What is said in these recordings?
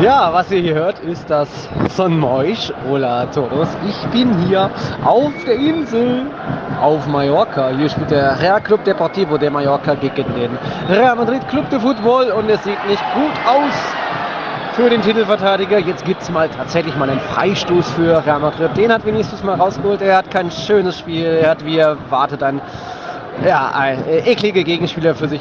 Ja, was ihr hier hört, ist das Son. Hola todos. Ich bin hier auf der Insel, auf Mallorca. Hier spielt der Real Club Deportivo de Mallorca gegen den Real Madrid Club de Football und es sieht nicht gut aus für den Titelverteidiger. Jetzt gibt es mal tatsächlich mal einen Freistoß für Real Madrid. Den hat Vinicius mal rausgeholt. Er hat kein schönes Spiel. Er hat, wie erwartet, ein ja, ein, äh, eklige Gegenspieler für sich.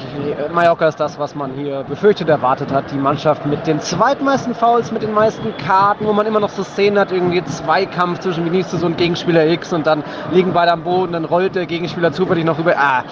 Mallorca ist das, was man hier befürchtet, erwartet hat. Die Mannschaft mit den zweitmeisten Fouls, mit den meisten Karten, wo man immer noch so Szenen hat, irgendwie Zweikampf zwischen Vinicius und Gegenspieler X und dann liegen beide am Boden, dann rollt der Gegenspieler zufällig noch über. Ah,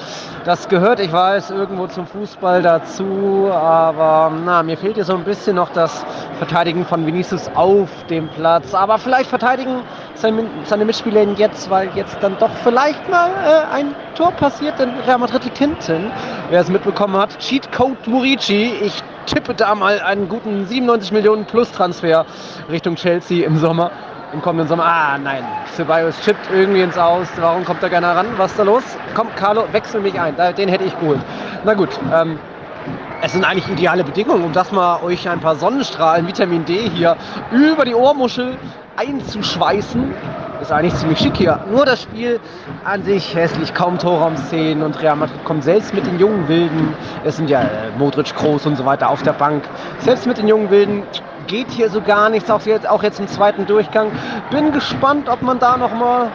das gehört, ich weiß, irgendwo zum Fußball dazu, aber na, mir fehlt hier so ein bisschen noch das Verteidigen von Vinicius auf dem Platz. Aber vielleicht verteidigen seine, Mitspieler jetzt, weil jetzt dann doch vielleicht mal äh, ein Tor passiert, denn Real Madrid liegt hinten. Wer es mitbekommen hat, Cheat Code Murici. Ich tippe da mal einen guten 97 Millionen Plus Transfer Richtung Chelsea im Sommer. Im kommenden Sommer. Ah, nein. Ceballos chippt irgendwie ins Aus. Warum kommt da keiner ran? Was ist da los? Komm, Carlo, wechsel mich ein. Den hätte ich geholt. Na gut. Ähm, es sind eigentlich ideale Bedingungen, um das mal euch ein paar Sonnenstrahlen, Vitamin D hier über die Ohrmuschel einzuschweißen. Ist eigentlich ziemlich schick hier. Nur das Spiel an sich hässlich, kaum Torraumszenen und Real Madrid kommt selbst mit den jungen Wilden. Es sind ja äh, Modric, Kroos und so weiter auf der Bank. Selbst mit den jungen Wilden geht hier so gar nichts, auch jetzt, auch jetzt im zweiten Durchgang. Bin gespannt, ob man da noch mal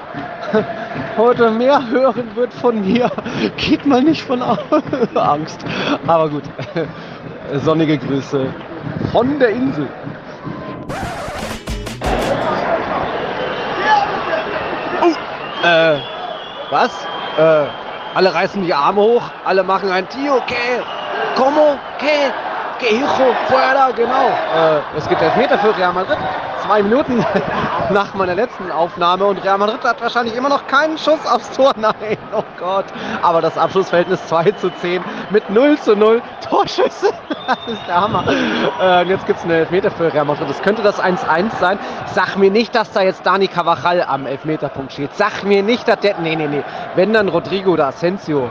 heute mehr hören wird von mir. Geht mal nicht von Angst. Aber gut, sonnige Grüße von der Insel. Äh, was? Äh, alle reißen die Arme hoch, alle machen ein Tio, que, como, que, que hijo, fuera, genau. Äh, es gibt Elfmeter für Real Madrid zwei Minuten nach meiner letzten Aufnahme und Real Madrid hat wahrscheinlich immer noch keinen Schuss aufs Tor. Nein, oh Gott. Aber das Abschlussverhältnis 2 zu 10 mit 0 zu 0 Torschüsse. Das ist der Hammer. Äh, jetzt gibt es einen Elfmeter für Real Madrid. Das könnte das 1-1 sein. Sag mir nicht, dass da jetzt Dani Cavachal am Elfmeterpunkt steht. Sag mir nicht, dass der. Nee, nee, nee. Wenn dann Rodrigo oder Asensio.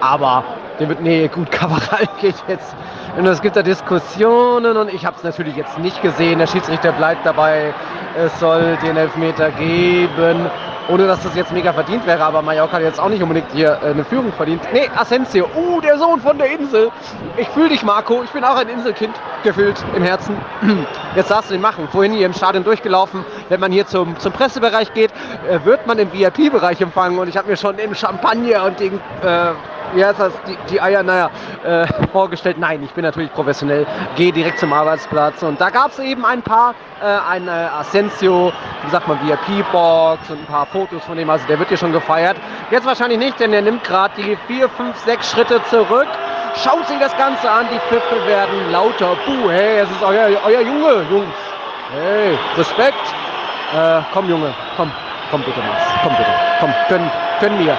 Aber der wird. Nee, gut, Cavachal geht jetzt und es gibt da Diskussionen und ich habe es natürlich jetzt nicht gesehen. Der Schiedsrichter bleibt dabei, es soll den Elfmeter geben. Ohne dass das jetzt mega verdient wäre, aber Mallorca hat jetzt auch nicht unbedingt hier äh, eine Führung verdient. Nee, Asensio, uh, der Sohn von der Insel. Ich fühle dich, Marco. Ich bin auch ein Inselkind, gefühlt im Herzen. Jetzt darfst du den machen. Vorhin hier im Stadion durchgelaufen. Wenn man hier zum, zum Pressebereich geht, äh, wird man im VIP-Bereich empfangen. Und ich habe mir schon den Champagner und den äh, heißt das, die, die Eier, naja, äh, vorgestellt. Nein, ich bin natürlich professionell, gehe direkt zum Arbeitsplatz und da gab es eben ein paar, äh, ein äh, Asensio, wie sagt man, VIP-Box und ein paar Fotos von dem, also der wird hier schon gefeiert. Jetzt wahrscheinlich nicht, denn er nimmt gerade die vier, fünf, sechs Schritte zurück, schaut sich das Ganze an, die Pfiffe werden lauter. Puh, hey, es ist euer, euer Junge, Jungs. Hey, Respekt. Äh, komm, Junge, komm, komm bitte, Max, komm bitte, komm, gönn, gönn mir.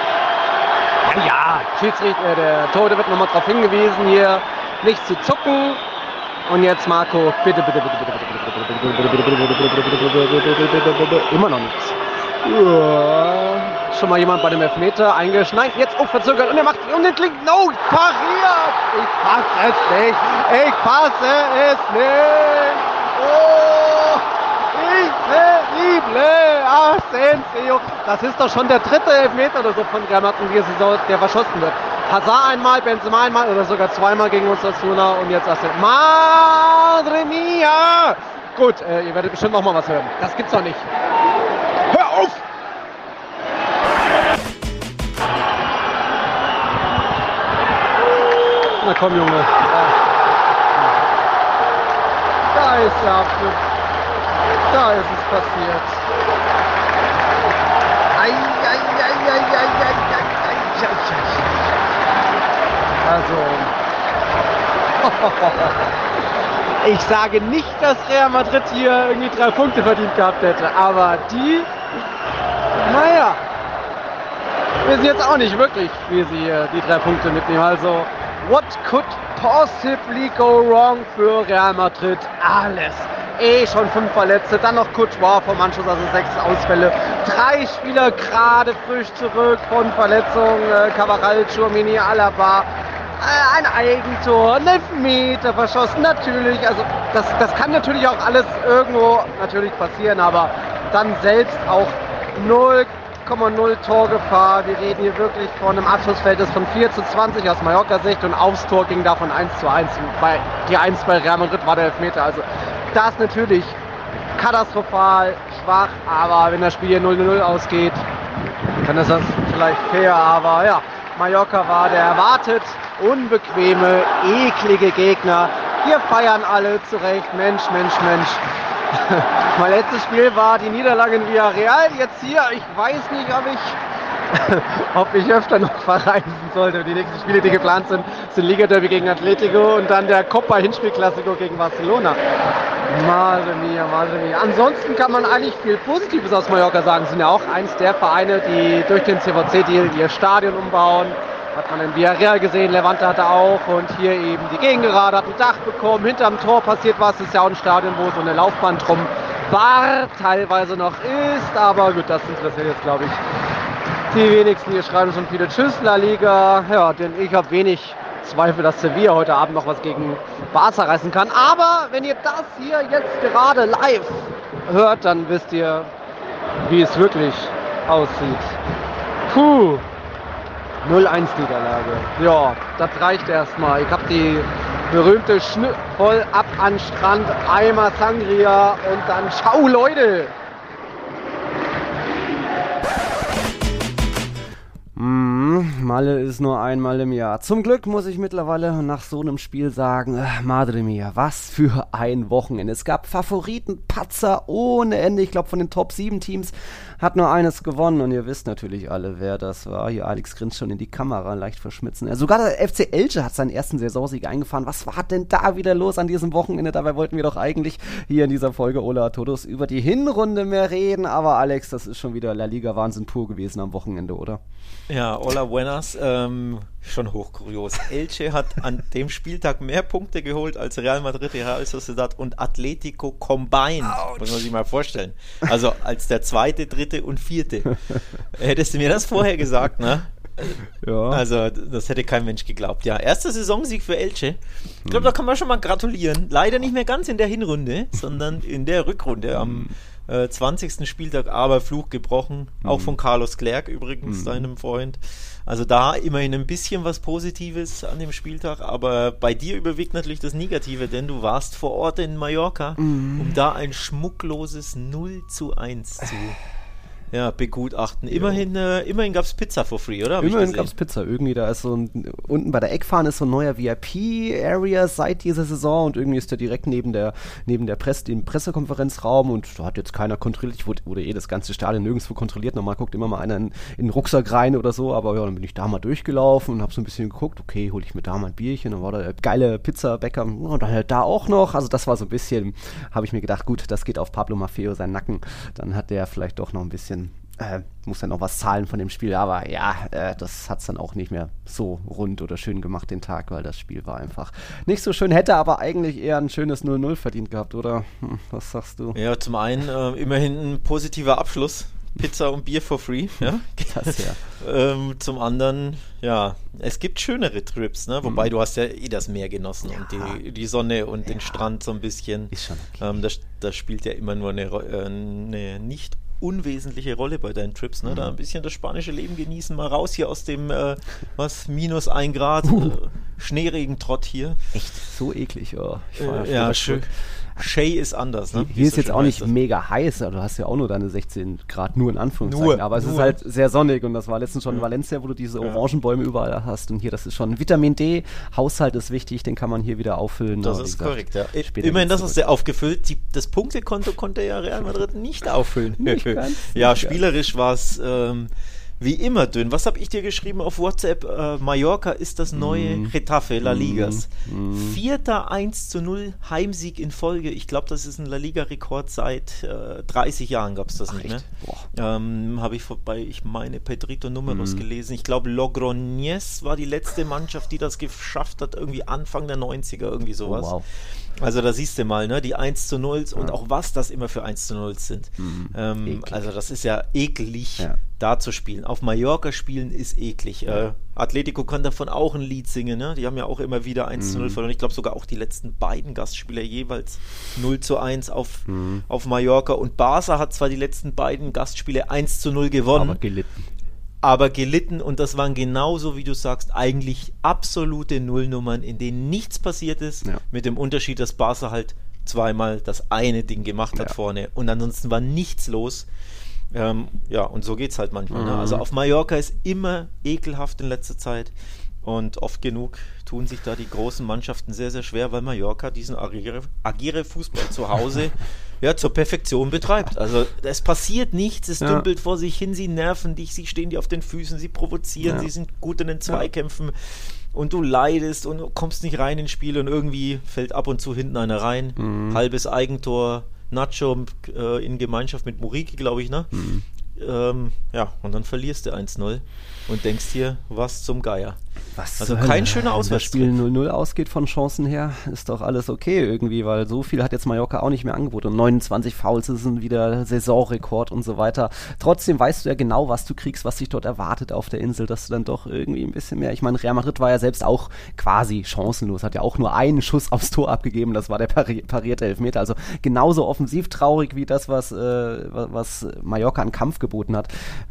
Ja, Schiedsrichter, der Tode wird nochmal darauf hingewiesen, hier nicht zu zucken. Und jetzt Marco, bitte, bitte, bitte, bitte, bitte, immer noch nichts. Schon mal jemand bei dem Elfmeter eingeschneit, jetzt auch verzögert und er macht und den klingt, no, pariert! Ich fasse es nicht, ich fasse es nicht! Oh, increíble! Asensio! Das ist doch schon der dritte Elfmeter oder so von Real Madrid diese Saison, der verschossen wird. Hazard einmal, Benzema einmal oder sogar zweimal gegen uns Osasuna und jetzt Asensio. Madre mia! Gut, äh, ihr werdet bestimmt noch mal was hören. Das gibt's doch nicht. Hör auf! Na komm, Junge. Da ist der Abschluss. Da ist es passiert. Ei, ei, ei, ei, ei, ei, ei, ei, Also. Ich sage nicht, dass Real Madrid hier irgendwie drei Punkte verdient gehabt hätte, aber die, naja, wissen jetzt auch nicht wirklich, wie sie die drei Punkte mitnehmen. Also, what could possibly go wrong für Real Madrid? Alles. Eh schon fünf Verletzte, dann noch Courtois vom Anschluss, also sechs Ausfälle. Drei Spieler gerade frisch zurück von Verletzungen. Äh, Cavaral, Chouamini, Alaba. äh, ein Eigentor, ein Elfmeter verschossen, natürlich. Also das, das kann natürlich auch alles irgendwo natürlich passieren, aber dann selbst auch 0,0 Torgefahr. Wir reden hier wirklich von einem Abschlussverhältnis von 4 zu 20 aus Mallorca-Sicht und aufs Tor ging davon 1 zu 1. Bei, die 1 bei Real Madrid war der Elfmeter. Also das natürlich katastrophal schwach, aber wenn das Spiel hier 0-0 ausgeht, dann ist das vielleicht fair. Aber ja, Mallorca war der erwartet unbequeme, eklige Gegner. Hier feiern alle zurecht. Mensch, Mensch, Mensch. mein letztes Spiel war die Niederlage in Villarreal. Jetzt hier, ich weiß nicht, ob ich, ob ich öfter noch verreisen sollte. Die nächsten Spiele, die geplant sind, sind Liga Derby gegen Atletico und dann der Copa Hinspielklassiko gegen Barcelona. Madre mia, madre mia. Ansonsten kann man eigentlich viel Positives aus Mallorca sagen. Sind ja auch eins der Vereine, die durch den CVC-Deal ihr Stadion umbauen. Hat man in Villarreal gesehen, Levante hatte auch und hier eben die Gegengerade hat ein Dach bekommen. Hinterm Tor passiert was, das ist ja auch ein Stadion, wo so eine Laufbahn drum war, teilweise noch ist, aber gut, das interessiert jetzt glaube ich die wenigsten. Hier schreiben schon viele Tschüss, La Liga. Ja, denn ich habe wenig Zweifel, dass Sevilla heute Abend noch was gegen Barca reißen kann. Aber wenn ihr das hier jetzt gerade live hört, dann wisst ihr, wie es wirklich aussieht. Puh. 0-1 Niederlage. Ja, das reicht erstmal. Ich habe die berühmte Schnitt voll ab an Strand, Eimer Sangria und dann ciao Leute. Mm, Malle ist nur einmal im Jahr. Zum Glück muss ich mittlerweile nach so einem Spiel sagen, äh, Madre mia, was für ein Wochenende. Es gab Favoriten, Patzer ohne Ende. Ich glaube, von den Top 7 Teams hat nur eines gewonnen und ihr wisst natürlich alle, wer das war. Hier Alex grinst schon in die Kamera, leicht verschmitzen. Ja, sogar der FC Elche hat seinen ersten Saisonsieg eingefahren. Was war denn da wieder los an diesem Wochenende? Dabei wollten wir doch eigentlich hier in dieser Folge Ola Todos über die Hinrunde mehr reden. Aber Alex, das ist schon wieder La Liga Wahnsinn pur gewesen am Wochenende, oder? Ja, Hola Buenas, ähm, schon hochkurios. Elche hat an dem Spieltag mehr Punkte geholt als Real Madrid, Real Sociedad und Atletico combined. Ouch. Muss man sich mal vorstellen. Also als der zweite, dritte und vierte. Hättest du mir das vorher gesagt, ne? Ja. Also, das hätte kein Mensch geglaubt. Ja, erster Saisonsieg für Elche. Ich glaube, hm. da kann man schon mal gratulieren. Leider nicht mehr ganz in der Hinrunde, sondern in der Rückrunde am hm äh, 20. Spieltag aber Fluch gebrochen, mhm. auch von Carlos Clerc übrigens, mhm. deinem Freund. Also da immerhin ein bisschen was Positives an dem Spieltag, aber bei dir überwiegt natürlich das Negative, denn du warst vor Ort in Mallorca, mhm. um da ein schmuckloses 0 zu 1 zu ja, begutachten. Immerhin, äh, immerhin gab es Pizza for free, oder? Hab immerhin gab es Pizza. Irgendwie da ist so ein, unten bei der Eckfahne ist so ein neuer VIP-Area seit dieser Saison und irgendwie ist der direkt neben der, neben der Presse, dem Pressekonferenzraum und da hat jetzt keiner kontrolliert. Ich wurde, wurde eh das ganze Stadion nirgendwo kontrolliert. Normal guckt immer mal einer in, in den Rucksack rein oder so, aber ja, dann bin ich da mal durchgelaufen und habe so ein bisschen geguckt, okay, hole ich mir da mal ein Bierchen, dann war da der geile Pizzabäcker und dann halt da auch noch. Also das war so ein bisschen, habe ich mir gedacht, gut, das geht auf Pablo Maffeo seinen Nacken. Dann hat der vielleicht doch noch ein bisschen äh, muss dann auch was zahlen von dem Spiel, aber ja, äh, das hat es dann auch nicht mehr so rund oder schön gemacht den Tag, weil das Spiel war einfach nicht so schön, hätte aber eigentlich eher ein schönes 0-0 verdient gehabt, oder? Hm, was sagst du? Ja, zum einen äh, immerhin ein positiver Abschluss. Pizza und Bier for free, ja. Das, ja. ähm, zum anderen, ja, es gibt schönere Trips, ne? Wobei mhm. du hast ja eh das Meer genossen ja. und die, die Sonne und ja. den Strand so ein bisschen. Ist schon okay. Ähm, das, das spielt ja immer nur eine, äh, eine nicht unwesentliche Rolle bei deinen Trips. Ne? Mhm. Da ein bisschen das spanische Leben genießen, mal raus hier aus dem, äh, was, minus ein Grad, uh. äh, Schneeregentrott hier. Echt so eklig, oh. Äh, ja, schön. Shay ist anders. Ne? Hier ist jetzt auch nicht mega heiß, du hast ja auch nur deine 16 Grad, nur in Anführungszeichen. Nur, aber es nur. ist halt sehr sonnig und das war letztens schon in Valencia, wo du diese Orangenbäume überall hast und hier, das ist schon Vitamin D, Haushalt ist wichtig, den kann man hier wieder auffüllen. Das ist gesagt, korrekt, ja. Immerhin, das hast du aufgefüllt. Die, das Punktekonto konnte ja Real Madrid nicht auffüllen. Nicht ganz, ja, spielerisch war es ähm, wie immer dünn. Was habe ich dir geschrieben auf WhatsApp? Äh, Mallorca ist das neue mm. Getafe La Ligas. Mm. Vierter 1 zu 0 Heimsieg in Folge. Ich glaube, das ist ein La Liga-Rekord seit äh, 30 Jahren gab es das Ach, nicht. Ne? Ähm, habe ich bei, ich meine, Pedrito Numeros mm. gelesen. Ich glaube, Logroñez war die letzte Mannschaft, die das geschafft hat, irgendwie Anfang der 90er, irgendwie sowas. Oh, wow. Also da siehst du mal, ne, die 1 zu 0 ja. und auch was das immer für 1 zu 0 sind. Mhm. Ähm, also das ist ja eklig. Ja da zu spielen. Auf Mallorca spielen ist eklig. Ja. Äh, Atletico kann davon auch ein Lied singen, ne? Die haben ja auch immer wieder 1 zu 0 mhm. verloren. Ich glaube sogar auch die letzten beiden Gastspieler jeweils 0 zu 1 auf, mhm. auf Mallorca. Und Barca hat zwar die letzten beiden Gastspiele 1 zu 0 gewonnen. Aber gelitten. Aber gelitten und das waren genauso, wie du sagst, eigentlich absolute Nullnummern, in denen nichts passiert ist, ja. mit dem Unterschied, dass Barca halt zweimal das eine Ding gemacht hat ja. vorne und ansonsten war nichts los. Ähm, ja, und so geht es halt manchmal. Ne? Mhm. Ne? Also auf Mallorca ist immer ekelhaft in letzter Zeit. Und oft genug tun sich da die großen Mannschaften sehr, sehr schwer, weil Mallorca diesen agire, agire Fußball zu Hause ja, zur Perfektion betreibt. Also es passiert nichts, es ja. dümpelt vor sich hin, sie nerven dich, sie stehen dir auf den Füßen, sie provozieren, ja. sie sind gut in den Zweikämpfen ja. und du leidest und kommst nicht rein ins Spiel und irgendwie fällt ab und zu hinten einer rein. Mhm. Halbes Eigentor, Nacho äh, in Gemeinschaft mit Muriki, glaube ich, ne? Mhm. Ähm, ja, und dann verlierst du 1-0 und denkst dir, was zum Geier. Was also kein schöner Auswärtstrip. Wenn das Spiel 0-0 ausgeht von Chancen her, ist doch alles okay irgendwie, weil so viel hat jetzt Mallorca auch nicht mehr angeboten. Und 29 Fouls sind wieder Saisonrekord und so weiter. Trotzdem weißt du ja genau, was du kriegst, was dich dort erwartet auf der Insel, dass du dann doch irgendwie ein bisschen mehr. Ich meine, Real Madrid war ja selbst auch quasi chancenlos, hat ja auch nur einen Schuss aufs Tor abgegeben, das war der pari parierte Elfmeter. Also genauso offensiv traurig wie das, was, äh, was Mallorca an Kampf geboten hat.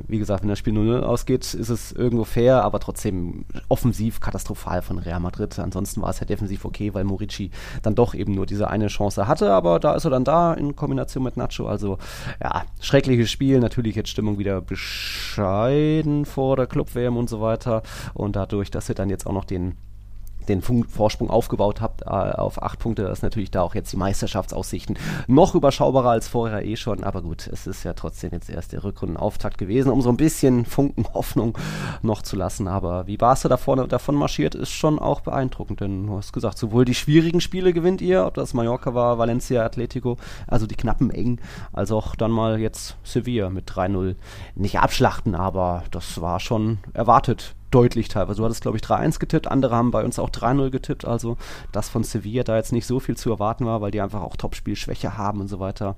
Wie gesagt, wenn das Spiel 0-0 ausgeht, ist es irgendwo fair, aber trotzdem offensiv katastrophal von Real Madrid. Ansonsten war es ja defensiv okay, weil Morici dann doch eben nur diese eine Chance hatte, aber da ist er dann da in Kombination mit Nacho. Also ja, schreckliches Spiel. Natürlich jetzt Stimmung wieder bescheiden vor der Club-WM und so weiter. Und dadurch, dass sie dann jetzt auch noch den den Vorsprung aufgebaut habt äh, auf acht Punkte, ist natürlich da auch jetzt die Meisterschaftsaussichten noch überschaubarer als vorher eh schon. Aber gut, es ist ja trotzdem jetzt erst der Rückrundenauftakt gewesen, um so ein bisschen Funken Hoffnung noch zu lassen. Aber wie Barca da vorne davon marschiert, ist schon auch beeindruckend. Denn du hast gesagt, sowohl die schwierigen Spiele gewinnt ihr, ob das Mallorca war, Valencia, Atletico, also die knappen eng, als auch dann mal jetzt Sevilla mit 3-0. Nicht abschlachten, aber das war schon erwartet deutlich teilweise. Du hattest, glaube ich, 3-1 getippt, andere haben bei uns auch 3-0 getippt, also dass von Sevilla da jetzt nicht so viel zu erwarten war, weil die einfach auch Topspielschwäche haben und so weiter.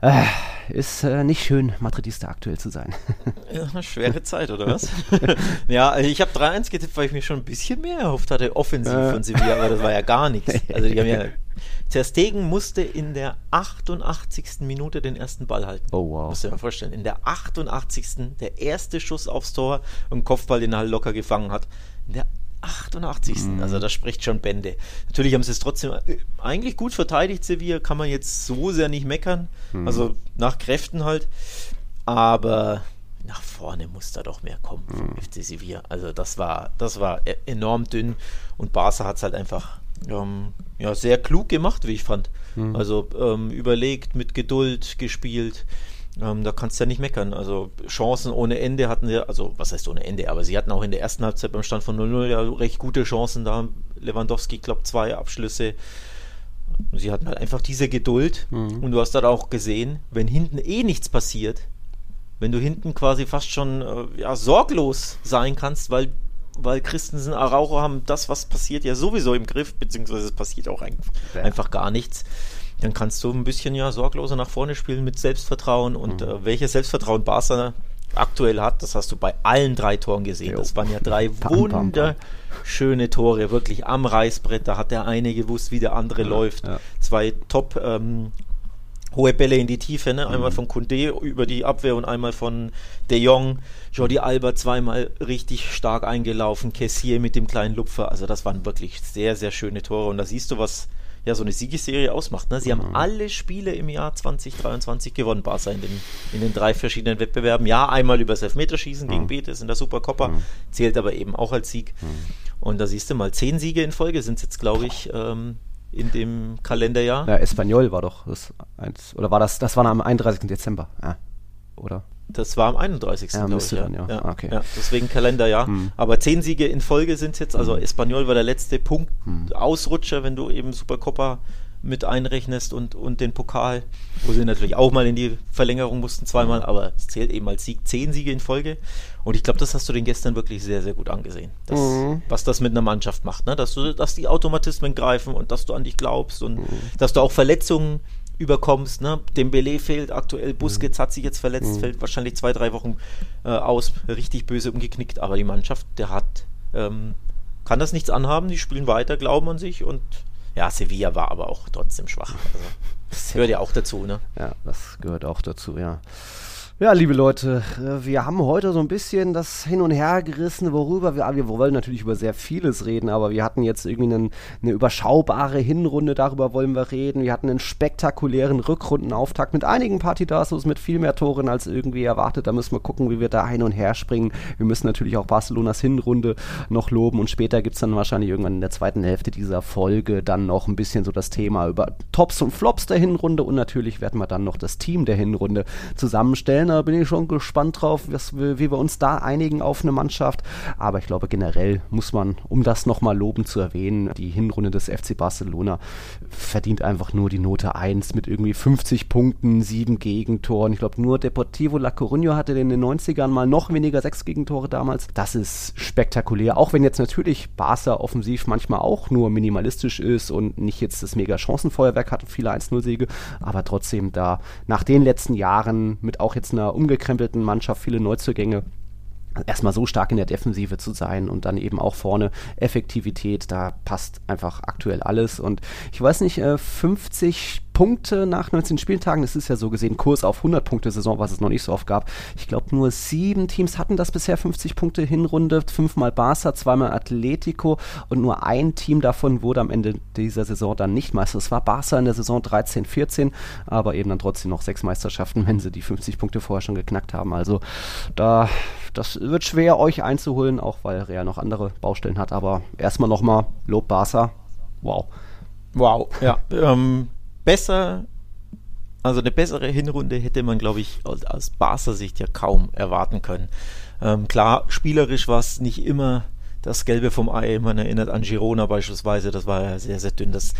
Äh, ist äh, nicht schön, Madridista aktuell zu sein. Ja, eine schwere Zeit, oder was? ja, ich habe 3-1 getippt, weil ich mir schon ein bisschen mehr erhofft hatte, offensiv äh. von Sevilla, aber das war ja gar nichts. Also die haben ja Ter Stegen musste in der 88. Minute den ersten Ball halten. Oh wow. Musst du dir mal vorstellen. In der 88. der erste Schuss aufs Tor und Kopfball, den er halt locker gefangen hat. In der 88. Mhm. Also das spricht schon Bände. Natürlich haben sie es trotzdem äh, eigentlich gut verteidigt, Sevilla. Kann man jetzt so sehr nicht meckern. Mhm. Also nach Kräften halt. Aber nach vorne muss da doch mehr kommen vom mhm. FC Sevilla. Also das war, das war e-, enorm dünn und Barca hat es halt einfach ähm, ja, sehr klug gemacht, wie ich fand. Mhm. Also ähm, überlegt, mit Geduld gespielt. Ähm, da kannst du ja nicht meckern. Also Chancen ohne Ende hatten sie, also was heißt ohne Ende, aber sie hatten auch in der ersten Halbzeit beim Stand von 0-0 ja recht gute Chancen. Da Lewandowski, glaube zwei Abschlüsse. Sie hatten halt einfach diese Geduld mhm. und du hast dann auch gesehen, wenn hinten eh nichts passiert, wenn du hinten quasi fast schon äh, ja, sorglos sein kannst, weil weil Christensen, Araujo haben das, was passiert, ja sowieso im Griff, beziehungsweise es passiert auch einfach, ja. einfach gar nichts. Dann kannst du ein bisschen ja sorgloser nach vorne spielen mit Selbstvertrauen und mhm. äh, welches Selbstvertrauen Barca aktuell hat, das hast du bei allen drei Toren gesehen. Jo. Das waren ja drei wunderschöne Tore, wirklich am Reißbrett. Da hat der eine gewusst, wie der andere ja, läuft. Ja. Zwei Top ähm, hohe Bälle in die Tiefe, ne? einmal mhm. von Kunde über die Abwehr und einmal von De Jong. Jordi Alba zweimal richtig stark eingelaufen, Kessier mit dem kleinen Lupfer. Also das waren wirklich sehr, sehr schöne Tore. Und da siehst du, was ja so eine Siegesserie ausmacht. Ne? Sie mhm. haben alle Spiele im Jahr 2023 gewonnen, Barca in den, in den drei verschiedenen Wettbewerben. Ja, einmal über das Elfmeterschießen mhm. gegen Betis in der Supercoppa, mhm. zählt aber eben auch als Sieg. Mhm. Und da siehst du mal, zehn Siege in Folge sind es jetzt, glaube ich, ähm, in dem Kalenderjahr. Ja, Espanyol war doch das eins. Oder war das, das war am 31. Dezember, ja. Oder? Das war am 31. Ja, ich, dann, ja. ja. okay. ja deswegen Kalenderjahr. Hm. Aber zehn Siege in Folge sind es jetzt. Also hm. Espanyol war der letzte Punkt. Hm. Ausrutscher, wenn du eben Supercopa mit einrechnest und, und den Pokal, wo sie natürlich auch mal in die Verlängerung mussten, zweimal, aber es zählt eben als Sieg, zehn Siege in Folge. Und ich glaube, das hast du den gestern wirklich sehr, sehr gut angesehen. Das, mhm. Was das mit einer Mannschaft macht, ne? dass, du, dass die Automatismen greifen und dass du an dich glaubst und mhm. dass du auch Verletzungen überkommst. Ne? Dembele fehlt aktuell, Busquets mhm. hat sich jetzt verletzt, mhm. fällt wahrscheinlich zwei, drei Wochen äh, aus, richtig böse umgeknickt. Aber die Mannschaft, der hat, ähm, kann das nichts anhaben, die spielen weiter, glauben an sich und ja, Sevilla war aber auch trotzdem schwach. Also, das gehört ja auch dazu, ne? Ja, das gehört auch dazu, ja. Ja, liebe Leute, äh, wir haben heute so ein bisschen das Hin und Her gerissen, worüber wir, wir wollen natürlich über sehr vieles reden, aber wir hatten jetzt irgendwie einen, eine überschaubare Hinrunde, darüber wollen wir reden. Wir hatten einen spektakulären Rückrundenauftakt mit einigen Partidasos, mit viel mehr Toren als irgendwie erwartet. Da müssen wir gucken, wie wir da hin und her springen. Wir müssen natürlich auch Barcelonas Hinrunde noch loben und später gibt es dann wahrscheinlich irgendwann in der zweiten Hälfte dieser Folge dann noch ein bisschen so das Thema über Tops und Flops der Hinrunde und natürlich werden wir dann noch das Team der Hinrunde zusammenstellen. Da bin ich schon gespannt drauf, was, wie wir uns da einigen auf eine Mannschaft. Aber ich glaube, generell muss man, um das nochmal loben zu erwähnen, die Hinrunde des FC Barcelona verdient einfach nur die Note 1 mit irgendwie 50 Punkten, 7 Gegentoren. Ich glaube, nur Deportivo La Coruña hatte in den 90ern mal noch weniger 6 Gegentore damals. Das ist spektakulär. Auch wenn jetzt natürlich Barca offensiv manchmal auch nur minimalistisch ist und nicht jetzt das mega Chancenfeuerwerk hat, viele 1-0-Siege, aber trotzdem da nach den letzten Jahren mit auch jetzt einer umgekrempelten Mannschaft, viele Neuzugänge, erstmal so stark in der Defensive zu sein und dann eben auch vorne Effektivität, da passt einfach aktuell alles. Und ich weiß nicht, 50 äh, Punkte nach 19 Spieltagen. Das ist ja so gesehen Kurs auf 100 Punkte Saison, was es noch nicht so oft gab. Ich glaube, nur sieben Teams hatten das bisher 50 Punkte Hinrunde. Fünfmal Barca, zweimal Atletico und nur ein Team davon wurde am Ende dieser Saison dann nicht Meister. Es war Barca in der Saison 13, 14, aber eben dann trotzdem noch sechs Meisterschaften, wenn sie die 50 Punkte vorher schon geknackt haben. Also da, das wird schwer euch einzuholen, auch weil Real noch andere Baustellen hat. Aber erstmal nochmal Lob Barca. Wow. Wow, ja. Ähm, besser, also eine bessere Hinrunde hätte man, glaube ich, aus, aus Barca-Sicht ja kaum erwarten können. Ähm, klar, spielerisch war es nicht immer das Gelbe vom Ei. Man erinnert an Girona beispielsweise, das war ja sehr, sehr dünn. Das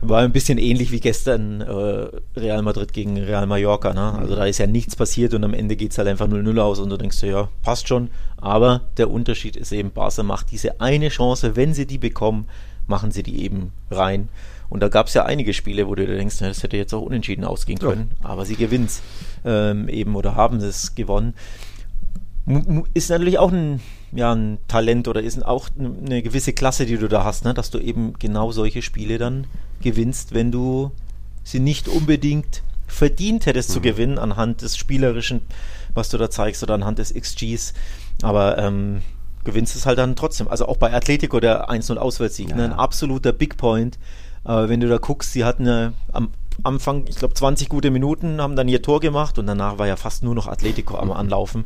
war ein bisschen ähnlich wie gestern äh, Real Madrid gegen Real Mallorca. Ne? Also da ist ja nichts passiert und am Ende geht es halt einfach 0-0 aus und du denkst ja, passt schon. Aber der Unterschied ist eben, Barca macht diese eine Chance, wenn sie die bekommen, machen sie die eben rein. Und da gab es ja einige Spiele, wo du dir denkst, das hätte jetzt auch unentschieden ausgehen können. Ja. Aber sie gewinnt ähm, eben oder haben es gewonnen. Ist natürlich auch ein, ja, ein Talent oder ist auch eine gewisse Klasse, die du da hast, ne? dass du eben genau solche Spiele dann gewinnst, wenn du sie nicht unbedingt verdient hättest mhm. zu gewinnen anhand des Spielerischen, was du da zeigst oder anhand des XGs. Aber ähm, gewinnst es halt dann trotzdem. Also auch bei Atletico der 1-0 Auswärtssieg, ja. ne? ein absoluter Big Point. Aber wenn du da guckst, sie hatten ja am Anfang, ich glaube, 20 gute Minuten, haben dann ihr Tor gemacht und danach war ja fast nur noch Atletico am Anlaufen.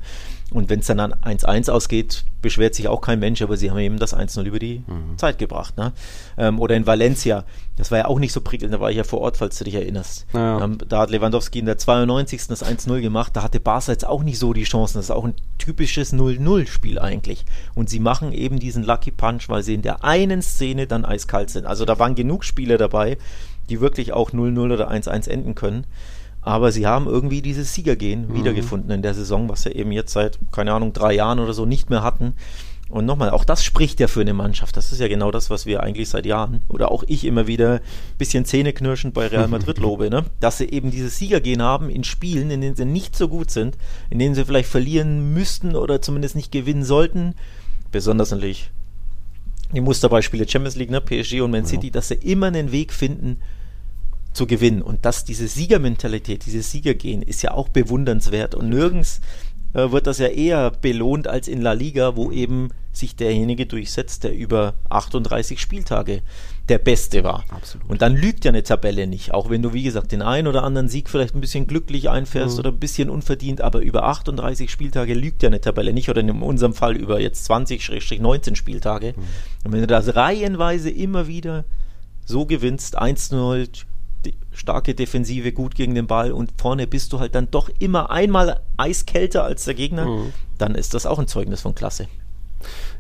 Und wenn es dann an 1-1 ausgeht, beschwert sich auch kein Mensch, aber sie haben eben das 1-0 über die mhm. Zeit gebracht. Ne? Ähm, oder in Valencia, das war ja auch nicht so prickelnd, da war ich ja vor Ort, falls du dich erinnerst. Ja. Ähm, da hat Lewandowski in der 92. das 1-0 gemacht, da hatte Barca jetzt auch nicht so die Chancen. Das ist auch ein typisches 0-0-Spiel eigentlich. Und sie machen eben diesen Lucky Punch, weil sie in der einen Szene dann eiskalt sind. Also da waren genug Spiele dabei, die wirklich auch 0-0 oder 1-1 enden können. Aber sie haben irgendwie dieses Siegergehen mhm. wiedergefunden in der Saison, was sie eben jetzt seit, keine Ahnung, drei Jahren oder so nicht mehr hatten. Und nochmal, auch das spricht ja für eine Mannschaft. Das ist ja genau das, was wir eigentlich seit Jahren oder auch ich immer wieder ein bisschen zähneknirschend bei Real Madrid lobe, ne? dass sie eben dieses Siegergehen haben in Spielen, in denen sie nicht so gut sind, in denen sie vielleicht verlieren müssten oder zumindest nicht gewinnen sollten. Besonders natürlich die Musterbeispiele Champions League, ne? PSG und Man City, dass sie immer einen Weg finden, zu gewinnen. Und dass diese Siegermentalität, dieses Siegergehen ist ja auch bewundernswert. Und nirgends äh, wird das ja eher belohnt als in La Liga, wo eben sich derjenige durchsetzt, der über 38 Spieltage der Beste war. Absolut. Und dann lügt ja eine Tabelle nicht, auch wenn du, wie gesagt, den einen oder anderen Sieg vielleicht ein bisschen glücklich einfährst mhm. oder ein bisschen unverdient, aber über 38 Spieltage lügt ja eine Tabelle nicht oder in unserem Fall über jetzt 20-19 Spieltage. Mhm. Und wenn du das reihenweise immer wieder so gewinnst, 1-0, starke Defensive, gut gegen den Ball und vorne bist du halt dann doch immer einmal eiskälter als der Gegner, mhm. dann ist das auch ein Zeugnis von Klasse.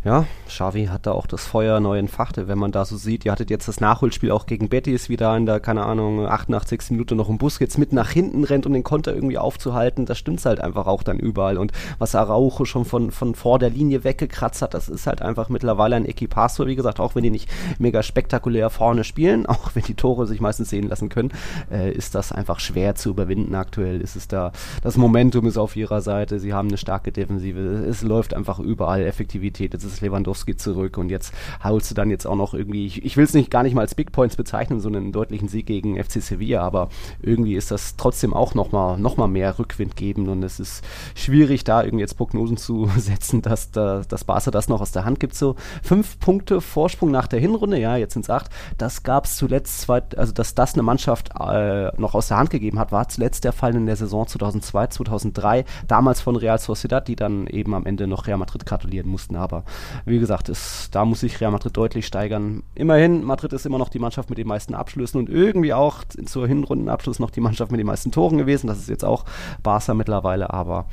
Ja, Xavi hat da auch das Feuer neu entfacht, wenn man da so sieht. Ihr hattet jetzt das Nachholspiel auch gegen Betis, wieder in der, keine Ahnung, 88. Minute noch im Bus jetzt mit nach hinten rennt, um den Konter irgendwie aufzuhalten. Das stimmt halt einfach auch dann überall. Und was Araujo schon von, von vor der Linie weggekratzt hat, das ist halt einfach mittlerweile ein Equipasso, wie gesagt, auch wenn die nicht mega spektakulär vorne spielen, auch wenn die Tore sich meistens sehen lassen können, äh, ist das einfach schwer zu überwinden aktuell. Ist es da, das Momentum ist auf ihrer Seite, sie haben eine starke Defensive, es läuft einfach überall Effektivität. Jetzt ist ist Lewandowski zurück und jetzt holst du dann jetzt auch noch irgendwie, ich, ich will es nicht gar nicht mal als Big Points bezeichnen, so einen deutlichen Sieg gegen FC Sevilla, aber irgendwie ist das trotzdem auch nochmal noch mal mehr Rückwind geben und es ist schwierig, da irgendwie jetzt Prognosen zu setzen, dass da, das Barca das noch aus der Hand gibt. So fünf Punkte Vorsprung nach der Hinrunde, ja, jetzt sind es acht. Das gab es zuletzt, zwei, also dass das eine Mannschaft äh, noch aus der Hand gegeben hat, war zuletzt der Fall in der Saison 2002, 2003, damals von Real Sociedad, die dann eben am Ende noch Real Madrid gratulieren mussten, aber wie gesagt, ist, da muss sich Real Madrid deutlich steigern. Immerhin, Madrid ist immer noch die Mannschaft mit den meisten Abschlüssen und irgendwie auch zur Hinrundenabschluss noch die Mannschaft mit den meisten Toren gewesen. Das ist jetzt auch Barca mittlerweile, aber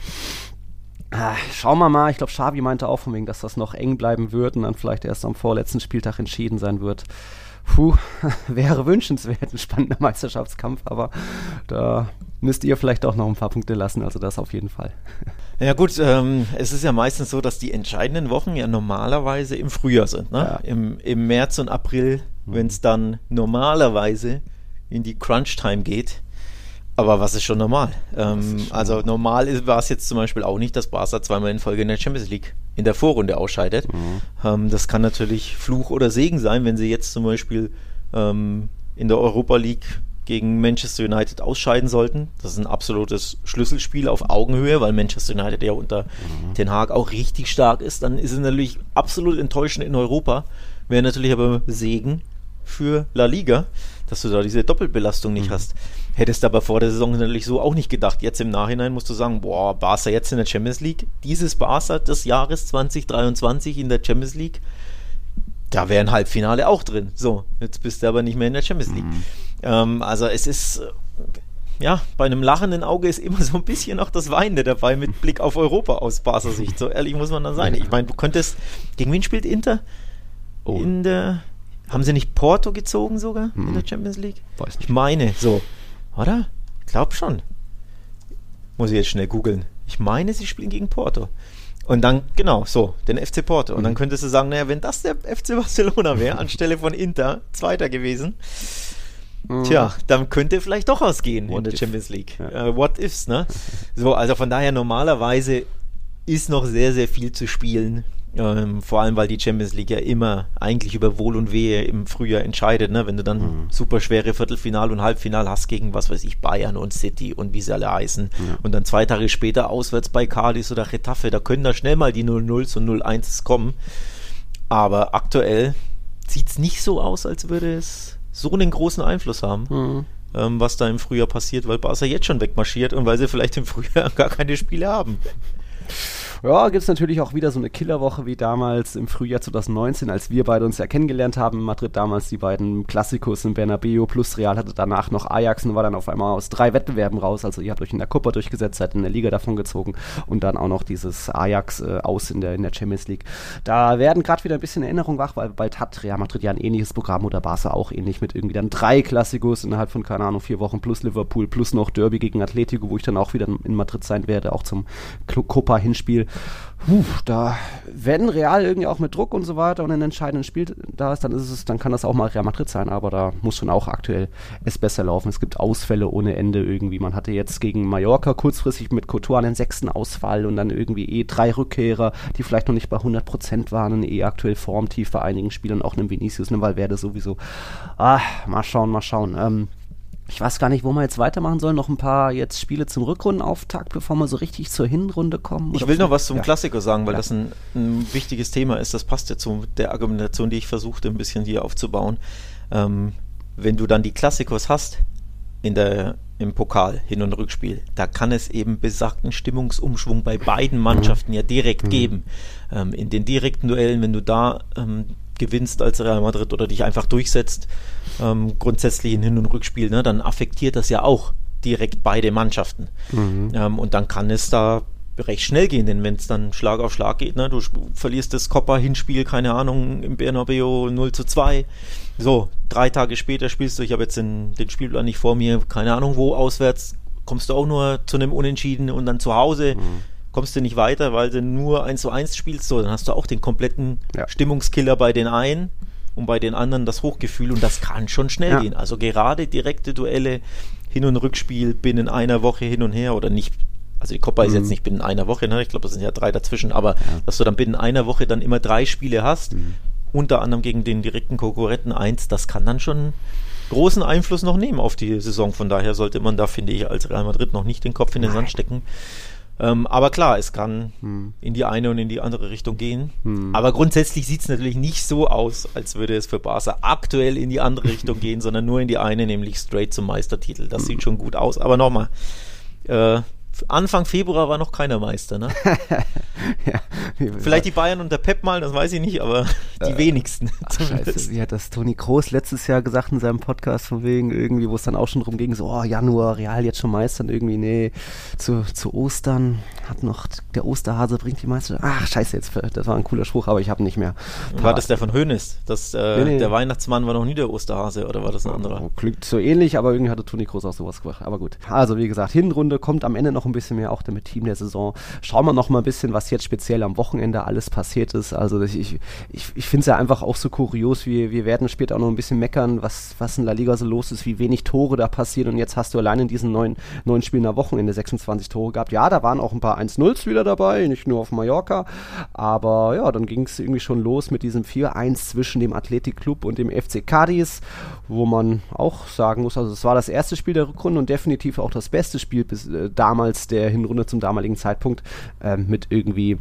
Ah, schauen wir mal. Ich glaube, Xavi meinte auch von wegen, dass das noch eng bleiben wird und dann vielleicht erst am vorletzten Spieltag entschieden sein wird. Puh, wäre wünschenswert, ein spannender Meisterschaftskampf, aber da müsst ihr vielleicht auch noch ein paar Punkte lassen, also das auf jeden Fall. Ja gut, ähm, es ist ja meistens so, dass die entscheidenden Wochen ja normalerweise im Frühjahr sind. Ne? Ja. Im, Im März und April, mhm. wenn es dann normalerweise in die Crunch-Time geht. Aber was ist schon normal? Ähm, schon also normal war es jetzt zum Beispiel auch nicht, dass Barca zweimal in Folge in der Champions League in der Vorrunde ausscheidet. Mhm. Ähm, das kann natürlich Fluch oder Segen sein, wenn sie jetzt zum Beispiel ähm, in der Europa League gegen Manchester United ausscheiden sollten. Das ist ein absolutes Schlüsselspiel auf Augenhöhe, weil Manchester United ja unter mhm. Den Haag auch richtig stark ist. Dann ist es natürlich absolut enttäuschend in Europa. Wäre natürlich aber Segen für La Liga, dass du da diese Doppelbelastung nicht mhm. hast. Hättest aber vor der Saison natürlich so auch nicht gedacht. Jetzt im Nachhinein musst du sagen, boah, Barca jetzt in der Champions League, dieses Barca des Jahres 2023 in der Champions League, da wäre ein Halbfinale auch drin. So, jetzt bist du aber nicht mehr in der Champions League. Mhm. Ähm, also es ist, äh, ja, bei einem lachenden Auge ist immer so ein bisschen noch das Weinende dabei mit Blick auf Europa aus Barca Sicht. So ehrlich muss man dann sein. Ich meine, du könntest, gegen wen spielt Inter? Oh. In der, haben sie nicht Porto gezogen sogar mhm. in der Champions League? Weiß nicht. Ich meine, so, oder? Ich glaube schon. Muss ich jetzt schnell googeln. Ich meine, sie spielen gegen Porto. Und dann, genau, so, den FC Porto. Und dann mhm. könntest du sagen, naja, wenn das der FC Barcelona wäre, anstelle von Inter, Zweiter gewesen, mhm. tja, dann könnte vielleicht doch ausgehen What in der if? Champions League. Ja. Uh, what ifs, ne? So, also von daher, normalerweise ist noch sehr, sehr viel zu spielen. Ähm, vor allem, weil die Champions League ja immer eigentlich über Wohl und Wehe im Frühjahr entscheidet. Ne? Wenn du dann mhm. super schwere Viertelfinal und Halbfinal hast gegen, was weiß ich, Bayern und City und wie sie alle heißen. Ja. Und dann zwei Tage später auswärts bei Cadiz oder Getafe, da können da schnell mal die 0-0s und 0-1s kommen. Aber aktuell sieht es nicht so aus, als würde es so einen großen Einfluss haben. Mhm. Ähm, was da im Frühjahr passiert, weil Barca jetzt schon wegmarschiert und weil sie vielleicht im Frühjahr gar keine Spiele haben. Ja, gibt es natürlich auch wieder so eine Killerwoche wie damals im Frühjahr 2019, als wir beide uns ja kennengelernt haben in Madrid. Damals die beiden Klassikus in Bernabeu plus Real hatte danach noch Ajax und war dann auf einmal aus drei Wettbewerben raus. Also ihr habt euch in der Copa durchgesetzt, seid in der Liga davon gezogen und dann auch noch dieses Ajax äh, aus in der, in der Champions League. Da werden gerade wieder ein bisschen Erinnerung wach, weil bald hat Real Madrid ja ein ähnliches Programm oder Barca auch ähnlich mit irgendwie dann drei Klassikus innerhalb von, keine Ahnung, vier Wochen plus Liverpool plus noch Derby gegen Atletico, wo ich dann auch wieder in Madrid sein werde, auch zum Copa-Hinspiel. Puh, da, wenn Real irgendwie auch mit Druck und so weiter und ein entscheidenden Spiel da ist, dann ist es, dann kann das auch mal Real Madrid sein, aber da muss schon auch aktuell es besser laufen. Es gibt Ausfälle ohne Ende irgendwie. Man hatte jetzt gegen Mallorca kurzfristig mit Couture einen sechsten Ausfall und dann irgendwie eh drei Rückkehrer, die vielleicht noch nicht bei 100% waren und eh aktuell formtief bei einigen Spielern, auch einem Vinicius, einem Valverde sowieso. Ah, mal schauen, mal schauen. Ähm, ich weiß gar nicht, wo wir jetzt weitermachen sollen. Noch ein paar jetzt Spiele zum Rückrundenauftakt, bevor wir so richtig zur Hinrunde kommen. Ich will noch was zum ja. Klassiker sagen, weil ja. das ein, ein, wichtiges Thema ist. Das passt ja zu der Argumentation, die ich versuchte, ein bisschen hier aufzubauen. Ähm, wenn du dann die Klassikos hast in der, im Pokal, Hin- und Rückspiel, da kann es eben besagten Stimmungsumschwung bei beiden Mannschaften ja direkt mhm. geben. Ähm, in den direkten Duellen, wenn du da ähm, gewinnst als Real Madrid oder dich einfach durchsetzt, ähm, grundsätzlich in Hin- und Rückspiel, ne, dann affektiert das ja auch direkt beide Mannschaften. Mhm. Ähm, und dann kann es da recht schnell gehen, denn wenn es dann Schlag auf Schlag geht, ne, du verlierst das Copper-Hinspiel, keine Ahnung, im Bernabeu 0 zu 2. So, drei Tage später spielst du, ich habe jetzt den, den Spielplan nicht vor mir, keine Ahnung wo, auswärts, kommst du auch nur zu einem Unentschieden und dann zu Hause mhm. Kommst du nicht weiter, weil du nur 1 zu 1 spielst, so, dann hast du auch den kompletten ja. Stimmungskiller bei den einen und bei den anderen das Hochgefühl und das kann schon schnell ja. gehen. Also gerade direkte Duelle, Hin- und Rückspiel binnen einer Woche hin und her oder nicht also die Copa mhm. ist jetzt mhm. nicht binnen einer Woche, ne? ich glaube, das sind ja drei dazwischen, aber ja. dass du dann binnen einer Woche dann immer drei Spiele hast, mhm. unter anderem gegen den direkten Konkurrenten eins, das kann dann schon großen Einfluss noch nehmen auf die Saison. Von daher sollte man da, finde ich, als Real Madrid noch nicht den Kopf in den Sand stecken. Ähm, aber klar, es kann hm. in die eine und in die andere Richtung gehen. Hm. Aber grundsätzlich sieht es natürlich nicht so aus, als würde es für Barca aktuell in die andere Richtung gehen, sondern nur in die eine, nämlich straight zum Meistertitel. Das hm. sieht schon gut aus. Aber nochmal, äh, Anfang Februar war noch keiner Meister, ne? ja, Vielleicht die Bayern unter Pep mal, das weiß ich nicht, aber die äh, wenigsten. Ach, scheiße, wie hat das Toni Kroos letztes Jahr gesagt in seinem Podcast von wegen irgendwie, wo es dann auch schon drum ging, so, oh, Januar, Real jetzt schon Meister und irgendwie, nee, zu, zu Ostern hat noch, der Osterhase bringt die Meister. Ach, scheiße, jetzt, das war ein cooler Spruch, aber ich habe nicht mehr. War das der von Hönes? Das, äh, nee, nee. Der Weihnachtsmann war noch nie der Osterhase oder war das ein anderer? Klingt so ähnlich, aber irgendwie hatte Toni Kroos auch sowas gemacht. Aber gut. Also, wie gesagt, Hinrunde kommt am Ende noch ein bisschen mehr auch mit Team der Saison. Schauen wir noch mal ein bisschen, was jetzt speziell am Wochenende alles passiert ist. Also ich, ich, ich finde es ja einfach auch so kurios. Wir, wir werden später auch noch ein bisschen meckern, was, was in La Liga so los ist, wie wenig Tore da passieren. Und jetzt hast du allein in diesen neun, neun Spielen am Wochenende 26 Tore gehabt. Ja, da waren auch ein paar 1-0s wieder dabei, nicht nur auf Mallorca. Aber ja, dann ging es irgendwie schon los mit diesem 4-1 zwischen dem Athletic Club und dem FC Cadiz, wo man auch sagen muss, also es war das erste Spiel der Rückrunde und definitiv auch das beste Spiel bis äh, damals der Hinrunde zum damaligen Zeitpunkt äh, mit irgendwie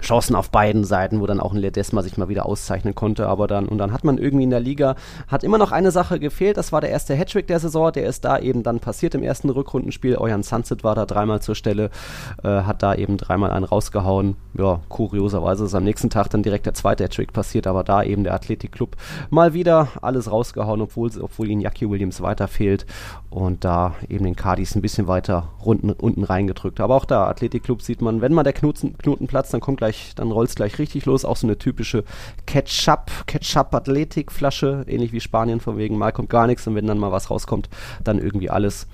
Chancen auf beiden Seiten, wo dann auch ein Ledesma sich mal wieder auszeichnen konnte. Aber dann, und dann hat man irgendwie in der Liga, hat immer noch eine Sache gefehlt, das war der erste Hattrick der Saison, der ist da eben dann passiert im ersten Rückrundenspiel. Euren Sunset war da dreimal zur Stelle, äh, hat da eben dreimal einen rausgehauen. Ja, kurioserweise ist am nächsten Tag dann direkt der zweite Hattrick passiert, aber da eben der Athletic Club mal wieder alles rausgehauen, obwohl, obwohl ihnen Jackie Williams weiter fehlt und da eben den Cardis ein bisschen weiter unten, unten reingedrückt. Aber auch da, Athletic Club sieht man, wenn mal der Knoten, Knoten platzt, dann kommt gleich dann rollt es gleich richtig los. Auch so eine typische Ketchup, Ketchup-Athletik-Flasche, ähnlich wie Spanien, von wegen mal kommt gar nichts und wenn dann mal was rauskommt, dann irgendwie alles.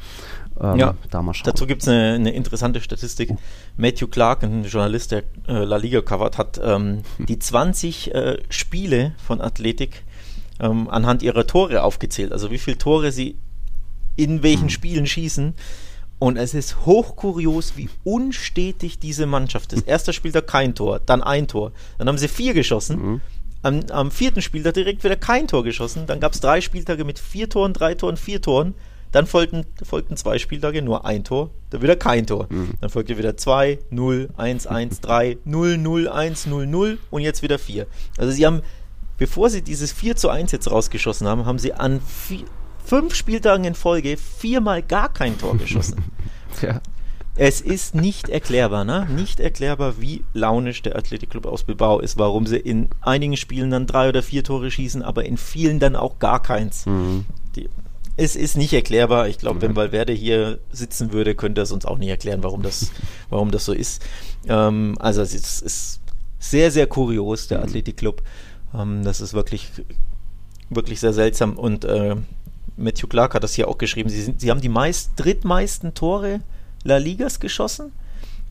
Ähm, ja, da mal schauen. dazu gibt es eine, eine, interessante Statistik. Uh. Matthew Clark, ein Journalist, der äh, La Liga covert, hat ähm, hm. die 20 äh, Spiele von Athletik ähm, anhand ihrer Tore aufgezählt. Also wie viele Tore sie in welchen hm. Spielen schießen. Und es ist hochkurios, wie unstetig diese Mannschaft ist. Erster Spieltag kein Tor, dann ein Tor. Dann haben sie vier geschossen. Mhm. Am, am, vierten Spieltag direkt wieder kein Tor geschossen. Dann gab es drei Spieltage mit vier Toren, drei Toren, vier Toren. Dann folgten, folgten zwei Spieltage nur ein Tor, dann wieder kein Tor. Mhm. Dann folgte wieder 2, 0, 1, 1, 3, 0, 0, 1, 0, 0 und jetzt wieder 4. Also sie haben, bevor sie dieses 4 zu 1 jetzt rausgeschossen haben, haben sie an vier, fünf Spieltagen in Folge viermal gar kein Tor geschossen. ja. Es ist nicht erklärbar, ne? Nicht erklärbar, wie launisch der Athletikclub aus Bilbao ist, warum sie in einigen Spielen dann drei oder vier Tore schießen, aber in vielen dann auch gar keins. Mhm. Die, es ist nicht erklärbar. Ich glaube, wenn Valverde hier sitzen würde, könnte er es uns auch nicht erklären, warum das, warum das so ist. Ähm, also es ist, ist, sehr, sehr kurios, der mhm. Athletikclub. Ähm, das ist wirklich, wirklich sehr seltsam und äh, Matthew Clark hat das hier auch geschrieben. Sie, sind, sie haben die meist, drittmeisten Tore La Ligas geschossen.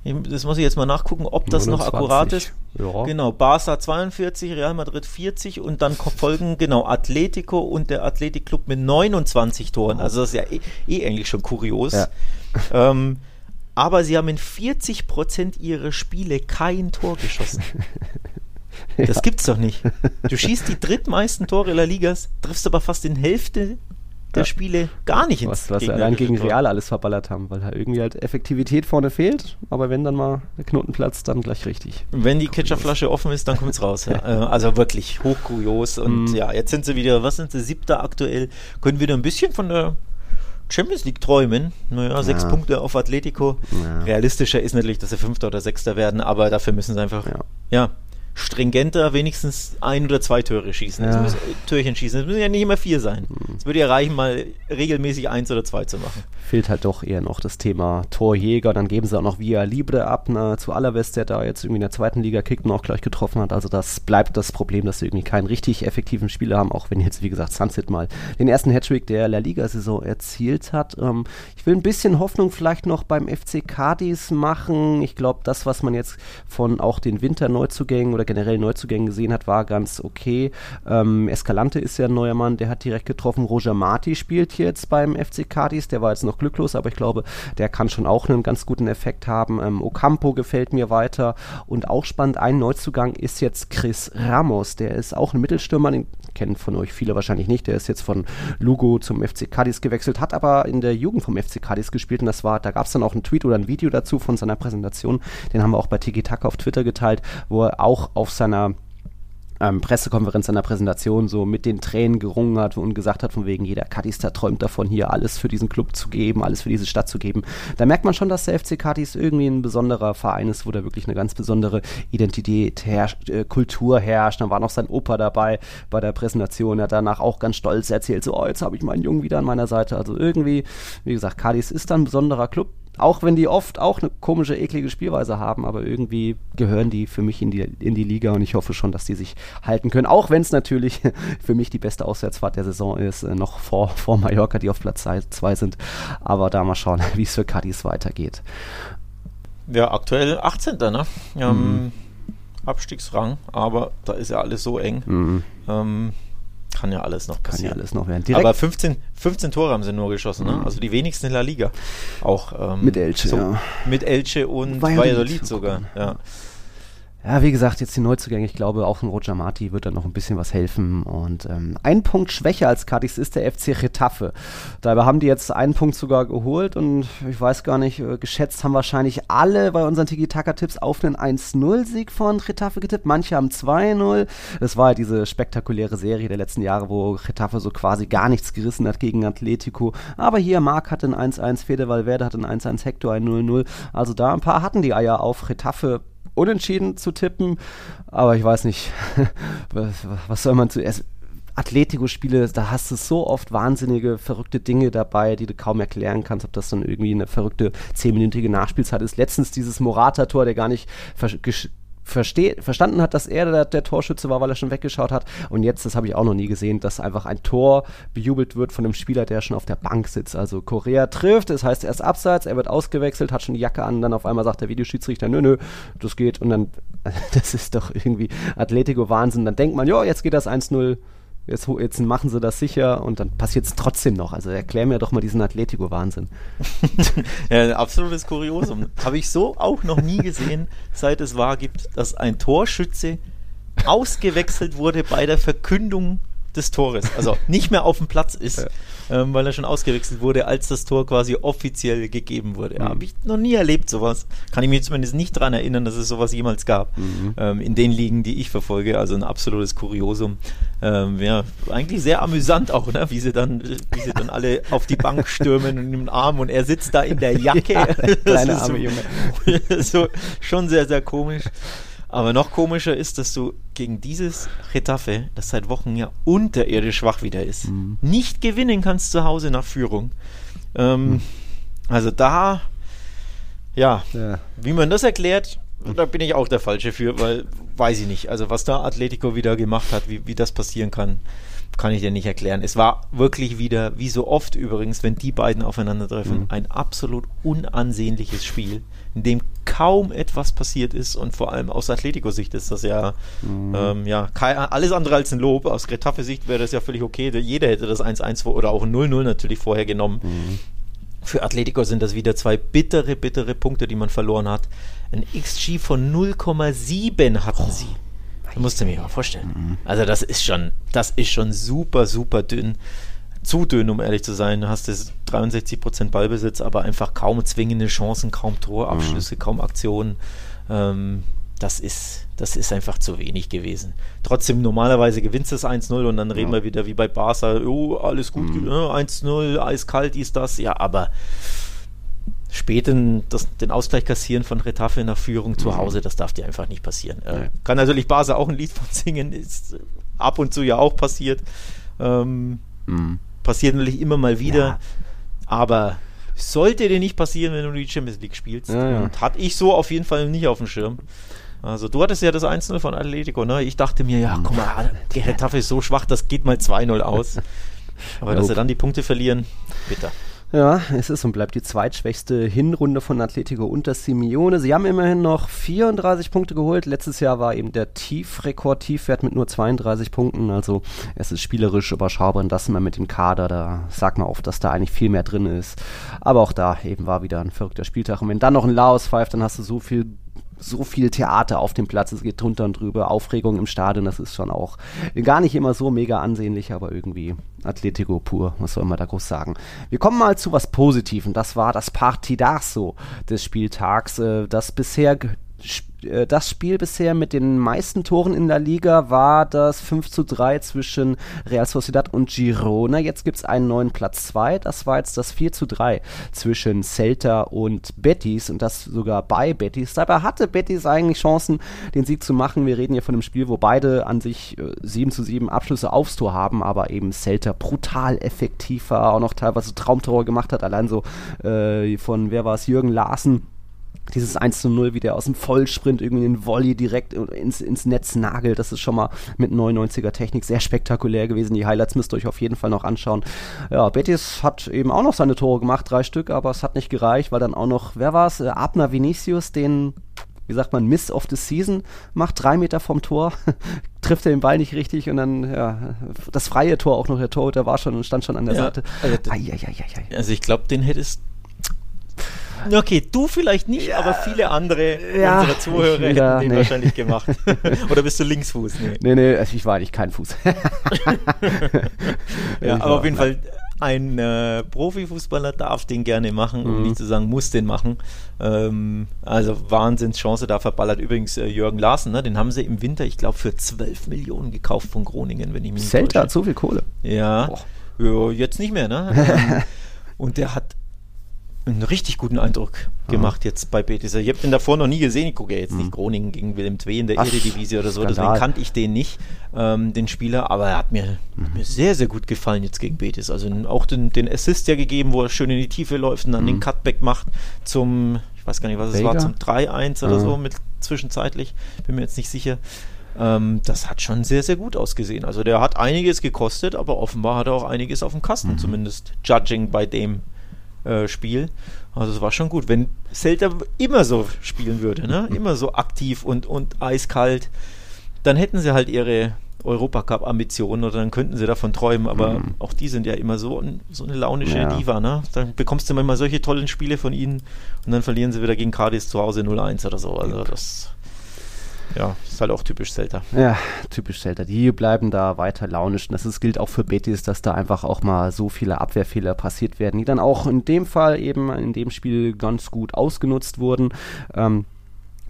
Das muss ich jetzt mal nachgucken, ob das 29. noch akkurat ist. Ja. Genau, Barca 42, Real Madrid 40 und dann folgen genau Atletico und der Athletic Club mit 29 Toren. Also das ist ja eh, eh eigentlich schon kurios. Ja. Ähm, aber sie haben in 40 Prozent ihrer Spiele kein Tor geschossen. Das ja. gibt's doch nicht. Du schießt die drittmeisten Tore La Ligas, triffst aber fast in Hälfte der ja. Spiele gar nicht ins Was, was wir allein gegen Real alles verballert haben, weil halt irgendwie halt Effektivität vorne fehlt, aber wenn dann mal der Knoten platzt, dann gleich richtig. Wenn die Ketchupflasche offen ist, dann kommt es raus. Ja. Äh, also wirklich hochkurios und mm. ja, jetzt sind sie wieder, was sind sie, siebter aktuell, können wieder ein bisschen von der Champions League träumen. Naja, ja. sechs Punkte auf Atletico. Ja. Realistischer ist natürlich, dass sie Fünfter oder Sechster werden, aber dafür müssen sie einfach, ja, ja stringenter wenigstens ein oder zwei Tore schießen. Ja. Müssen, Türchen schießen. Es müssen ja nicht immer vier sein. Es würde ja reichen, mal regelmäßig eins oder zwei zu machen. Fehlt halt doch eher noch das Thema Torjäger. Dann geben sie auch noch Via Libre ab ne, zu Alaves, der da jetzt irgendwie in der zweiten Liga kickt und auch gleich getroffen hat. Also das bleibt das Problem, dass sie irgendwie keinen richtig effektiven Spieler haben, auch wenn jetzt, wie gesagt, Sunset mal den ersten Hattrick der La Liga-Saison erzielt hat. Ähm, ich will ein bisschen Hoffnung vielleicht noch beim FC Cadiz machen. Ich glaube, das, was man jetzt von auch den Winterneuzugängen oder generell Neuzugängen gesehen hat, war ganz okay. Ähm, Escalante ist ja ein neuer Mann, der hat direkt getroffen. Roger Marti spielt jetzt beim FC Cadiz, der war jetzt noch glücklos, aber ich glaube, der kann schon auch einen ganz guten Effekt haben. Ähm, Ocampo gefällt mir weiter und auch spannend, ein Neuzugang ist jetzt Chris Ramos, der ist auch ein Mittelstürmer, den kennen von euch viele wahrscheinlich nicht, der ist jetzt von Lugo zum FC Cadiz gewechselt, hat aber in der Jugend vom FC Cadiz gespielt und das war, da gab es dann auch einen Tweet oder ein Video dazu von seiner Präsentation, den haben wir auch bei Tiki Taka auf Twitter geteilt, wo er auch auf seiner ähm, Pressekonferenz, einer Präsentation so mit den Tränen gerungen hat und gesagt hat, von wegen jeder Cadister träumt davon, hier alles für diesen Club zu geben, alles für diese Stadt zu geben. Da merkt man schon, dass der FC Cadiz irgendwie ein besonderer Verein ist, wo da wirklich eine ganz besondere Identität herrscht, äh, Kultur herrscht. Dann war noch sein Opa dabei bei der Präsentation. Er hat danach auch ganz stolz erzählt, so, oh, jetzt habe ich meinen Jungen wieder an meiner Seite. Also irgendwie, wie gesagt, Cadiz ist ein besonderer Club auch wenn die oft auch eine komische, eklige Spielweise haben, aber irgendwie gehören die für mich in die, in die Liga und ich hoffe schon, dass die sich halten können. Auch wenn es natürlich für mich die beste Auswärtsfahrt der Saison ist, äh, noch vor, vor Mallorca, die auf Platz 2 sind. Aber da mal schauen, wie es für Cadiz weitergeht. Ja, aktuell 18. Ne? Ähm, mhm. Abstiegsrang, aber da ist ja alles so eng. Mhm. Ähm, kann ja alles noch passieren. Kann ja alles noch werden. Direkt Aber 15, 15 Tore haben sie nur geschossen, ne? Mhm. Also die wenigsten in der Liga. Auch ähm, mit Elche, so, ja. Mit Elche und Valladolid sogar, ja. Ja, wie gesagt, jetzt die Neuzugänge. Ich glaube, auch ein Roger Marti wird da noch ein bisschen was helfen. Und ähm, ein Punkt schwächer als Cadiz ist der FC Retafe. Dabei haben die jetzt einen Punkt sogar geholt und ich weiß gar nicht, äh, geschätzt haben wahrscheinlich alle bei unseren Tiki-Taka-Tipps auf einen 1-0-Sieg von Retafe getippt. Manche haben 2-0. Das war ja diese spektakuläre Serie der letzten Jahre, wo Retafe so quasi gar nichts gerissen hat gegen Atletico. Aber hier, Marc hatte ein 1-1, Fede Valverde hatte ein 1-1, Hector ein 0-0. Also da ein paar hatten die Eier auf Retafe unentschieden zu tippen. Aber ich weiß nicht, was, soll man zuerst. Atletico-Spiele, da hast du so oft wahnsinnige, verrückte Dinge dabei, die du kaum erklären kannst, ob das dann irgendwie eine verrückte zehnminütige Nachspielzeit ist. Letztens dieses Morata-Tor, der gar nicht verstanden hat, dass er der, der, Torschütze war, weil er schon weggeschaut hat. Und jetzt, das habe ich auch noch nie gesehen, dass einfach ein Tor bejubelt wird von einem Spieler, der schon auf der Bank sitzt. Also Korea trifft, das heißt, er ist abseits, er wird ausgewechselt, hat schon die Jacke an, dann auf einmal sagt der Videoschiedsrichter, nö, nö, das geht. Und dann, das ist doch irgendwie Atletico-Wahnsinn. Dann denkt man, ja, jetzt geht das 1-0 Jetzt, jetzt, machen sie das sicher und dann passiert es trotzdem noch. Also erklär mir doch mal diesen Atletico-Wahnsinn. ja, ein absolutes Kuriosum. Habe ich so auch noch nie gesehen, seit es wahr gibt, dass ein Torschütze ausgewechselt wurde bei der Verkündung des Tores. Also nicht mehr auf dem Platz ist. Ja ähm, weil er schon ausgewechselt wurde, als das Tor quasi offiziell gegeben wurde. Ja, mhm. Habe ich noch nie erlebt, sowas. Kann ich mich zumindest nicht daran erinnern, dass es sowas jemals gab. Mhm. Ähm, in den Ligen, die ich verfolge. Also ein absolutes Kuriosum. Ähm, ja, eigentlich sehr amüsant auch, ne? wie, sie dann, wie sie dann alle auf die Bank stürmen und im Arm und er sitzt da in der Jacke. ja, kleine arme so, Junge. so, schon sehr, sehr komisch. Aber noch komischer ist, dass du gegen dieses Retafe, das seit Wochen ja unterirdisch schwach wieder ist, mhm. nicht gewinnen kannst zu Hause nach Führung. Ähm, mhm. Also da, ja, ja, wie man das erklärt, da bin ich auch der Falsche für, weil weiß ich nicht. Also was da Atletico wieder gemacht hat, wie, wie das passieren kann, kann ich dir nicht erklären. Es war wirklich wieder, wie so oft übrigens, wenn die beiden aufeinandertreffen, mhm. ein absolut unansehnliches Spiel in dem kaum etwas passiert ist und vor allem aus Atletico-Sicht ist das ja, mhm. ähm, ja alles andere als ein Lob. Aus Getafe-Sicht wäre das ja völlig okay. Jeder hätte das 1-1 oder auch 0-0 natürlich vorher genommen. Mhm. Für Atletico sind das wieder zwei bittere, bittere Punkte, die man verloren hat. Ein XG von 0,7 hatten oh. sie. Das musst du mir mal vorstellen. Mhm. Also das ist schon, das ist schon super, super dünn zu dünn, um ehrlich zu sein. Du hast jetzt 63% Ballbesitz, aber einfach kaum zwingende Chancen, kaum Torabschlüsse, mhm. kaum Aktionen. Ähm, das ist, das ist einfach zu wenig gewesen. Trotzdem, normalerweise gewinnst du es 1-0 und dann reden ja. wir wieder wie bei Barca, oh, alles gut, mhm. 1-0, eiskalt ist das. Ja, aber späten das, den Ausgleich kassieren von Retafe nach Führung zu mhm. Hause, das darf dir einfach nicht passieren. Äh, kann natürlich Barca auch ein Lied von singen, ist ab und zu ja auch passiert. Ähm, mhm passiert natürlich immer mal wieder, ja. aber sollte dir nicht passieren, wenn du die Champions League spielst. Ja, ja. Und hatte ich so auf jeden Fall nicht auf dem Schirm. Also du hattest ja das 1-0 von Atletico, ne? Ich dachte mir, ja, guck mal, die Getafe ist so schwach, das geht mal 2-0 aus. Aber dass sie dann die Punkte verlieren, bitter. Ja, es ist und bleibt die zweitschwächste Hinrunde von Atletico unter Simeone. Sie haben immerhin noch 34 Punkte geholt. Letztes Jahr war eben der Tiefrekord Tiefwert mit nur 32 Punkten. Also es ist spielerisch überschaubar und das immer mit dem Kader. Da sagt man oft, dass da eigentlich viel mehr drin ist. Aber auch da eben war wieder ein verrückter Spieltag. Und wenn dann noch ein Laos pfeift, dann hast du so viel so viel Theater auf dem Platz, es geht drunter und drüber, Aufregung im Stadion, das ist schon auch gar nicht immer so mega ansehnlich, aber irgendwie Atletico pur, was soll man da groß sagen. Wir kommen mal zu was Positivem, das war das Partidazo des Spieltags, äh, das bisher das Spiel bisher mit den meisten Toren in der Liga war das 5 zu 3 zwischen Real Sociedad und Girona. Jetzt gibt es einen neuen Platz 2. Das war jetzt das 4 zu 3 zwischen Celta und Betis und das sogar bei Betis. Dabei hatte Betis eigentlich Chancen, den Sieg zu machen. Wir reden hier von einem Spiel, wo beide an sich äh, 7 zu 7 Abschlüsse aufs Tor haben, aber eben Celta brutal effektiv war, auch noch teilweise Traumtore gemacht hat. Allein so äh, von, wer war es, Jürgen Larsen dieses 1 zu 0, wie der aus dem Vollsprint irgendwie den Volley direkt ins, ins Netz nagelt, das ist schon mal mit 99er Technik sehr spektakulär gewesen. Die Highlights müsst ihr euch auf jeden Fall noch anschauen. Ja, Betis hat eben auch noch seine Tore gemacht, drei Stück, aber es hat nicht gereicht, weil dann auch noch, wer war es? Äh, Abner Vinicius, den wie sagt man, Miss of the Season macht, drei Meter vom Tor, trifft er den Ball nicht richtig und dann, ja, das freie Tor auch noch, der Torhüter war schon und stand schon an der ja, Seite. Also, ai, ai, ai, also ich glaube, den hättest Okay, du vielleicht nicht, ja, aber viele andere ja, unserer Zuhörer hätten ja, den nee. wahrscheinlich gemacht. Oder bist du Linksfuß? Nee, nee, nee also ich war eigentlich kein Fuß. ja, aber auf jeden Fall, ein äh, Profifußballer darf den gerne machen, um mhm. nicht zu sagen, muss den machen. Ähm, also Wahnsinnschance da verballert. Übrigens äh, Jürgen Larsen, ne, den haben sie im Winter, ich glaube, für 12 Millionen gekauft von Groningen, wenn ich mich nicht Celta hat so viel Kohle. Ja, ja jetzt nicht mehr, ne? Ähm, und der hat einen richtig guten Eindruck gemacht Aha. jetzt bei Betis. Ich habe den davor noch nie gesehen. Ich gucke ja jetzt mhm. nicht Groningen gegen Willem II in der Ach, Eredivisie oder so, Skandal. deswegen kannte ich den nicht, ähm, den Spieler, aber er hat mir, mhm. mir, sehr, sehr gut gefallen jetzt gegen Betis. Also auch den, den Assist ja gegeben, wo er schön in die Tiefe läuft und dann mhm. den Cutback macht zum, ich weiß gar nicht, was es war, zum 3-1 oder so mit zwischenzeitlich, bin mir jetzt nicht sicher. Ähm, das hat schon sehr, sehr gut ausgesehen. Also der hat einiges gekostet, aber offenbar hat er auch einiges auf dem Kasten, mhm. zumindest judging bei dem, äh, Spiel. Also es war schon gut. Wenn Celta immer so spielen würde, ne? immer so aktiv und, und eiskalt, dann hätten sie halt ihre Europacup-Ambitionen oder dann könnten sie davon träumen, aber mhm. auch die sind ja immer so, so eine launische ja. Diva, ne? Dann bekommst du manchmal solche tollen Spiele von ihnen und dann verlieren sie wieder gegen Cadiz zu Hause 0-1 oder so. Also das ja, ist halt auch typisch Celta. Ja, typisch Celta. Die bleiben da weiter launisch. Und das ist, gilt auch für Betis, dass da einfach auch mal so viele Abwehrfehler passiert werden, die dann auch in dem Fall eben in dem Spiel ganz gut ausgenutzt wurden. Ähm,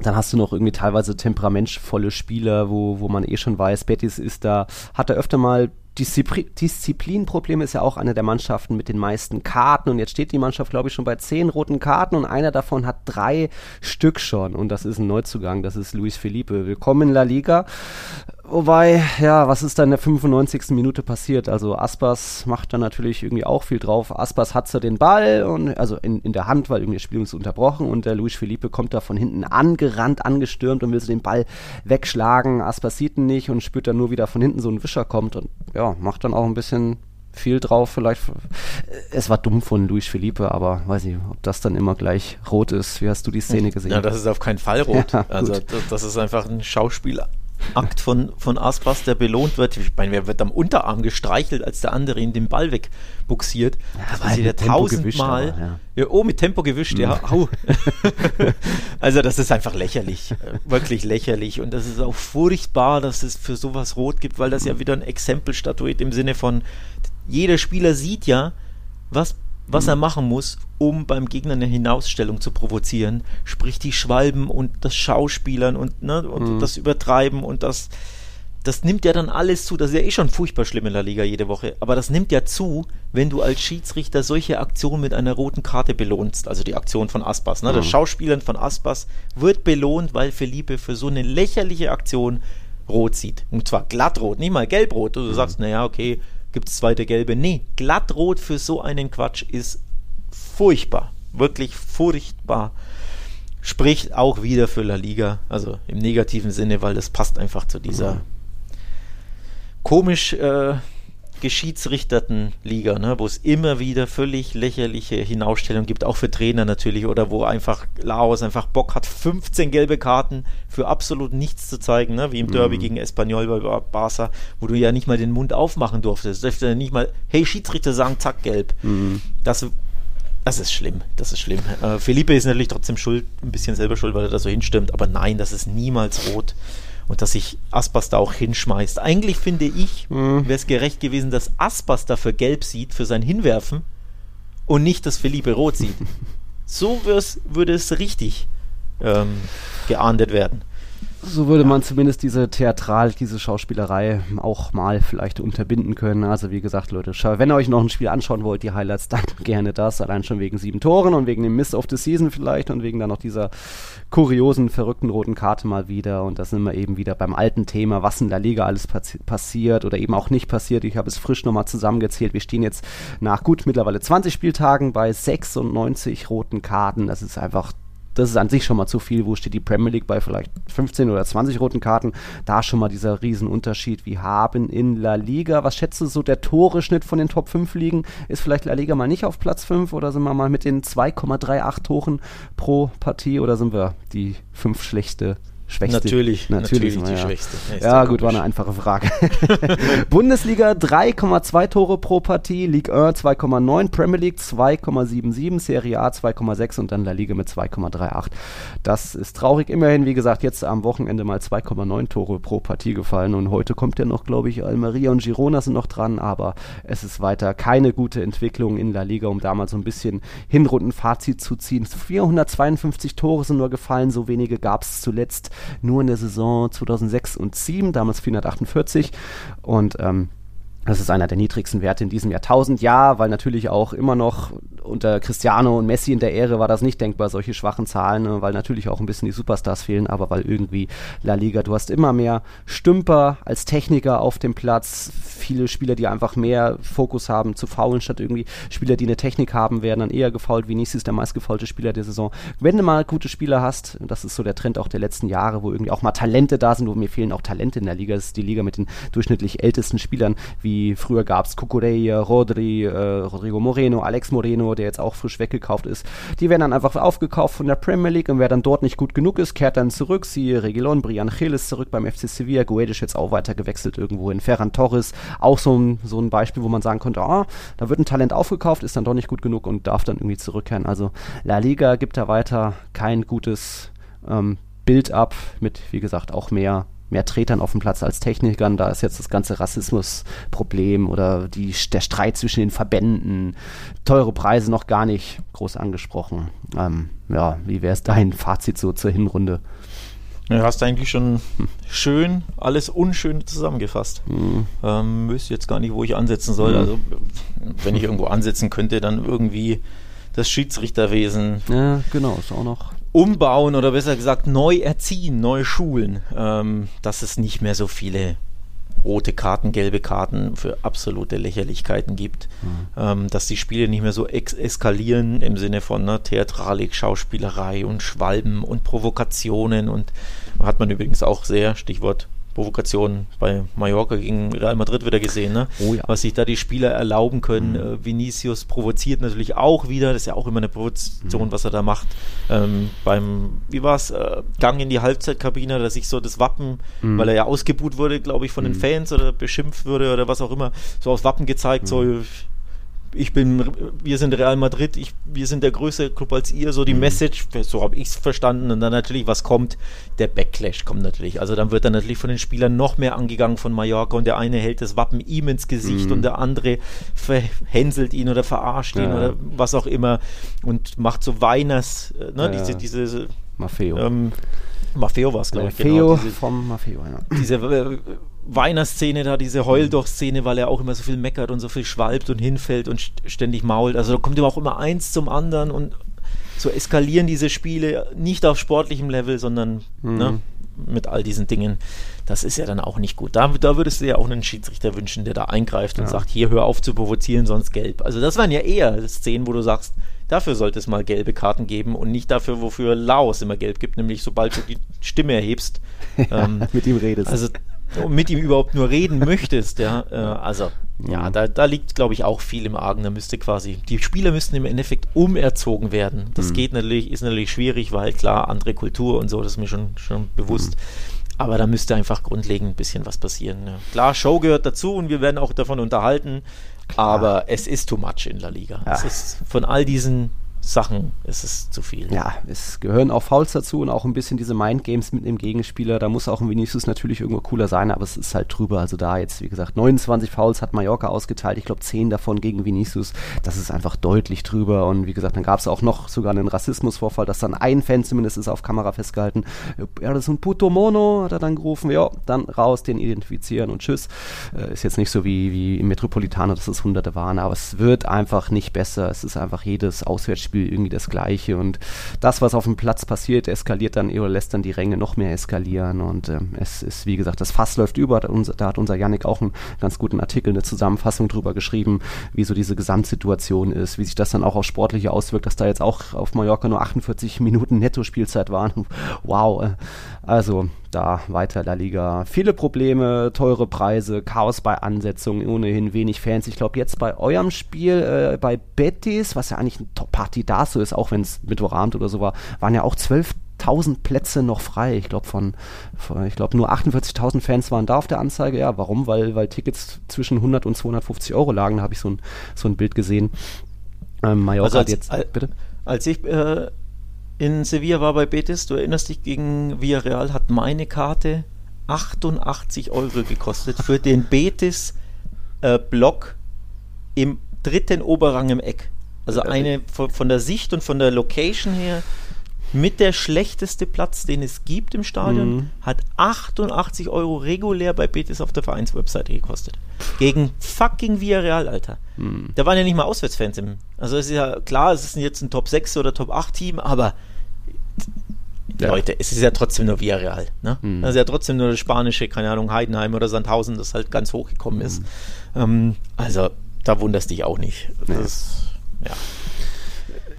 dann hast du noch irgendwie teilweise temperamentvolle Spieler, wo, wo man eh schon weiß, Betis ist da, hat er öfter mal Diszipli Disziplinproblem ist ja auch eine der Mannschaften mit den meisten Karten und jetzt steht die Mannschaft, glaube ich, schon bei zehn roten Karten und einer davon hat drei Stück schon und das ist ein Neuzugang, das ist Luis Felipe. Willkommen in La Liga. Wobei, ja, was ist dann in der 95. Minute passiert? Also Aspas macht dann natürlich irgendwie auch viel drauf. Aspas hat so den Ball und also in, in der Hand, weil irgendwie das Spiel ist unterbrochen und der Luis Felipe kommt da von hinten angerannt, angestürmt und will so den Ball wegschlagen. Aspas sieht ihn nicht und spürt dann nur, wie da von hinten so ein Wischer kommt und ja, macht dann auch ein bisschen viel drauf. Vielleicht, es war dumm von Luis Felipe, aber weiß ich, ob das dann immer gleich rot ist. Wie hast du die Szene gesehen? Ja, das ist auf keinen Fall rot. Ja, also das, das, ist einfach ein Schauspieler. Akt von, von Aspas, der belohnt wird. Ich meine, wer wird am Unterarm gestreichelt, als der andere ihn den Ball wegbuxiert. Ja, das ja tausendmal. Ja. ja. oh, mit Tempo gewischt, mhm. ja. Au. also, das ist einfach lächerlich. Äh, wirklich lächerlich. Und das ist auch furchtbar, dass es für sowas rot gibt, weil das ja wieder ein Exempel statuiert im Sinne von, jeder Spieler sieht ja, was was er machen muss, um beim Gegner eine Hinausstellung zu provozieren. Sprich die Schwalben und das Schauspielern und, ne, und mhm. das Übertreiben und das, das nimmt ja dann alles zu. Das ist ja eh schon furchtbar schlimm in der Liga jede Woche. Aber das nimmt ja zu, wenn du als Schiedsrichter solche Aktionen mit einer roten Karte belohnst. Also die Aktion von Aspas. Ne? Mhm. Das Schauspielern von Aspas wird belohnt, weil Felipe für so eine lächerliche Aktion rot sieht. Und zwar glattrot, nicht mal gelbrot. Du mhm. sagst, naja, okay, gibt es zweite Gelbe. Nee, glattrot für so einen Quatsch ist furchtbar. Wirklich furchtbar. Spricht auch wieder für La Liga, also im negativen Sinne, weil das passt einfach zu dieser komisch äh, geschiedsrichterten Liga, ne, wo es immer wieder völlig lächerliche Hinausstellungen gibt, auch für Trainer natürlich, oder wo einfach Laos einfach Bock hat, 15 gelbe Karten für absolut nichts zu zeigen, ne, wie im Derby mhm. gegen Espanyol bei Barca, wo du ja nicht mal den Mund aufmachen durftest. Du durftest ja nicht mal, hey Schiedsrichter sagen, zack, gelb. Mhm. Das das ist schlimm, das ist schlimm. Äh, Felipe ist natürlich trotzdem schuld, ein bisschen selber schuld, weil er da so hinstimmt, aber nein, das ist niemals rot und dass sich Aspas da auch hinschmeißt. Eigentlich finde ich, mhm. wäre es gerecht gewesen, dass Aspas dafür gelb sieht für sein Hinwerfen und nicht, dass Felipe rot sieht. so würde es richtig ähm, geahndet werden. So würde man zumindest diese Theatral, diese Schauspielerei auch mal vielleicht unterbinden können. Also wie gesagt, Leute, wenn ihr euch noch ein Spiel anschauen wollt, die Highlights, dann gerne das. Allein schon wegen sieben Toren und wegen dem Mist of the Season vielleicht und wegen dann noch dieser kuriosen, verrückten roten Karte mal wieder. Und da sind wir eben wieder beim alten Thema, was in der Liga alles passi passiert oder eben auch nicht passiert. Ich habe es frisch nochmal zusammengezählt. Wir stehen jetzt nach gut mittlerweile 20 Spieltagen bei 96 roten Karten. Das ist einfach das ist an sich schon mal zu viel. Wo steht die Premier League bei vielleicht 15 oder 20 roten Karten? Da schon mal dieser Riesenunterschied. Wir haben in La Liga, was schätzt du so, der Tore-Schnitt von den Top 5 Ligen? Ist vielleicht La Liga mal nicht auf Platz 5 oder sind wir mal mit den 2,38 Toren pro Partie oder sind wir die fünf schlechte Schwächste. Natürlich, natürlich, natürlich die ja. Schwächste. Ja, ja gut, war eine einfache Frage. Bundesliga 3,2 Tore pro Partie, Ligue 1 2,9, Premier League 2,77, Serie A 2,6 und dann La Liga mit 2,38. Das ist traurig. Immerhin, wie gesagt, jetzt am Wochenende mal 2,9 Tore pro Partie gefallen und heute kommt ja noch, glaube ich, Almeria und Girona sind noch dran, aber es ist weiter keine gute Entwicklung in La Liga, um da mal so ein bisschen Hinrundenfazit zu ziehen. 452 Tore sind nur gefallen, so wenige gab es zuletzt nur in der Saison 2006 und 2007, damals 448. Und ähm, das ist einer der niedrigsten Werte in diesem Jahrtausend. Ja, weil natürlich auch immer noch unter Cristiano und Messi in der Ehre war das nicht denkbar, solche schwachen Zahlen, ne, weil natürlich auch ein bisschen die Superstars fehlen, aber weil irgendwie La Liga, du hast immer mehr Stümper als Techniker auf dem Platz, viele Spieler, die einfach mehr Fokus haben zu faulen, statt irgendwie Spieler, die eine Technik haben, werden dann eher gefault. Vinicius der meistgefaulte Spieler der Saison. Wenn du mal gute Spieler hast, das ist so der Trend auch der letzten Jahre, wo irgendwie auch mal Talente da sind, wo mir fehlen auch Talente in der Liga, das ist die Liga mit den durchschnittlich ältesten Spielern, wie früher gab es Kukureya, Rodri, äh, Rodrigo Moreno, Alex Moreno, der jetzt auch frisch weggekauft ist. Die werden dann einfach aufgekauft von der Premier League und wer dann dort nicht gut genug ist, kehrt dann zurück. Siehe Regilon, Brian ist zurück beim FC Sevilla, Guedes jetzt auch weiter gewechselt irgendwo in Ferran Torres. Auch so ein, so ein Beispiel, wo man sagen konnte, ah, da wird ein Talent aufgekauft, ist dann doch nicht gut genug und darf dann irgendwie zurückkehren. Also La Liga gibt da weiter kein gutes ähm, Bild ab mit, wie gesagt, auch mehr mehr Tretern auf dem Platz als Technikern. Da ist jetzt das ganze Rassismusproblem oder die, der Streit zwischen den Verbänden, teure Preise noch gar nicht groß angesprochen. Ähm, ja, wie wäre es dein Fazit so zur Hinrunde? Du hast eigentlich schon schön alles Unschöne zusammengefasst. Mhm. Ähm, wüsste jetzt gar nicht, wo ich ansetzen soll. Mhm. Also, wenn ich irgendwo ansetzen könnte, dann irgendwie das Schiedsrichterwesen. Ja, genau, ist auch noch umbauen oder besser gesagt neu erziehen, neu schulen, ähm, dass es nicht mehr so viele rote Karten, gelbe Karten für absolute Lächerlichkeiten gibt, mhm. ähm, dass die Spiele nicht mehr so eskalieren im Sinne von ne, Theatralik, Schauspielerei und Schwalben und Provokationen. Und hat man übrigens auch sehr, Stichwort Provokationen bei Mallorca gegen Real Madrid wieder gesehen, ne? Oh ja. was sich da die Spieler erlauben können. Mhm. Äh, Vinicius provoziert natürlich auch wieder, das ist ja auch immer eine Provokation, mhm. was er da macht. Ähm, beim, wie war es, äh, Gang in die Halbzeitkabine, dass sich so das Wappen, mhm. weil er ja ausgebuht wurde, glaube ich, von den mhm. Fans oder beschimpft wurde oder was auch immer, so aufs Wappen gezeigt, so mhm ich bin, wir sind Real Madrid, ich, wir sind der größere Club als ihr, so die mhm. Message, so habe ich es verstanden. Und dann natürlich, was kommt? Der Backlash kommt natürlich. Also dann wird dann natürlich von den Spielern noch mehr angegangen von Mallorca und der eine hält das Wappen ihm ins Gesicht mhm. und der andere verhänselt ihn oder verarscht ihn ja. oder was auch immer und macht so Weiners, äh, ne, ja. diese, diese Maffeo. Ähm, Maffeo war es, glaube ich. Genau, diese, vom Maffeo, ja. Diese äh, Weinerszene da, diese Heuldoch-Szene, weil er auch immer so viel meckert und so viel schwalbt und hinfällt und ständig mault. Also da kommt immer auch immer eins zum anderen und so eskalieren diese Spiele nicht auf sportlichem Level, sondern mhm. ne, mit all diesen Dingen. Das ist ja dann auch nicht gut. Da, da würdest du ja auch einen Schiedsrichter wünschen, der da eingreift und ja. sagt, hier hör auf zu provozieren, sonst gelb. Also das waren ja eher Szenen, wo du sagst, dafür sollte es mal gelbe Karten geben und nicht dafür, wofür Laos immer gelb gibt, nämlich sobald du die Stimme erhebst. Ähm, mit ihm redest. Also mit ihm überhaupt nur reden möchtest, ja. Äh, also, ja, da, da liegt, glaube ich, auch viel im Argen. Da müsste quasi, die Spieler müssten im Endeffekt umerzogen werden. Das mhm. geht natürlich, ist natürlich schwierig, weil klar, andere Kultur und so, das ist mir schon, schon bewusst. Mhm. Aber da müsste einfach grundlegend ein bisschen was passieren. Ja. Klar, Show gehört dazu und wir werden auch davon unterhalten. Klar. Aber es ist too much in La Liga. Ja. Es ist von all diesen Sachen ist es zu viel. Ja, es gehören auch Fouls dazu und auch ein bisschen diese Mindgames mit dem Gegenspieler. Da muss auch ein Vinicius natürlich irgendwo cooler sein, aber es ist halt drüber. Also da jetzt, wie gesagt, 29 Fouls hat Mallorca ausgeteilt. Ich glaube, 10 davon gegen Vinicius. Das ist einfach deutlich drüber. Und wie gesagt, dann gab es auch noch sogar einen Rassismusvorfall, dass dann ein Fan zumindest ist auf Kamera festgehalten. Ja, das ist ein Puto Mono, hat er dann gerufen. Ja, dann raus, den identifizieren und tschüss. Äh, ist jetzt nicht so wie, wie im Metropolitano, dass es hunderte waren, aber es wird einfach nicht besser. Es ist einfach jedes Auswärtsspiel Spiel irgendwie das Gleiche. Und das, was auf dem Platz passiert, eskaliert dann oder lässt dann die Ränge noch mehr eskalieren. Und ähm, es ist, wie gesagt, das Fass läuft über. Da, da hat unser Yannick auch einen ganz guten Artikel, eine Zusammenfassung drüber geschrieben, wie so diese Gesamtsituation ist, wie sich das dann auch auf Sportliche auswirkt, dass da jetzt auch auf Mallorca nur 48 Minuten Netto-Spielzeit waren. wow. Äh, also da weiter La Liga. Viele Probleme, teure Preise, Chaos bei Ansetzungen, ohnehin wenig Fans. Ich glaube, jetzt bei eurem Spiel, äh, bei Betis, was ja eigentlich ein Top-Party da so ist, auch wenn es Mittwochabend oder so war, waren ja auch 12.000 Plätze noch frei. Ich glaube von, von, ich glaube nur 48.000 Fans waren da auf der Anzeige. Ja, warum? Weil, weil Tickets zwischen 100 und 250 Euro lagen. Da habe ich so ein, so ein Bild gesehen. Ähm, Mallorca also als, hat jetzt, bitte? Als ich äh, in Sevilla war bei Betis, du erinnerst dich, gegen Villarreal hat meine Karte 88 Euro gekostet für den Betis-Block äh, im dritten Oberrang im Eck. Also eine von, von der Sicht und von der Location her mit der schlechteste Platz, den es gibt im Stadion, mhm. hat 88 Euro regulär bei Betis auf der Vereinswebseite gekostet. Gegen fucking Villarreal, Alter. Mhm. Da waren ja nicht mal Auswärtsfans im. Also es ist ja klar, es ist jetzt ein Top 6 oder Top 8 Team, aber ja. Leute, es ist ja trotzdem nur Villarreal. Ne? Mhm. Das ist ja trotzdem nur das spanische, keine Ahnung, Heidenheim oder Sandhausen, das halt ganz hoch gekommen ist. Mhm. Ähm, also da wunderst dich auch nicht. Das, ja. ja.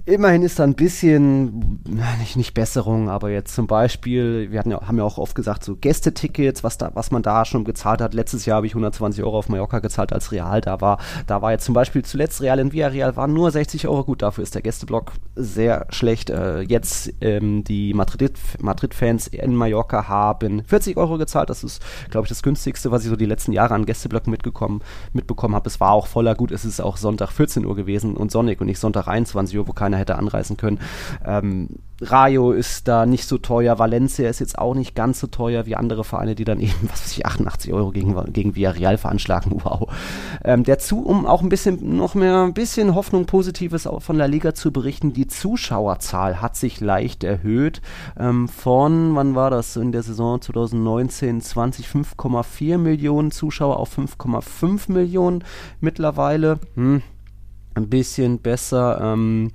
Immerhin ist da ein bisschen, nicht, nicht Besserung, aber jetzt zum Beispiel, wir hatten ja, haben ja auch oft gesagt, so Gästetickets, was, da, was man da schon gezahlt hat. Letztes Jahr habe ich 120 Euro auf Mallorca gezahlt, als Real da war. Da war jetzt zum Beispiel zuletzt Real in Villarreal waren nur 60 Euro. Gut, dafür ist der Gästeblock sehr schlecht. Äh, jetzt ähm, die Madrid-Fans Madrid in Mallorca haben 40 Euro gezahlt. Das ist, glaube ich, das günstigste, was ich so die letzten Jahre an Gästeblöcken mitbekommen habe. Es war auch voller. Gut, es ist auch Sonntag 14 Uhr gewesen und sonnig und nicht Sonntag 21 Uhr, wo keiner keiner hätte anreisen können. Ähm, Rayo ist da nicht so teuer, Valencia ist jetzt auch nicht ganz so teuer wie andere Vereine, die dann eben, was weiß ich, 88 Euro gegen, gegen Villarreal veranschlagen. Wow. Ähm, dazu, um auch ein bisschen, noch mehr, ein bisschen Hoffnung Positives von der Liga zu berichten, die Zuschauerzahl hat sich leicht erhöht. Ähm, von, wann war das, in der Saison 2019, 20, 5,4 Millionen Zuschauer auf 5,5 Millionen mittlerweile. Hm ein bisschen besser. Ähm,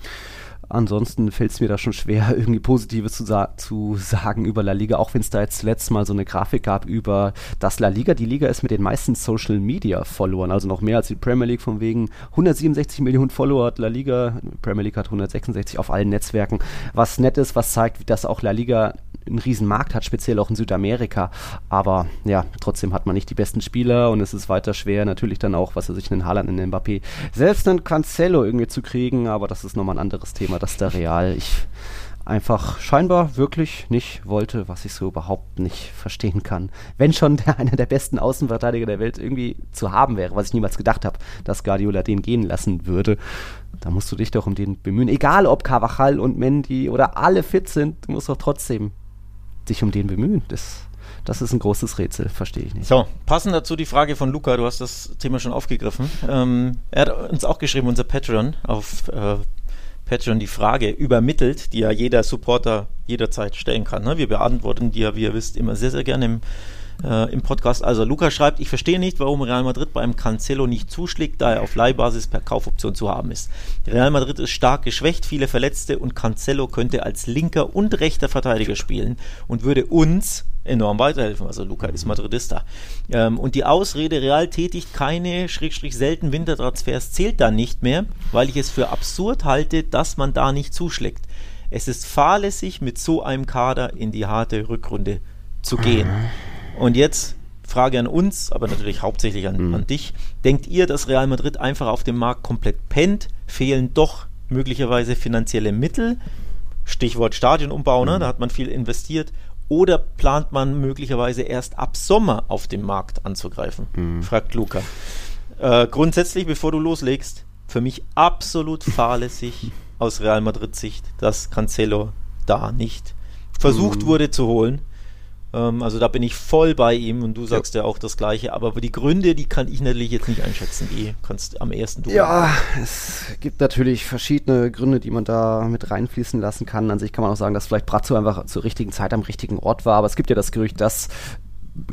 ansonsten fällt es mir da schon schwer, irgendwie Positives zu, sa zu sagen über La Liga, auch wenn es da jetzt letztes Mal so eine Grafik gab über, dass La Liga die Liga ist mit den meisten Social Media Followern, also noch mehr als die Premier League von wegen 167 Millionen Follower hat La Liga, Premier League hat 166 auf allen Netzwerken, was nett ist, was zeigt, dass auch La Liga einen riesen Markt hat, speziell auch in Südamerika. Aber ja, trotzdem hat man nicht die besten Spieler und es ist weiter schwer, natürlich dann auch, was er sich in Haaland, in Mbappé, selbst einen Cancelo irgendwie zu kriegen, aber das ist nochmal ein anderes Thema, dass der Real ich einfach scheinbar wirklich nicht wollte, was ich so überhaupt nicht verstehen kann. Wenn schon der, einer der besten Außenverteidiger der Welt irgendwie zu haben wäre, was ich niemals gedacht habe, dass Guardiola den gehen lassen würde. Da musst du dich doch um den bemühen. Egal ob Carvajal und Mendy oder alle fit sind, du musst doch trotzdem sich um den bemühen. Das, das ist ein großes Rätsel, verstehe ich nicht. So, passend dazu die Frage von Luca, du hast das Thema schon aufgegriffen. Ähm, er hat uns auch geschrieben, unser Patreon, auf äh, Patreon die Frage übermittelt, die ja jeder Supporter jederzeit stellen kann. Ne? Wir beantworten die ja, wie ihr wisst, immer sehr, sehr gerne im äh, im Podcast. Also Luca schreibt, ich verstehe nicht, warum Real Madrid beim Cancelo nicht zuschlägt, da er auf Leihbasis per Kaufoption zu haben ist. Real Madrid ist stark geschwächt, viele Verletzte und Cancelo könnte als linker und rechter Verteidiger spielen und würde uns enorm weiterhelfen. Also Luca ist Madridista. Ähm, und die Ausrede, Real tätigt keine, schrägstrich selten Wintertransfers, zählt dann nicht mehr, weil ich es für absurd halte, dass man da nicht zuschlägt. Es ist fahrlässig, mit so einem Kader in die harte Rückrunde zu gehen. Mhm. Und jetzt Frage an uns, aber natürlich hauptsächlich an, mhm. an dich. Denkt ihr, dass Real Madrid einfach auf dem Markt komplett pennt? Fehlen doch möglicherweise finanzielle Mittel? Stichwort Stadionumbau, ne? Mhm. da hat man viel investiert. Oder plant man möglicherweise erst ab Sommer auf dem Markt anzugreifen? Mhm. Fragt Luca. Äh, grundsätzlich, bevor du loslegst, für mich absolut fahrlässig aus Real Madrid Sicht, dass Cancelo da nicht versucht mhm. wurde zu holen. Ähm, also da bin ich voll bei ihm und du sagst ja. ja. auch das Gleiche. Aber die Gründe, die kann ich natürlich jetzt nicht einschätzen. Die kannst am ersten du. Ja, es gibt natürlich verschiedene Gründe, die man da mit reinfließen lassen kann. An sich kann man auch sagen, dass vielleicht Brazzo einfach zur richtigen Zeit am richtigen Ort war. Aber es gibt ja das Gerücht, dass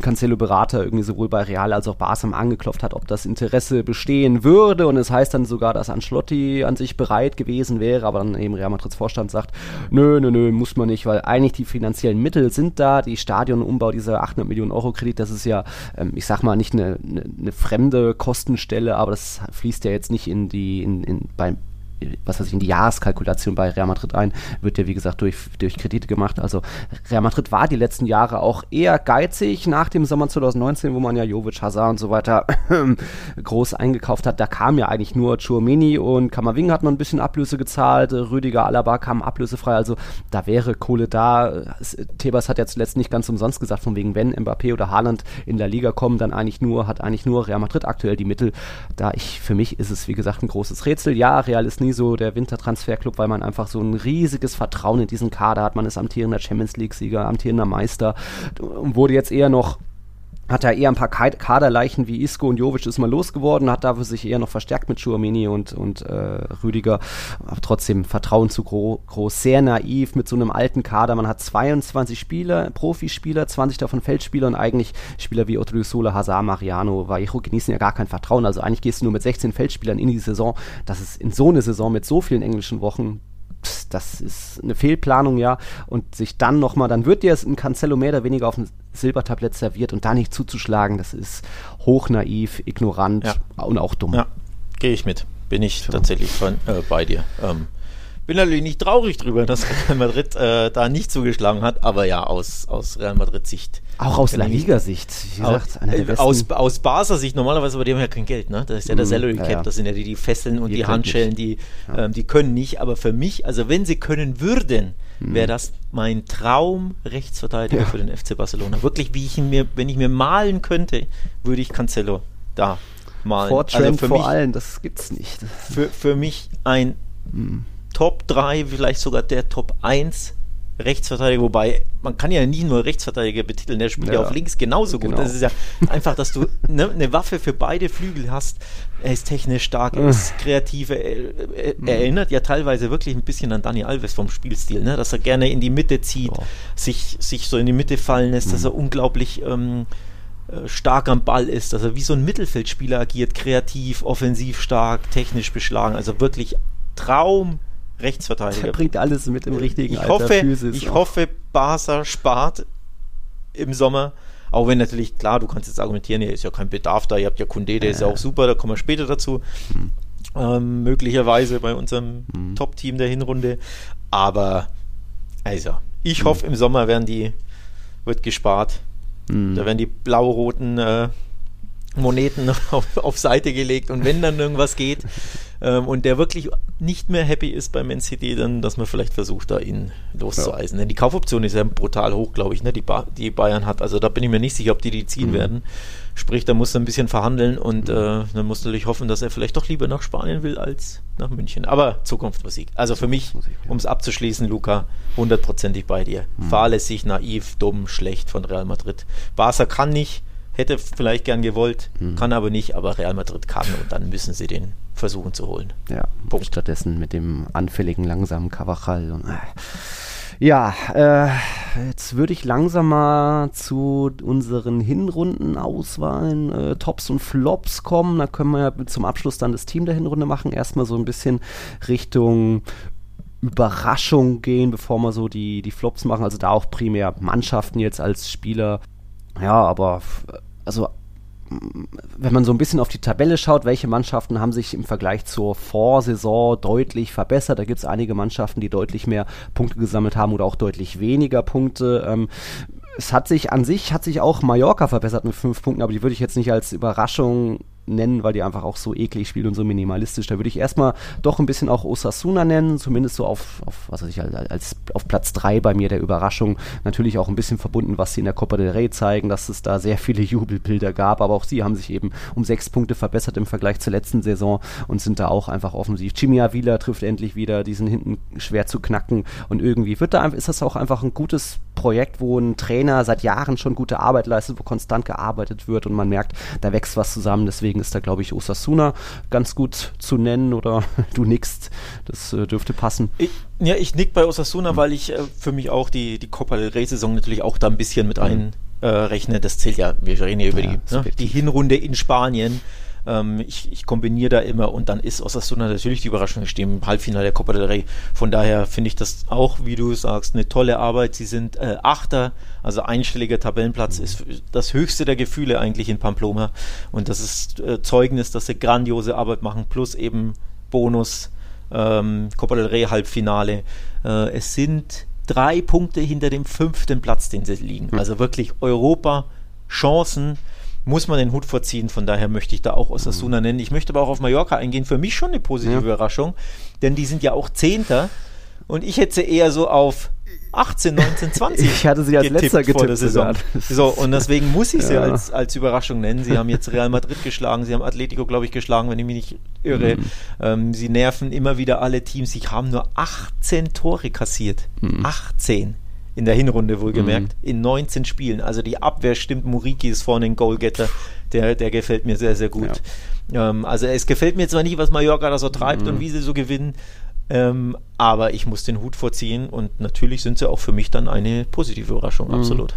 Cancelo-Berater irgendwie sowohl bei Real als auch Barca angeklopft hat, ob das Interesse bestehen würde. Und es heißt dann sogar, dass Ancelotti an sich bereit gewesen wäre, aber dann eben Real Madrids Vorstand sagt, nö, nö, nö, muss man nicht, weil eigentlich die finanziellen Mittel sind da. Die Stadionumbau, dieser 800 Millionen Euro Kredit, das ist ja, ähm, ich sag mal, nicht eine, eine, eine, fremde Kostenstelle, aber das fließt ja jetzt nicht in die, in, in, beim, was weiß ich, in die Jahreskalkulation bei Real Madrid ein, wird ja wie gesagt durch, durch Kredite gemacht. Also Real Madrid war die letzten Jahre auch eher geizig nach dem Sommer 2019, wo man ja Jovic, Hazard und so weiter groß eingekauft hat. Da kam ja eigentlich nur Chouameni und Kammerwing hat man ein bisschen Ablöse gezahlt, Rüdiger, Alaba kamen ablösefrei, also da wäre Kohle da. Tebas hat ja zuletzt nicht ganz umsonst gesagt, von wegen wenn Mbappé oder Haaland in der Liga kommen, dann eigentlich nur, hat eigentlich nur Real Madrid aktuell die Mittel. Da ich, für mich ist es wie gesagt ein großes Rätsel. Ja, Real ist nicht nie so der Wintertransferclub, weil man einfach so ein riesiges Vertrauen in diesen Kader hat. Man ist amtierender Champions League-Sieger, amtierender Meister und wurde jetzt eher noch hat er eher ein paar Kaderleichen wie Isco und Jovic ist mal losgeworden, hat dafür sich eher noch verstärkt mit Schuamini und, und äh, Rüdiger. Aber trotzdem Vertrauen zu gro groß, sehr naiv mit so einem alten Kader. Man hat 22 Spieler, Profispieler, 20 davon Feldspieler und eigentlich Spieler wie Odriozola, Hazard, Mariano, Vallejo genießen ja gar kein Vertrauen. Also eigentlich gehst du nur mit 16 Feldspielern in die Saison. Das ist in so eine Saison mit so vielen englischen Wochen das ist eine Fehlplanung, ja. Und sich dann nochmal, dann wird dir es ein Cancelo mehr oder weniger auf dem Silbertablett serviert und da nicht zuzuschlagen, das ist hochnaiv, ignorant ja. und auch dumm. Ja, gehe ich mit. Bin ich so. tatsächlich von, äh, bei dir. Ähm, bin natürlich nicht traurig drüber, dass Real Madrid äh, da nicht zugeschlagen hat, aber ja, aus, aus Real Madrid Sicht. Auch aus La Liga-Sicht, wie gesagt, einer der äh, Aus, aus Barca-Sicht, normalerweise, aber die haben ja kein Geld, ne? Das ist ja der mm, Salary Cap, ja, ja. das sind ja die, die Fesseln und die, die Handschellen, die, ja. ähm, die können nicht, aber für mich, also wenn sie können würden, mm. wäre das mein Traum Rechtsverteidiger für den FC Barcelona. Wirklich, wie ich mir, wenn ich mir malen könnte, würde ich Cancelo da malen. Vor Trent also vor mich, allen, das gibt's nicht. Für, für mich ein mm Top 3, vielleicht sogar der Top 1 Rechtsverteidiger, wobei man kann ja nicht nur Rechtsverteidiger betiteln, der spielt ja, ja auf links genauso gut. Genau. Das ist ja einfach, dass du ne, eine Waffe für beide Flügel hast. Er ist technisch stark, er ist kreativ, er, er, er erinnert ja teilweise wirklich ein bisschen an Dani Alves vom Spielstil, ne? dass er gerne in die Mitte zieht, oh. sich, sich so in die Mitte fallen lässt, mhm. dass er unglaublich ähm, äh, stark am Ball ist, dass er wie so ein Mittelfeldspieler agiert, kreativ, offensiv stark, technisch beschlagen, also wirklich Traum Rechtsverteidiger. Er bringt alles mit im richtigen ich Alter. Hoffe, Physis ich auch. hoffe, Barca spart im Sommer. Auch wenn natürlich, klar, du kannst jetzt argumentieren, hier ist ja kein Bedarf da, ihr habt ja Kunde, der äh. ist ja auch super, da kommen wir später dazu. Hm. Ähm, möglicherweise bei unserem hm. Top-Team der Hinrunde. Aber, also, ich hm. hoffe, im Sommer werden die, wird gespart. Hm. Da werden die blau-roten äh, Moneten auf, auf Seite gelegt und wenn dann irgendwas geht ähm, und der wirklich nicht mehr happy ist bei Man City, dann, dass man vielleicht versucht, da ihn loszueisen. Ja. Denn die Kaufoption ist ja brutal hoch, glaube ich, ne, die, ba die Bayern hat. Also da bin ich mir nicht sicher, ob die die ziehen mhm. werden. Sprich, da muss er ein bisschen verhandeln und mhm. äh, dann muss natürlich hoffen, dass er vielleicht doch lieber nach Spanien will als nach München. Aber Zukunftsmusik. Also für mich, um es abzuschließen, Luca, hundertprozentig bei dir. Mhm. Fahrlässig, naiv, dumm, schlecht von Real Madrid. Barca kann nicht, hätte vielleicht gern gewollt, mhm. kann aber nicht, aber Real Madrid kann und dann müssen sie den versuchen zu holen. Ja, Punkt. stattdessen mit dem anfälligen, langsamen Cavachal und äh, Ja, äh, jetzt würde ich langsam mal zu unseren Hinrundenauswahlen, äh, Tops und Flops kommen. Da können wir ja zum Abschluss dann das Team der Hinrunde machen. Erstmal so ein bisschen Richtung Überraschung gehen, bevor wir so die, die Flops machen. Also da auch primär Mannschaften jetzt als Spieler. Ja, aber also wenn man so ein bisschen auf die Tabelle schaut, welche Mannschaften haben sich im Vergleich zur Vorsaison deutlich verbessert. Da gibt es einige Mannschaften, die deutlich mehr Punkte gesammelt haben oder auch deutlich weniger Punkte. Ähm, es hat sich an sich, hat sich auch Mallorca verbessert mit fünf Punkten, aber die würde ich jetzt nicht als Überraschung nennen, weil die einfach auch so eklig spielen und so minimalistisch. Da würde ich erstmal doch ein bisschen auch Osasuna nennen, zumindest so auf, auf was weiß ich, als, als auf Platz 3 bei mir der Überraschung. Natürlich auch ein bisschen verbunden, was sie in der Copa del Rey zeigen, dass es da sehr viele Jubelbilder gab, aber auch sie haben sich eben um sechs Punkte verbessert im Vergleich zur letzten Saison und sind da auch einfach offensiv. Jimmy Avila trifft endlich wieder, die sind hinten schwer zu knacken und irgendwie wird da ist das auch einfach ein gutes Projekt, wo ein Trainer seit Jahren schon gute Arbeit leistet, wo konstant gearbeitet wird und man merkt, da wächst was zusammen. Deswegen ist da, glaube ich, Osasuna ganz gut zu nennen oder du nickst. Das äh, dürfte passen. Ich, ja, ich nick bei Osasuna, weil ich äh, für mich auch die, die Copa del Rey-Saison natürlich auch da ein bisschen mit mhm. einrechne. Das zählt ja, wir reden ja über ja, die, ne, die Hinrunde in Spanien. Ähm, ich, ich kombiniere da immer und dann ist Osasuna natürlich die Überraschung stehen im Halbfinale der Copa del Rey. Von daher finde ich das auch, wie du sagst, eine tolle Arbeit. Sie sind äh, Achter, also einstelliger Tabellenplatz ist das höchste der Gefühle eigentlich in Pamplona und das ist äh, Zeugnis, dass sie grandiose Arbeit machen, plus eben Bonus ähm, Copa del Rey Halbfinale. Äh, es sind drei Punkte hinter dem fünften Platz, den sie liegen. Hm. Also wirklich Europa Chancen muss man den Hut vorziehen. Von daher möchte ich da auch Osasuna nennen. Ich möchte aber auch auf Mallorca eingehen. Für mich schon eine positive ja. Überraschung, denn die sind ja auch Zehnter. Und ich hätte eher so auf 18, 19, 20. Ich hatte sie als letzter getippt vor der Saison. So, und deswegen muss ich sie ja. als, als Überraschung nennen. Sie haben jetzt Real Madrid geschlagen, sie haben Atletico, glaube ich, geschlagen, wenn ich mich nicht irre. Mhm. Ähm, sie nerven immer wieder alle Teams. Sie haben nur 18 Tore kassiert. Mhm. 18 in der Hinrunde wohlgemerkt, mhm. in 19 Spielen. Also die Abwehr stimmt, Muriki ist vorne ein Goalgetter, der, der gefällt mir sehr, sehr gut. Ja. Ähm, also es gefällt mir zwar nicht, was Mallorca da so treibt mhm. und wie sie so gewinnen, ähm, aber ich muss den Hut vorziehen und natürlich sind sie auch für mich dann eine positive Überraschung, mhm. absolut.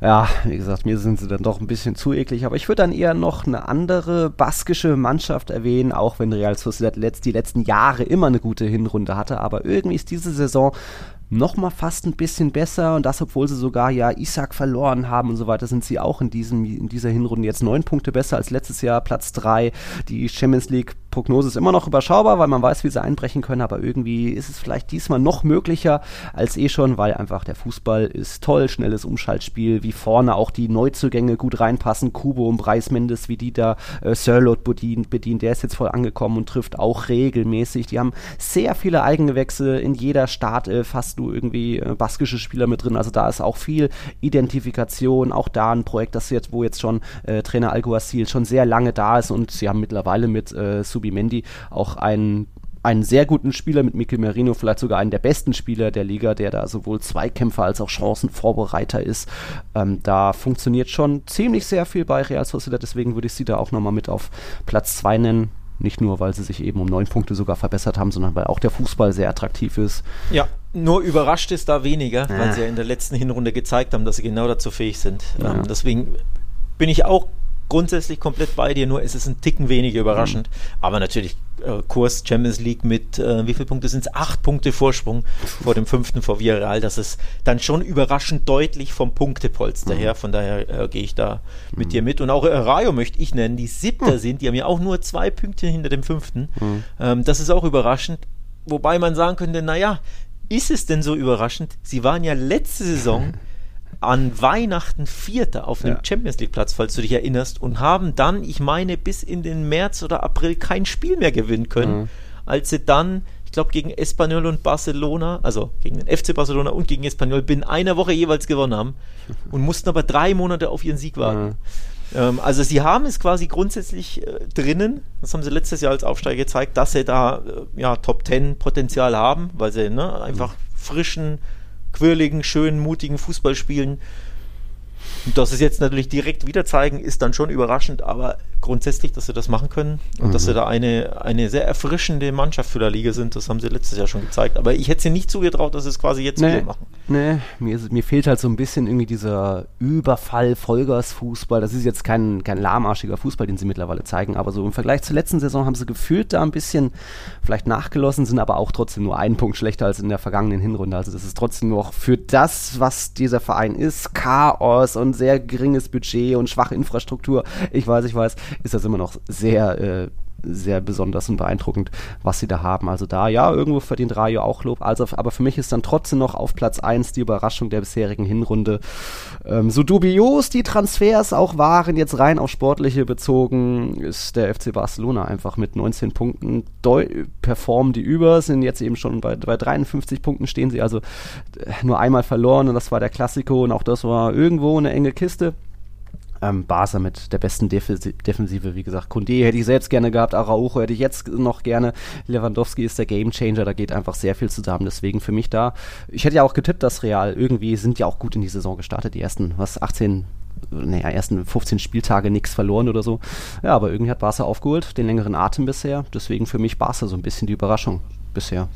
Ja, wie gesagt, mir sind sie dann doch ein bisschen zu eklig, aber ich würde dann eher noch eine andere baskische Mannschaft erwähnen, auch wenn Real Sociedad die letzten Jahre immer eine gute Hinrunde hatte, aber irgendwie ist diese Saison noch mal fast ein bisschen besser und das, obwohl sie sogar ja Isaac verloren haben und so weiter, sind sie auch in, diesem, in dieser Hinrunde jetzt neun Punkte besser als letztes Jahr, Platz drei. Die Champions League Prognose ist immer noch überschaubar, weil man weiß, wie sie einbrechen können, aber irgendwie ist es vielleicht diesmal noch möglicher als eh schon, weil einfach der Fußball ist toll, schnelles Umschaltspiel, wie vorne auch die Neuzugänge gut reinpassen, Kubo und Breis Mendes, wie die da äh, Sirlot bedient, bedient, der ist jetzt voll angekommen und trifft auch regelmäßig. Die haben sehr viele Eigengewächse in jeder Startelf, hast du irgendwie äh, baskische Spieler mit drin, also da ist auch viel Identifikation, auch da ein Projekt, das jetzt, wo jetzt schon äh, Trainer Alguacil schon sehr lange da ist und sie haben mittlerweile mit äh, Subi Subimendi auch einen einen sehr guten Spieler mit Mikel Merino, vielleicht sogar einen der besten Spieler der Liga, der da sowohl Zweikämpfer als auch Chancenvorbereiter ist. Ähm, da funktioniert schon ziemlich sehr viel bei Real Sociedad, deswegen würde ich sie da auch nochmal mit auf Platz 2 nennen. Nicht nur, weil sie sich eben um neun Punkte sogar verbessert haben, sondern weil auch der Fußball sehr attraktiv ist. Ja, nur überrascht ist da weniger, ja. weil sie ja in der letzten Hinrunde gezeigt haben, dass sie genau dazu fähig sind. Ja. Ähm, deswegen bin ich auch grundsätzlich komplett bei dir, nur ist es ein Ticken weniger überraschend. Mhm. Aber natürlich äh, Kurs Champions League mit, äh, wie viele Punkte sind es? Acht Punkte Vorsprung vor dem fünften vor Villarreal. Das ist dann schon überraschend deutlich vom Punktepolster mhm. her. Von daher äh, gehe ich da mhm. mit dir mit. Und auch Rayo möchte ich nennen, die siebter mhm. sind. Die haben ja auch nur zwei Punkte hinter dem fünften. Mhm. Ähm, das ist auch überraschend. Wobei man sagen könnte, naja, ist es denn so überraschend? Sie waren ja letzte Saison an Weihnachten Vierter auf dem ja. Champions League Platz, falls du dich erinnerst, und haben dann, ich meine, bis in den März oder April kein Spiel mehr gewinnen können, mhm. als sie dann, ich glaube, gegen Espanyol und Barcelona, also gegen den FC Barcelona und gegen Espanyol, binnen einer Woche jeweils gewonnen haben und mussten aber drei Monate auf ihren Sieg warten. Mhm. Ähm, also sie haben es quasi grundsätzlich äh, drinnen, das haben sie letztes Jahr als Aufsteiger gezeigt, dass sie da äh, ja, Top Ten Potenzial haben, weil sie ne, einfach mhm. frischen quirligen, schönen, mutigen Fußball spielen. Und dass es jetzt natürlich direkt wieder zeigen, ist dann schon überraschend, aber grundsätzlich, dass sie das machen können und mhm. dass sie da eine, eine sehr erfrischende Mannschaft für der Liga sind. Das haben sie letztes Jahr schon gezeigt. Aber ich hätte sie nicht zugetraut, dass sie es quasi jetzt nee, wieder machen. Nee, mir, mir fehlt halt so ein bisschen irgendwie dieser Überfall, Vollgasfußball. Das ist jetzt kein, kein lahmarschiger Fußball, den sie mittlerweile zeigen, aber so im Vergleich zur letzten Saison haben sie gefühlt da ein bisschen vielleicht nachgelassen, sind aber auch trotzdem nur einen Punkt schlechter als in der vergangenen Hinrunde. Also das ist trotzdem noch für das, was dieser Verein ist, Chaos und sehr geringes Budget und schwache Infrastruktur. Ich weiß, ich weiß, ist das immer noch sehr äh, sehr besonders und beeindruckend, was sie da haben. Also da, ja, irgendwo verdient Rayo auch Lob. Also, aber für mich ist dann trotzdem noch auf Platz 1 die Überraschung der bisherigen Hinrunde. Ähm, so dubios die Transfers auch waren, jetzt rein auf sportliche bezogen, ist der FC Barcelona einfach mit 19 Punkten performen die über, sind jetzt eben schon bei, bei 53 Punkten stehen sie, also äh, nur einmal verloren und das war der Klassiko und auch das war irgendwo eine enge Kiste. Ähm, Barca mit der besten Defensive, wie gesagt. Kunde hätte ich selbst gerne gehabt, Araujo hätte ich jetzt noch gerne. Lewandowski ist der Gamechanger, da geht einfach sehr viel zusammen. Deswegen für mich da. Ich hätte ja auch getippt, dass Real irgendwie sind ja auch gut in die Saison gestartet. Die ersten, was, 18, naja, ersten 15 Spieltage nichts verloren oder so. Ja, aber irgendwie hat Barca aufgeholt, den längeren Atem bisher. Deswegen für mich Barca so ein bisschen die Überraschung bisher.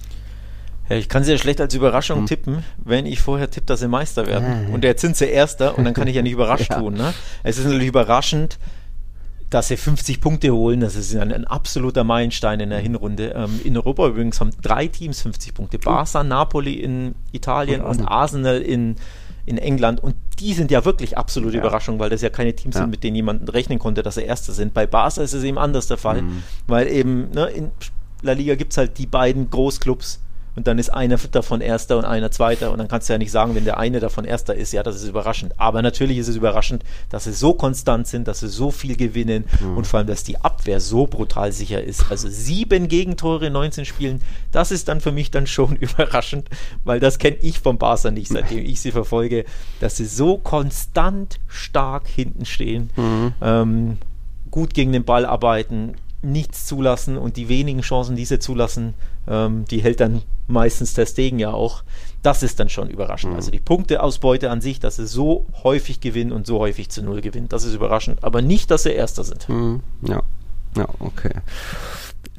Ich kann sie ja schlecht als Überraschung hm. tippen, wenn ich vorher tippe, dass sie Meister werden. Ja, Und jetzt sind sie Erster und dann kann ich ja nicht überrascht ja. tun. Ne? Es ist natürlich überraschend, dass sie 50 Punkte holen. Das ist ein, ein absoluter Meilenstein in der Hinrunde. Ähm, in Europa übrigens haben drei Teams 50 Punkte. Barca, Napoli in Italien und, und Arsenal in, in England. Und die sind ja wirklich absolute ja. Überraschung, weil das ja keine Teams ja. sind, mit denen jemand rechnen konnte, dass sie Erster sind. Bei Barca ist es eben anders der Fall, mhm. weil eben ne, in La Liga gibt es halt die beiden Großclubs und dann ist einer davon Erster und einer Zweiter und dann kannst du ja nicht sagen, wenn der eine davon Erster ist, ja, das ist überraschend. Aber natürlich ist es überraschend, dass sie so konstant sind, dass sie so viel gewinnen mhm. und vor allem, dass die Abwehr so brutal sicher ist. Also sieben Gegentore in 19 Spielen, das ist dann für mich dann schon überraschend, weil das kenne ich vom Barca nicht, seitdem ich sie verfolge, dass sie so konstant stark hinten stehen, mhm. ähm, gut gegen den Ball arbeiten, nichts zulassen und die wenigen Chancen, die sie zulassen, ähm, die hält dann meistens der Stegen ja auch. Das ist dann schon überraschend. Mhm. Also die Punkteausbeute an sich, dass sie so häufig gewinnen und so häufig zu Null gewinnen, das ist überraschend. Aber nicht, dass sie Erster sind. Mhm. Ja. Ja, okay.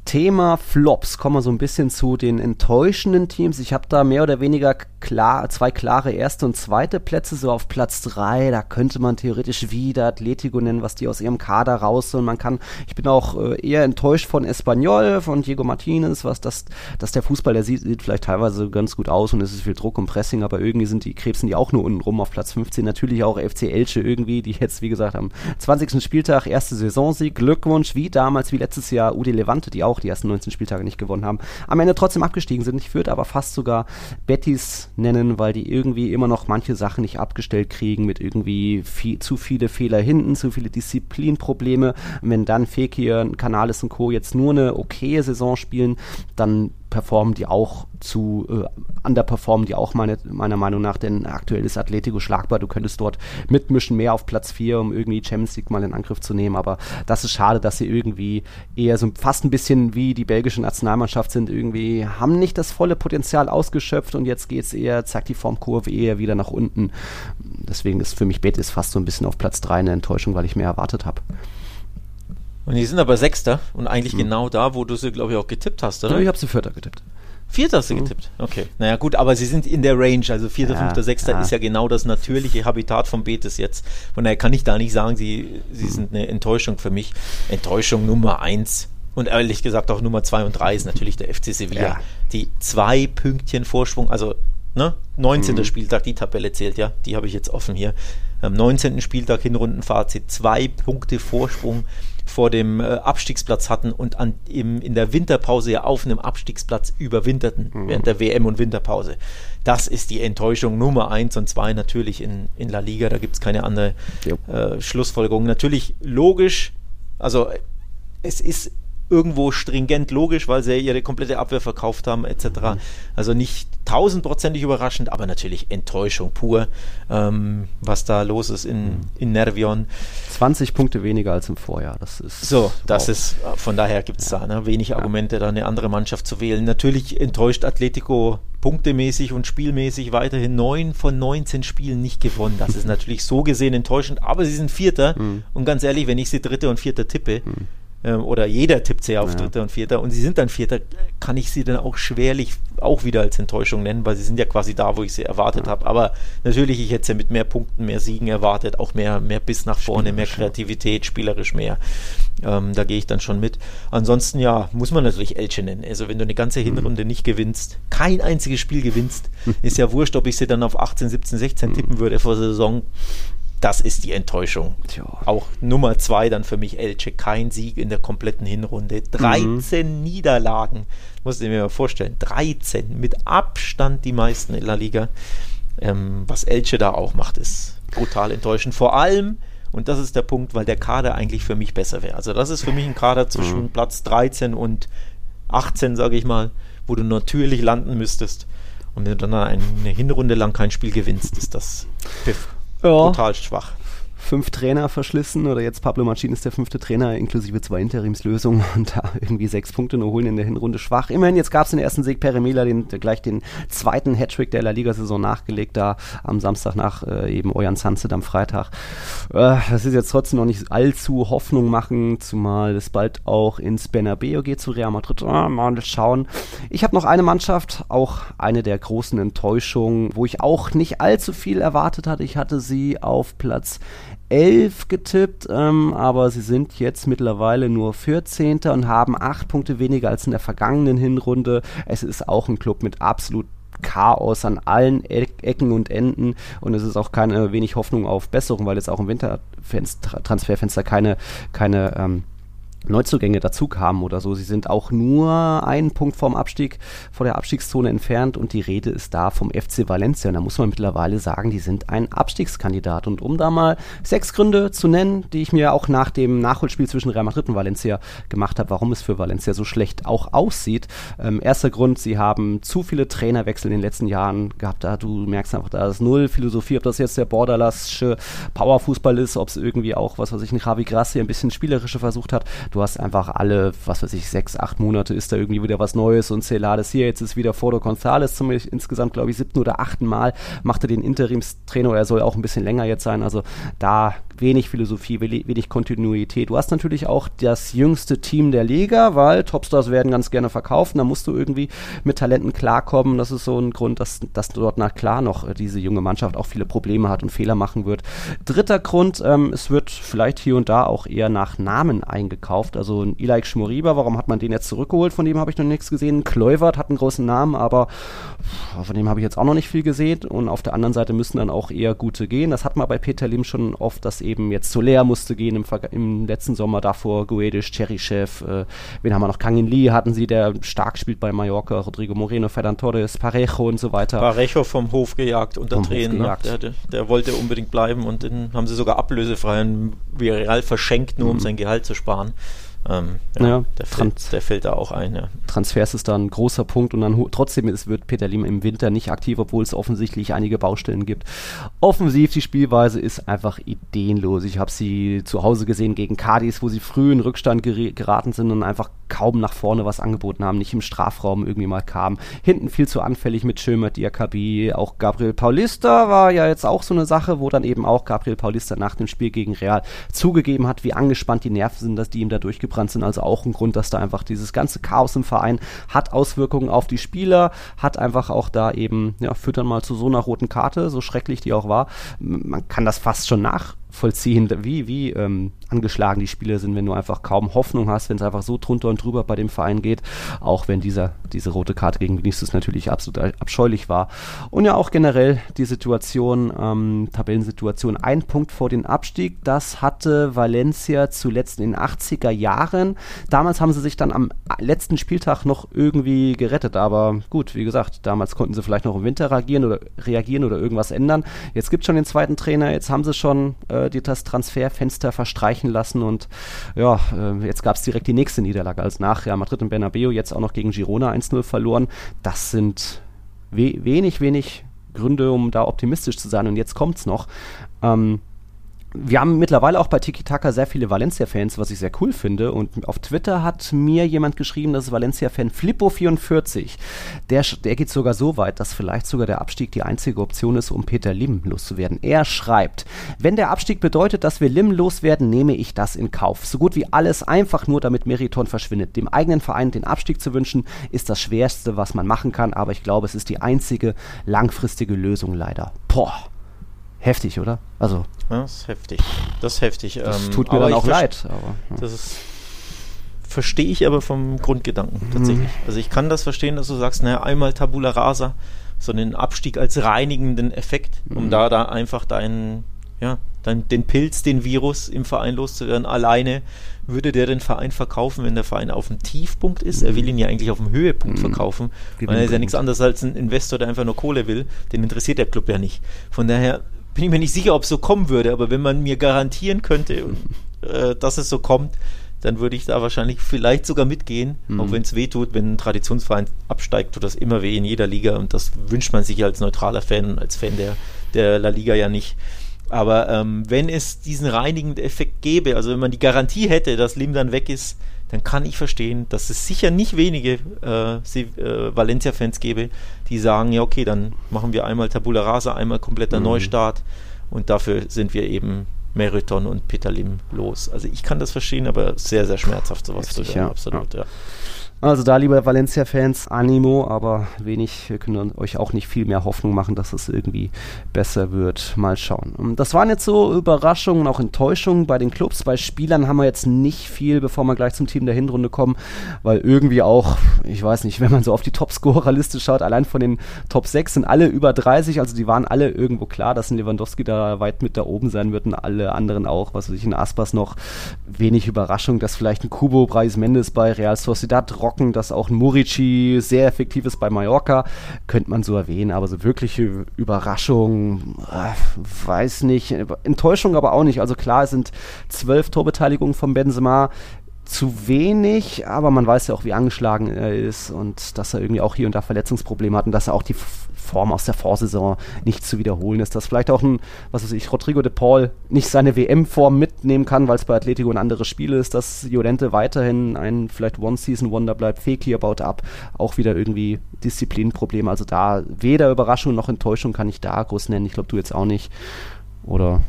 Thema Flops. Kommen wir so ein bisschen zu den enttäuschenden Teams. Ich habe da mehr oder weniger klar, zwei klare erste und zweite Plätze, so auf Platz drei. Da könnte man theoretisch wieder Atletico nennen, was die aus ihrem Kader raus und man kann, ich bin auch äh, eher enttäuscht von Espanyol, von Diego Martinez, was das, dass der Fußball, der sieht, sieht vielleicht teilweise ganz gut aus und es ist viel Druck und Pressing, aber irgendwie sind die Krebsen die auch nur unten rum auf Platz 15. Natürlich auch FC Elche irgendwie, die jetzt, wie gesagt, am 20. Spieltag erste Saisonsieg. Glückwunsch, wie damals, wie letztes Jahr UD Levante, die auch die ersten 19 Spieltage nicht gewonnen haben. Am Ende trotzdem abgestiegen sind. Ich würde aber fast sogar Bettys nennen, weil die irgendwie immer noch manche Sachen nicht abgestellt kriegen mit irgendwie viel, zu viele Fehler hinten, zu viele Disziplinprobleme. wenn dann Fekir, Canales und Co. jetzt nur eine okaye Saison spielen, dann performen die auch zu, äh, underperformen die auch meine, meiner Meinung nach, denn aktuell ist Atletico schlagbar, du könntest dort mitmischen, mehr auf Platz 4, um irgendwie Champions League mal in Angriff zu nehmen, aber das ist schade, dass sie irgendwie eher so fast ein bisschen wie die belgische Nationalmannschaft sind, irgendwie haben nicht das volle Potenzial ausgeschöpft und jetzt geht es eher, zeigt die Formkurve eher wieder nach unten. Deswegen ist für mich Betis fast so ein bisschen auf Platz 3 eine Enttäuschung, weil ich mehr erwartet habe. Und die sind aber Sechster und eigentlich mhm. genau da, wo du sie, glaube ich, auch getippt hast, oder? Ja, ich habe sie Vierter getippt. Vierter hast du mhm. getippt. Okay. Naja, gut, aber sie sind in der Range. Also Vierter, ja, Fünfter, Sechster ja. ist ja genau das natürliche Habitat vom Betis jetzt. Von daher kann ich da nicht sagen, sie, sie mhm. sind eine Enttäuschung für mich. Enttäuschung Nummer eins. Und ehrlich gesagt auch Nummer zwei und drei ist natürlich der FC Sevilla. Ja. Die zwei Pünktchen Vorsprung, also ne, 19. Mhm. Spieltag, die Tabelle zählt ja, die habe ich jetzt offen hier. Am 19. Spieltag Hinrundenfazit, zwei Punkte Vorsprung vor dem äh, Abstiegsplatz hatten und an, im, in der Winterpause ja auf einem Abstiegsplatz überwinterten, mhm. während der WM und Winterpause. Das ist die Enttäuschung Nummer eins und zwei natürlich in, in La Liga, da gibt es keine andere äh, Schlussfolgerung. Natürlich logisch, also es ist irgendwo stringent logisch, weil sie ihre komplette Abwehr verkauft haben, etc. Mhm. Also nicht tausendprozentig überraschend, aber natürlich Enttäuschung pur, ähm, was da los ist in, mhm. in Nervion. 20 Punkte weniger als im Vorjahr. Das ist so, das wow. ist, von daher gibt es ja. da ne, wenig Argumente, da eine andere Mannschaft zu wählen. Natürlich enttäuscht Atletico punktemäßig und spielmäßig weiterhin 9 von 19 Spielen nicht gewonnen. Das ist natürlich so gesehen enttäuschend, aber sie sind Vierter. Mhm. Und ganz ehrlich, wenn ich sie Dritte und Vierter tippe, mhm ähm, oder jeder tippt sie auf ja. Dritter und Vierter und sie sind dann Vierter, kann ich sie dann auch schwerlich auch wieder als Enttäuschung nennen, weil sie sind ja quasi da, wo ich sie erwartet ja. habe. Aber natürlich, ich hätte sie mit mehr Punkten, mehr Siegen erwartet, auch mehr, mehr Biss nach vorne, mehr Kreativität, spielerisch mehr. Ähm, da gehe ich dann schon mit. Ansonsten, ja, muss man natürlich Elche nennen. Also, wenn du eine ganze Hinrunde mhm. nicht gewinnst, kein einziges Spiel gewinnst, ist ja wurscht, ob ich sie dann auf 18, 17, 16 mhm. tippen würde vor der Saison das ist die Enttäuschung. Tja. Auch Nummer zwei dann für mich Elche. Kein Sieg in der kompletten Hinrunde. 13 mhm. Niederlagen. Musst du mir mal vorstellen. 13. Mit Abstand die meisten in La Liga. Ähm, was Elche da auch macht, ist brutal enttäuschend. Vor allem, und das ist der Punkt, weil der Kader eigentlich für mich besser wäre. Also das ist für mich ein Kader zwischen mhm. Platz 13 und 18, sage ich mal, wo du natürlich landen müsstest. Und wenn du dann eine Hinrunde lang kein Spiel gewinnst, ist das ja. brutal schwach fünf Trainer verschlissen oder jetzt Pablo Machin ist der fünfte Trainer inklusive zwei Interimslösungen und da irgendwie sechs Punkte nur holen in der Hinrunde schwach. Immerhin, jetzt gab es den ersten Sieg Peremela, den, gleich den zweiten Hattrick der La Liga-Saison nachgelegt, da am Samstag nach äh, eben Ojan Sunset am Freitag. Äh, das ist jetzt trotzdem noch nicht allzu Hoffnung machen, zumal es bald auch ins Bernabeu geht zu Real Madrid. Oh, mal schauen. Ich habe noch eine Mannschaft, auch eine der großen Enttäuschungen, wo ich auch nicht allzu viel erwartet hatte. Ich hatte sie auf Platz 11 getippt, ähm, aber sie sind jetzt mittlerweile nur 14. und haben 8 Punkte weniger als in der vergangenen Hinrunde. Es ist auch ein Club mit absolut Chaos an allen Ecken und Enden und es ist auch keine wenig Hoffnung auf Besserung, weil jetzt auch im Wintertransferfenster keine, keine ähm, Neuzugänge dazu kamen oder so. Sie sind auch nur einen Punkt vom Abstieg, vor der Abstiegszone entfernt und die Rede ist da vom FC Valencia. Und da muss man mittlerweile sagen, die sind ein Abstiegskandidat. Und um da mal sechs Gründe zu nennen, die ich mir auch nach dem Nachholspiel zwischen Real Madrid und Valencia gemacht habe, warum es für Valencia so schlecht auch aussieht. Ähm, erster Grund, sie haben zu viele Trainerwechsel in den letzten Jahren gehabt. Da du merkst einfach, da ist null Philosophie, ob das jetzt der borderlassche Powerfußball ist, ob es irgendwie auch, was weiß ich, ein Javi Grassi ein bisschen spielerische versucht hat du hast einfach alle, was weiß ich, sechs, acht Monate ist da irgendwie wieder was Neues und Celades hier, jetzt ist wieder Fodo González zum insgesamt, glaube ich, siebten oder achten Mal macht er den Interimstrainer, er soll auch ein bisschen länger jetzt sein, also da wenig Philosophie, wenig Kontinuität. Du hast natürlich auch das jüngste Team der Liga, weil Topstars werden ganz gerne verkauft. Da musst du irgendwie mit Talenten klarkommen. Das ist so ein Grund, dass, dass dort nach klar noch äh, diese junge Mannschaft auch viele Probleme hat und Fehler machen wird. Dritter Grund, ähm, es wird vielleicht hier und da auch eher nach Namen eingekauft. Also ein Ilaik Schmoriba, warum hat man den jetzt zurückgeholt? Von dem habe ich noch nichts gesehen. Kleuvert hat einen großen Namen, aber von dem habe ich jetzt auch noch nicht viel gesehen. Und auf der anderen Seite müssen dann auch eher gute gehen. Das hat man bei Peter Lim schon oft, dass eben eben jetzt Soler musste gehen im, im letzten Sommer, davor Guedes, Cherichev, äh, wen haben wir noch? Kangin Lee hatten sie, der stark spielt bei Mallorca, Rodrigo Moreno, Ferdan Torres, Parejo und so weiter. Parejo vom Hof gejagt unter vom Tränen. Ne? Der, der, der, wollte unbedingt bleiben und den haben sie sogar ablösefrei in Villarreal verschenkt, nur mhm. um sein Gehalt zu sparen. Ähm, ja, ja, der, fällt, der fällt da auch ein. Ja. Transfers ist da ein großer Punkt und dann trotzdem ist, wird Peter Lim im Winter nicht aktiv, obwohl es offensichtlich einige Baustellen gibt. Offensiv, die Spielweise ist einfach ideenlos. Ich habe sie zu Hause gesehen gegen Cadiz, wo sie früh in Rückstand geraten sind und einfach kaum nach vorne was angeboten haben, nicht im Strafraum irgendwie mal kamen. Hinten viel zu anfällig mit Schömer, Diakabi, auch Gabriel Paulista war ja jetzt auch so eine Sache, wo dann eben auch Gabriel Paulista nach dem Spiel gegen Real zugegeben hat, wie angespannt die Nerven sind, dass die ihm da durchgebrannt sind. Also auch ein Grund, dass da einfach dieses ganze Chaos im Verein hat Auswirkungen auf die Spieler, hat einfach auch da eben, ja, führt dann mal zu so einer roten Karte, so schrecklich die auch war. Man kann das fast schon nach vollziehen, wie, wie ähm, angeschlagen die Spieler sind, wenn du einfach kaum Hoffnung hast, wenn es einfach so drunter und drüber bei dem Verein geht, auch wenn dieser, diese rote Karte gegen Vinicius natürlich absolut abscheulich war. Und ja auch generell die Situation, ähm, Tabellensituation, ein Punkt vor den Abstieg, das hatte Valencia zuletzt in den 80er Jahren. Damals haben sie sich dann am letzten Spieltag noch irgendwie gerettet, aber gut, wie gesagt, damals konnten sie vielleicht noch im Winter reagieren oder reagieren oder irgendwas ändern. Jetzt gibt es schon den zweiten Trainer, jetzt haben sie schon äh, äh, die, das Transferfenster verstreichen lassen und ja, äh, jetzt gab es direkt die nächste Niederlage als nach Real Madrid und Bernabeu jetzt auch noch gegen Girona 1-0 verloren. Das sind we wenig, wenig Gründe, um da optimistisch zu sein und jetzt kommt's noch. Ähm, wir haben mittlerweile auch bei Tiki Taka sehr viele Valencia-Fans, was ich sehr cool finde. Und auf Twitter hat mir jemand geschrieben, das ist Valencia-Fan Flippo44. Der, der geht sogar so weit, dass vielleicht sogar der Abstieg die einzige Option ist, um Peter Lim loszuwerden. Er schreibt, wenn der Abstieg bedeutet, dass wir Lim loswerden, nehme ich das in Kauf. So gut wie alles einfach nur, damit Meriton verschwindet. Dem eigenen Verein den Abstieg zu wünschen, ist das Schwerste, was man machen kann. Aber ich glaube, es ist die einzige langfristige Lösung leider. Boah. Heftig, oder? Also. das ist heftig. Das ist heftig. Das ähm, tut mir dann auch leid. Aber, ja. Das ist verstehe ich aber vom Grundgedanken mhm. tatsächlich. Mhm. Also ich kann das verstehen, dass du sagst, naja, einmal Tabula Rasa, so einen Abstieg als reinigenden Effekt, um mhm. da, da einfach deinen, ja, dein, den Pilz, den Virus im Verein loszuwerden. Alleine würde der den Verein verkaufen, wenn der Verein auf dem Tiefpunkt ist. Mhm. Er will ihn ja eigentlich auf dem Höhepunkt mhm. verkaufen, weil er ist ja nichts anderes als ein Investor, der einfach nur Kohle will. Den interessiert der Club ja nicht. Von daher bin ich mir nicht sicher, ob es so kommen würde, aber wenn man mir garantieren könnte, äh, dass es so kommt, dann würde ich da wahrscheinlich vielleicht sogar mitgehen, mhm. auch wenn es weh tut, wenn ein Traditionsverein absteigt, tut das immer weh in jeder Liga und das wünscht man sich als neutraler Fan, als Fan der, der La Liga ja nicht. Aber ähm, wenn es diesen reinigenden Effekt gäbe, also wenn man die Garantie hätte, dass Lim dann weg ist, dann kann ich verstehen, dass es sicher nicht wenige äh, äh, Valencia-Fans gäbe, die sagen, ja okay, dann machen wir einmal Tabula Rasa, einmal kompletter mhm. Neustart und dafür sind wir eben Meriton und Peter Lim los. Also ich kann das verstehen, aber sehr, sehr schmerzhaft sowas zu hören, ja. absolut, ja. ja. Also da, liebe Valencia-Fans, Animo, aber wenig, wir können euch auch nicht viel mehr Hoffnung machen, dass es irgendwie besser wird. Mal schauen. Das waren jetzt so Überraschungen, auch Enttäuschungen bei den Clubs. Bei Spielern haben wir jetzt nicht viel, bevor wir gleich zum Team der Hinrunde kommen, weil irgendwie auch, ich weiß nicht, wenn man so auf die Topscorer-Liste schaut, allein von den Top 6 sind alle über 30, also die waren alle irgendwo klar, dass ein Lewandowski da weit mit da oben sein wird und alle anderen auch, was weiß ich, in Aspas noch. Wenig Überraschung, dass vielleicht ein Kubo Preis Mendes bei Real Sociedad Rock trocken, dass auch ein Murici sehr effektiv ist bei Mallorca, könnte man so erwähnen, aber so wirkliche Überraschung, äh, weiß nicht, Enttäuschung aber auch nicht. Also klar, es sind zwölf Torbeteiligungen von Benzema, zu wenig, aber man weiß ja auch, wie angeschlagen er ist und dass er irgendwie auch hier und da Verletzungsprobleme hat und dass er auch die Form aus der Vorsaison nicht zu wiederholen ist. Dass vielleicht auch ein, was weiß ich, Rodrigo de Paul nicht seine WM-Form mitnehmen kann, weil es bei Atletico ein anderes Spiel ist, dass Jolente weiterhin ein vielleicht One-Season-Wonder bleibt, Fekir baut ab, auch wieder irgendwie Disziplinprobleme. Also da weder Überraschung noch Enttäuschung kann ich da groß nennen. Ich glaube, du jetzt auch nicht. Oder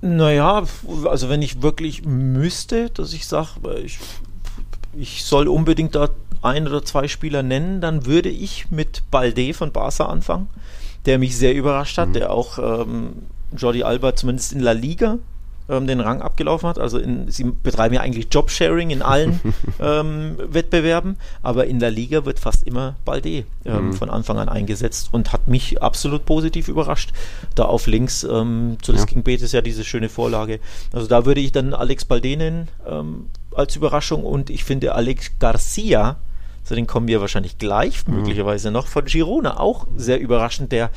naja, also wenn ich wirklich müsste, dass ich sage, ich, ich soll unbedingt da ein oder zwei Spieler nennen, dann würde ich mit Balde von Barca anfangen, der mich sehr überrascht hat, mhm. der auch ähm, Jordi Alba zumindest in La Liga ähm, den Rang abgelaufen hat. Also in, sie betreiben ja eigentlich Jobsharing in allen ähm, Wettbewerben, aber in der Liga wird fast immer Balde ähm, mhm. von Anfang an eingesetzt und hat mich absolut positiv überrascht. Da auf links, ähm, zuletzt ja. gegen Betis ja diese schöne Vorlage. Also da würde ich dann Alex Balde nennen ähm, als Überraschung und ich finde Alex Garcia zu den kommen wir wahrscheinlich gleich, mhm. möglicherweise noch von Girona. Auch sehr überraschend, der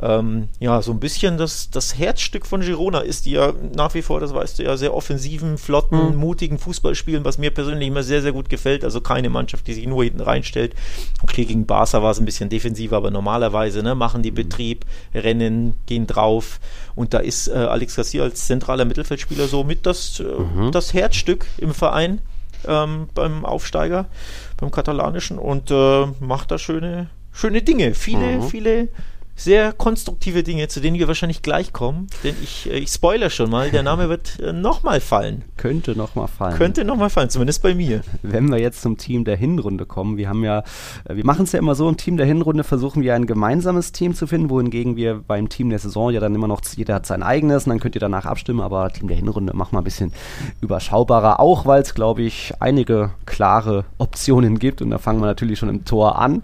ähm, ja so ein bisschen das, das Herzstück von Girona ist, die ja nach wie vor, das weißt du ja, sehr offensiven, flotten, mhm. mutigen Fußball spielen, was mir persönlich immer sehr, sehr gut gefällt. Also keine Mannschaft, die sich nur hinten reinstellt. Okay, gegen Barca war es ein bisschen defensiver, aber normalerweise ne, machen die mhm. Betrieb, rennen, gehen drauf. Und da ist äh, Alex Garcia als zentraler Mittelfeldspieler so mit das, äh, mhm. das Herzstück im Verein ähm, beim Aufsteiger, beim katalanischen und äh, macht da schöne, schöne Dinge. Viele, mhm. viele sehr konstruktive Dinge, zu denen wir wahrscheinlich gleich kommen, denn ich, äh, ich spoiler schon mal, der Name wird äh, nochmal fallen. Könnte nochmal fallen. Könnte nochmal fallen, zumindest bei mir. Wenn wir jetzt zum Team der Hinrunde kommen, wir haben ja, äh, wir machen es ja immer so, im Team der Hinrunde versuchen wir ein gemeinsames Team zu finden, wohingegen wir beim Team der Saison ja dann immer noch, jeder hat sein eigenes und dann könnt ihr danach abstimmen, aber Team der Hinrunde machen wir ein bisschen überschaubarer, auch weil es, glaube ich, einige klare Optionen gibt und da fangen wir natürlich schon im Tor an.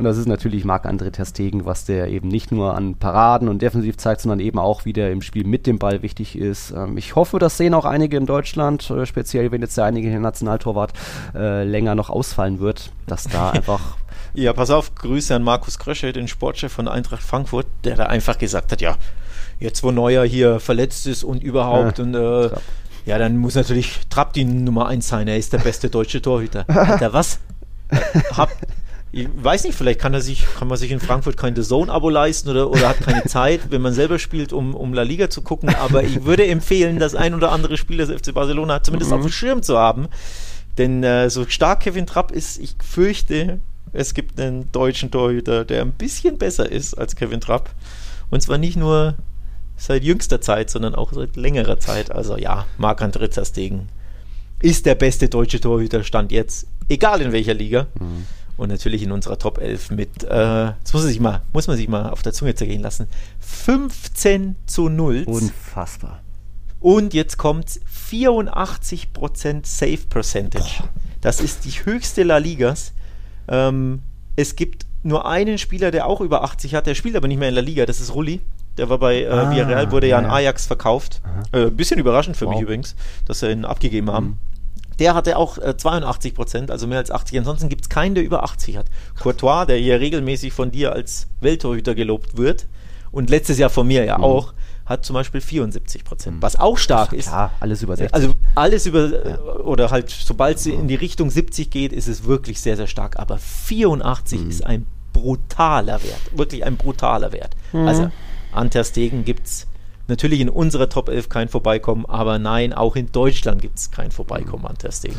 Und das ist natürlich Marc-André Terstegen, was der eben nicht nur an Paraden und defensiv zeigt, sondern eben auch wieder im Spiel mit dem Ball wichtig ist. Ähm, ich hoffe, das sehen auch einige in Deutschland, äh, speziell wenn jetzt der einige Nationaltorwart äh, länger noch ausfallen wird, dass da einfach ja, pass auf, Grüße an Markus Krösche, den Sportchef von Eintracht Frankfurt, der da einfach gesagt hat, ja, jetzt wo Neuer hier verletzt ist und überhaupt Ja, und äh, ja, dann muss natürlich Trapp die Nummer 1 sein. Er ist der beste deutsche Torhüter. Alter, was? Hab, ich weiß nicht, vielleicht kann er sich, kann man sich in Frankfurt kein The Zone-Abo leisten oder, oder hat keine Zeit, wenn man selber spielt, um, um La Liga zu gucken. Aber ich würde empfehlen, das ein oder andere Spiel des FC Barcelona zumindest auf dem Schirm zu haben. Denn äh, so stark Kevin Trapp ist, ich fürchte, es gibt einen deutschen Torhüter, der ein bisschen besser ist als Kevin Trapp. Und zwar nicht nur seit jüngster Zeit, sondern auch seit längerer Zeit. Also ja, Marc-André Ter Stegen ist der beste deutsche Torhüter, stand jetzt, egal in welcher Liga. Und natürlich in unserer Top 11 mit, äh, das muss man, sich mal, muss man sich mal auf der Zunge zergehen lassen, 15 zu 0. Unfassbar. Und jetzt kommt 84% Save Percentage. Das ist die höchste La Ligas. Ähm, es gibt nur einen Spieler, der auch über 80 hat, der spielt aber nicht mehr in La Liga, das ist Rulli. Der war bei äh, Ah, Villarreal, wurde ja an ja, ja. Ajax verkauft. Äh, bisschen überraschend für mich Wow. übrigens, dass sie ihn abgegeben haben. Der hatte auch äh, 82 Prozent, also mehr als 80. Ansonsten gibt es keinen, der über 80 hat. Courtois, der hier regelmäßig von dir als Welttorhüter gelobt wird und letztes Jahr von mir ja auch, hat zum Beispiel 74 Prozent. Was auch stark ist. Klar, alles über 60. Also alles über, äh, oder halt, sobald sie in die Richtung 70 geht, ist es wirklich sehr, sehr stark. Aber 84 ist ein brutaler Wert. Wirklich ein brutaler Wert. Also an Ter Stegen gibt es natürlich in unserer Top 11 kein Vorbeikommen, aber nein, auch in Deutschland gibt es kein Vorbeikommen an Ter Stegen.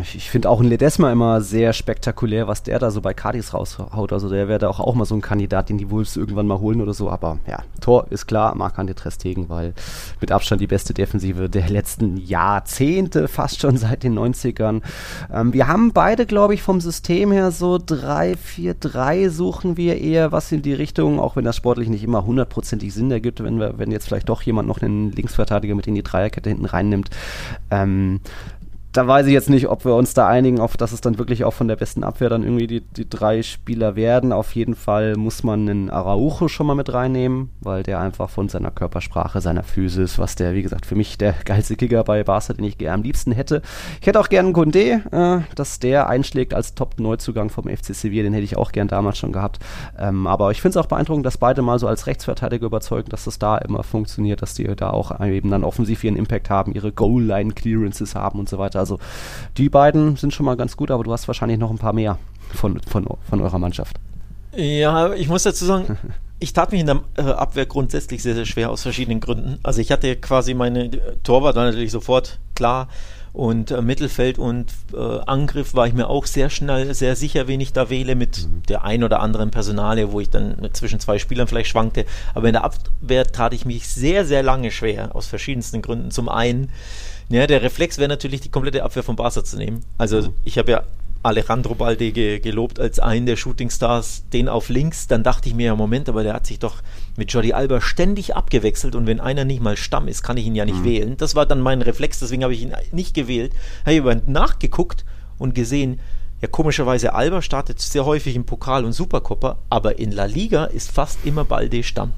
Ich, ich finde auch ein Ledesma immer sehr spektakulär, was der da so bei Cardis raushaut. Also der wäre da auch, auch mal so ein Kandidat, den die Wolves irgendwann mal holen oder so. Aber ja, Tor ist klar, Marc-André Trestegen, weil mit Abstand die beste Defensive der letzten Jahrzehnte, fast schon seit den 90ern. Ähm, wir haben beide, glaube ich, vom System her so 3-4-3 suchen wir eher was in die Richtung, auch wenn das sportlich nicht immer hundertprozentig Sinn ergibt, wenn wir, wenn jetzt vielleicht doch jemand noch einen Linksverteidiger mit in die Dreierkette hinten reinnimmt. Ähm, da weiß ich jetzt nicht, ob wir uns da einigen, auf dass es dann wirklich auch von der besten Abwehr dann irgendwie die, die drei Spieler werden. Auf jeden Fall muss man einen Araujo schon mal mit reinnehmen, weil der einfach von seiner Körpersprache, seiner Physis, was der, wie gesagt, für mich der geilste Kicker bei Barca, den ich am liebsten hätte. Ich hätte auch gerne einen Condé, äh, dass der einschlägt als Top-Neuzugang vom FC Sevilla, den hätte ich auch gern damals schon gehabt. Ähm, aber ich finde es auch beeindruckend, dass beide mal so als Rechtsverteidiger überzeugen, dass das da immer funktioniert, dass die da auch eben dann offensiv ihren Impact haben, ihre Goal-Line-Clearances haben und so weiter. Also die beiden sind schon mal ganz gut, aber du hast wahrscheinlich noch ein paar mehr von, von, von eurer Mannschaft. Ja, ich muss dazu sagen, ich tat mich in der äh, Abwehr grundsätzlich sehr, sehr schwer aus verschiedenen Gründen. Also ich hatte quasi meine äh, Torwart war natürlich sofort klar und äh, Mittelfeld und äh, Angriff war ich mir auch sehr schnell, sehr sicher, wen ich da wähle mit der ein oder anderen Personalie, wo ich dann zwischen zwei Spielern vielleicht schwankte. Aber in der Abwehr tat ich mich sehr, sehr lange schwer aus verschiedensten Gründen. Zum einen, ja, der Reflex wäre natürlich die komplette Abwehr von Barca zu nehmen. Also ich habe ja Alejandro Balde ge gelobt als einen der Shootingstars, den auf links, dann dachte ich mir, ja Moment, aber der hat sich doch mit Jordi Alba ständig abgewechselt und wenn einer nicht mal Stamm ist, kann ich ihn ja nicht wählen. Das war dann mein Reflex, deswegen habe ich ihn nicht gewählt. Habe ich aber nachgeguckt und gesehen, ja komischerweise Alba startet sehr häufig im Pokal und Supercoppa, aber in La Liga ist fast immer Balde Stamm.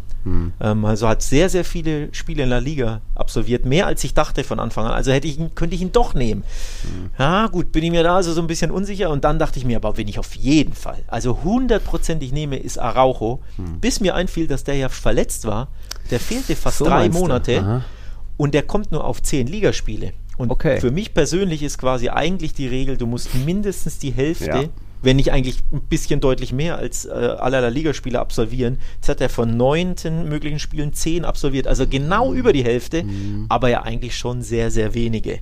Ähm, also hat sehr, sehr viele Spiele in La Liga absolviert, mehr als ich dachte von Anfang an. Also hätte ich ihn, könnte ich ihn doch nehmen. Ja, gut, bin ich mir da also so ein bisschen unsicher und dann dachte ich mir, aber wenn ich auf jeden Fall, also hundertprozentig nehme, ist Araujo, bis mir einfiel, dass der ja verletzt war. Der fehlte fast So drei? Monate und der kommt nur auf zehn Ligaspiele. Und Okay. für mich persönlich ist quasi eigentlich die Regel, du musst mindestens die Hälfte, Ja. Wenn nicht eigentlich ein bisschen deutlich mehr als äh, aller der Ligaspiele absolvieren. Jetzt hat er von neunten möglichen Spielen zehn absolviert, also genau über die Hälfte, aber ja eigentlich schon sehr, sehr wenige.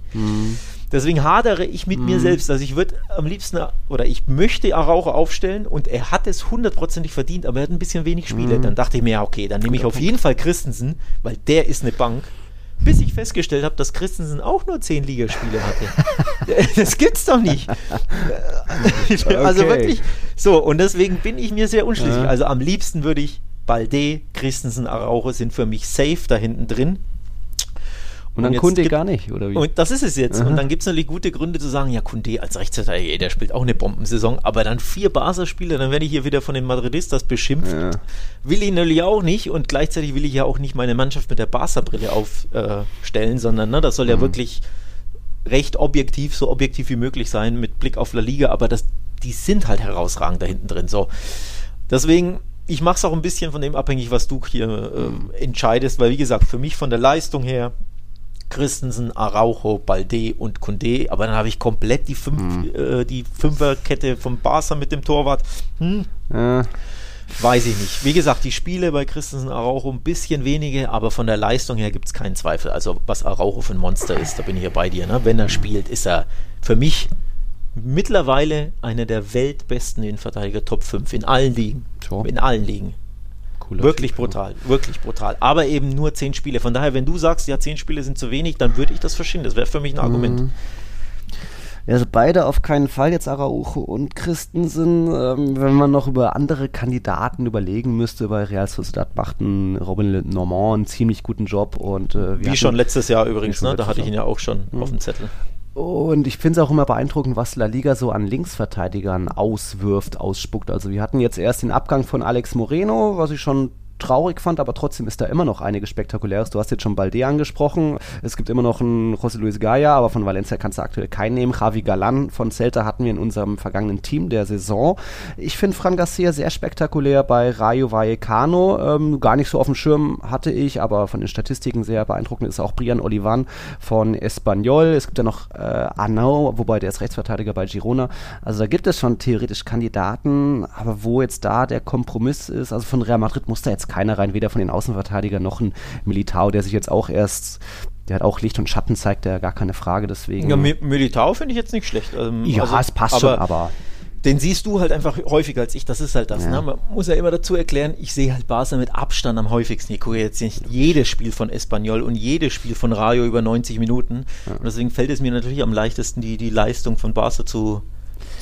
Deswegen hadere ich mit mir selbst. Also ich würde am liebsten, oder ich möchte Araujo aufstellen und er hat es hundertprozentig verdient, aber er hat ein bisschen wenig Spiele. Dann dachte ich mir, ja, okay, dann nehme ich auf jeden Fall Christensen, weil der ist eine Bank. Bis ich festgestellt habe, dass Christensen auch nur zehn Ligaspiele hatte. das gibt's doch nicht. Also Okay. wirklich. So, und deswegen bin ich mir sehr unschlüssig. Ja. Also am liebsten würde ich Balde, Christensen, Araujo sind für mich safe da hinten drin. Und dann Kunde gar nicht, oder wie? Und das ist es jetzt. Aha. Und dann gibt es natürlich gute Gründe zu sagen, ja, Kunde als Rechtsverteidiger, der spielt auch eine Bombensaison, aber dann vier Barca-Spieler, dann werde ich hier wieder von den Madridistas beschimpft. Ja. Will ich natürlich auch nicht und gleichzeitig will ich ja auch nicht meine Mannschaft mit der Barca-Brille aufstellen, sondern ne, das soll Mhm. ja wirklich recht objektiv, so objektiv wie möglich sein mit Blick auf La Liga, aber das, die sind halt herausragend da hinten drin. So. Deswegen ich mache es auch ein bisschen von dem abhängig, was du hier äh, entscheidest, weil wie gesagt, für mich von der Leistung her Christensen, Araujo, Balde und Kunde, aber dann habe ich komplett die, fünf, mhm. äh, die Fünferkette vom Barca mit dem Torwart. Hm. Äh. Weiß ich nicht. Wie gesagt, die Spiele bei Christensen Araujo ein bisschen wenige, aber von der Leistung her gibt es keinen Zweifel. Also was Araujo für ein Monster ist, da bin ich ja bei dir. Ne? Wenn er spielt, ist er für mich mittlerweile einer der weltbesten Innenverteidiger, Top 5 in allen Ligen. So. In allen Ligen. Cooler wirklich typ, brutal, ja. wirklich brutal. Aber eben nur zehn Spiele. Von daher, wenn du sagst, ja, zehn Spiele sind zu wenig, dann würde ich das verstehen. Das wäre für mich ein Argument. Mhm. Also beide auf keinen Fall, jetzt Araujo und Christensen. Ähm, wenn man noch über andere Kandidaten überlegen müsste, bei Real Sociedad macht ein Robin Normand einen ziemlich guten Job. Und, äh, Wie schon letztes Jahr übrigens, ne? da hatte ich ihn ja auch schon mhm. auf dem Zettel. Und ich finde es auch immer beeindruckend, was La Liga so an Linksverteidigern auswirft, ausspuckt. Also wir hatten jetzt erst den Abgang von Alex Moreno, was ich schon traurig fand, aber trotzdem ist da immer noch einiges Spektakuläres. Du hast jetzt schon Balde angesprochen. Es gibt immer noch einen José Luis Gaya, aber von Valencia kannst du aktuell keinen nehmen. Javi Galan von Celta hatten wir in unserem vergangenen Team der Saison. Ich finde Fran Garcia sehr spektakulär bei Rayo Vallecano. Ähm, gar nicht so auf dem Schirm hatte ich, aber von den Statistiken sehr beeindruckend ist auch Brian Olivan von Espanyol. Es gibt ja noch äh, Arnau, wobei der ist Rechtsverteidiger bei Girona. Also da gibt es schon theoretisch Kandidaten, aber wo jetzt da der Kompromiss ist, also von Real Madrid muss da jetzt keiner rein, weder von den Außenverteidigern noch ein Militao, der sich jetzt auch erst der hat auch Licht und Schatten, zeigt er gar keine Frage, deswegen. Ja, Militao finde ich jetzt nicht schlecht. Ähm, ja, also, es passt aber, schon, aber. Den siehst du halt einfach häufiger als ich, das ist halt das. Ja. Ne? Man muss ja immer dazu erklären, ich sehe halt Barca mit Abstand am häufigsten. Ich gucke jetzt nicht jedes Spiel von Espanyol und jedes Spiel von Rayo über 90 Minuten. Ja. Und deswegen fällt es mir natürlich am leichtesten, die, die Leistung von Barca zu,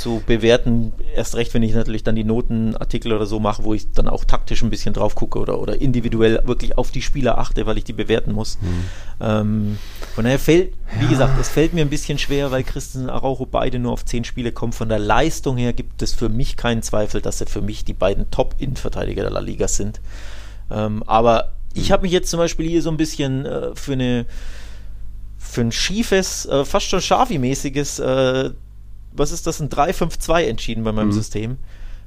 zu bewerten. Erst recht, wenn ich natürlich dann die Notenartikel oder so mache, wo ich dann auch taktisch ein bisschen drauf gucke oder, oder individuell wirklich auf die Spieler achte, weil ich die bewerten muss. Mhm. Ähm, von daher fällt, wie ja. gesagt, es fällt mir ein bisschen schwer, weil Christen Araujo beide nur auf zehn Spiele kommen. Von der Leistung her gibt es für mich keinen Zweifel, dass sie für mich die beiden Top-Innenverteidiger der La Liga sind. Ähm, aber ich habe mich jetzt zum Beispiel hier so ein bisschen äh, für eine für ein schiefes, äh, fast schon Schafi-mäßiges äh, was ist das, ein 3-5-2 entschieden bei meinem mhm. System.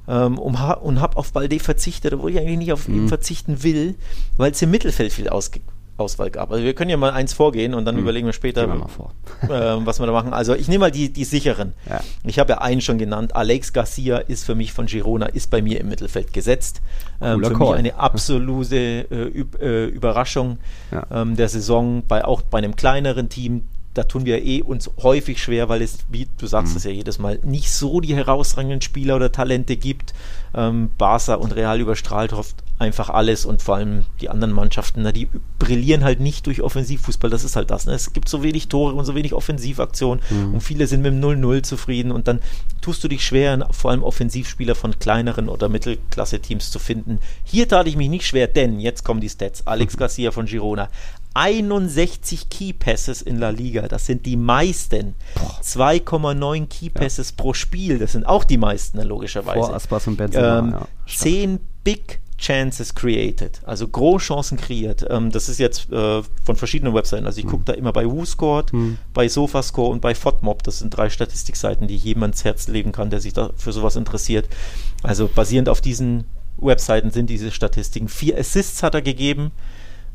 Ähm, um, und habe auf Balde verzichtet, obwohl ich eigentlich nicht auf mhm. ihn verzichten will, weil es im Mittelfeld viel ausge Auswahl gab. Also wir können ja mal eins vorgehen und dann mhm. überlegen wir später, wir äh, was wir da machen. Also ich nehme mal die, die sicheren. Ja. Ich habe ja einen schon genannt. Alex Garcia ist für mich von Girona, ist bei mir im Mittelfeld gesetzt. Ähm, für Call. mich eine absolute äh, äh, Überraschung ja. ähm, der Saison, bei, auch bei einem kleineren Team da tun wir eh uns häufig schwer, weil es, wie du sagst mhm. es ja jedes Mal, nicht so die herausragenden Spieler oder Talente gibt. Ähm, Barca und Real überstrahlt oft einfach alles und vor allem die anderen Mannschaften, na, die brillieren halt nicht durch Offensivfußball, das ist halt das. Ne? Es gibt so wenig Tore und so wenig Offensivaktionen mhm. und viele sind mit dem 0-0 zufrieden und dann tust du dich schwer, vor allem Offensivspieler von kleineren oder Mittelklasse-Teams zu finden. Hier tat ich mich nicht schwer, denn jetzt kommen die Stats. Alex Garcia von Girona, 61 Key Passes in La Liga. Das sind die meisten. 2,9 Key Passes ja. pro Spiel. Das sind auch die meisten, logischerweise. Vor Aspas und Benzema, ähm, ja. 10 Big Chances created, also Großchancen kreiert. Ähm, das ist jetzt äh, von verschiedenen Webseiten. Also ich hm. gucke da immer bei WhoScored, hm. bei Sofascore und bei FODMob. Das sind drei Statistikseiten, die jedem ans Herz legen kann, der sich da für sowas interessiert. Also basierend auf diesen Webseiten sind diese Statistiken. Vier Assists hat er gegeben.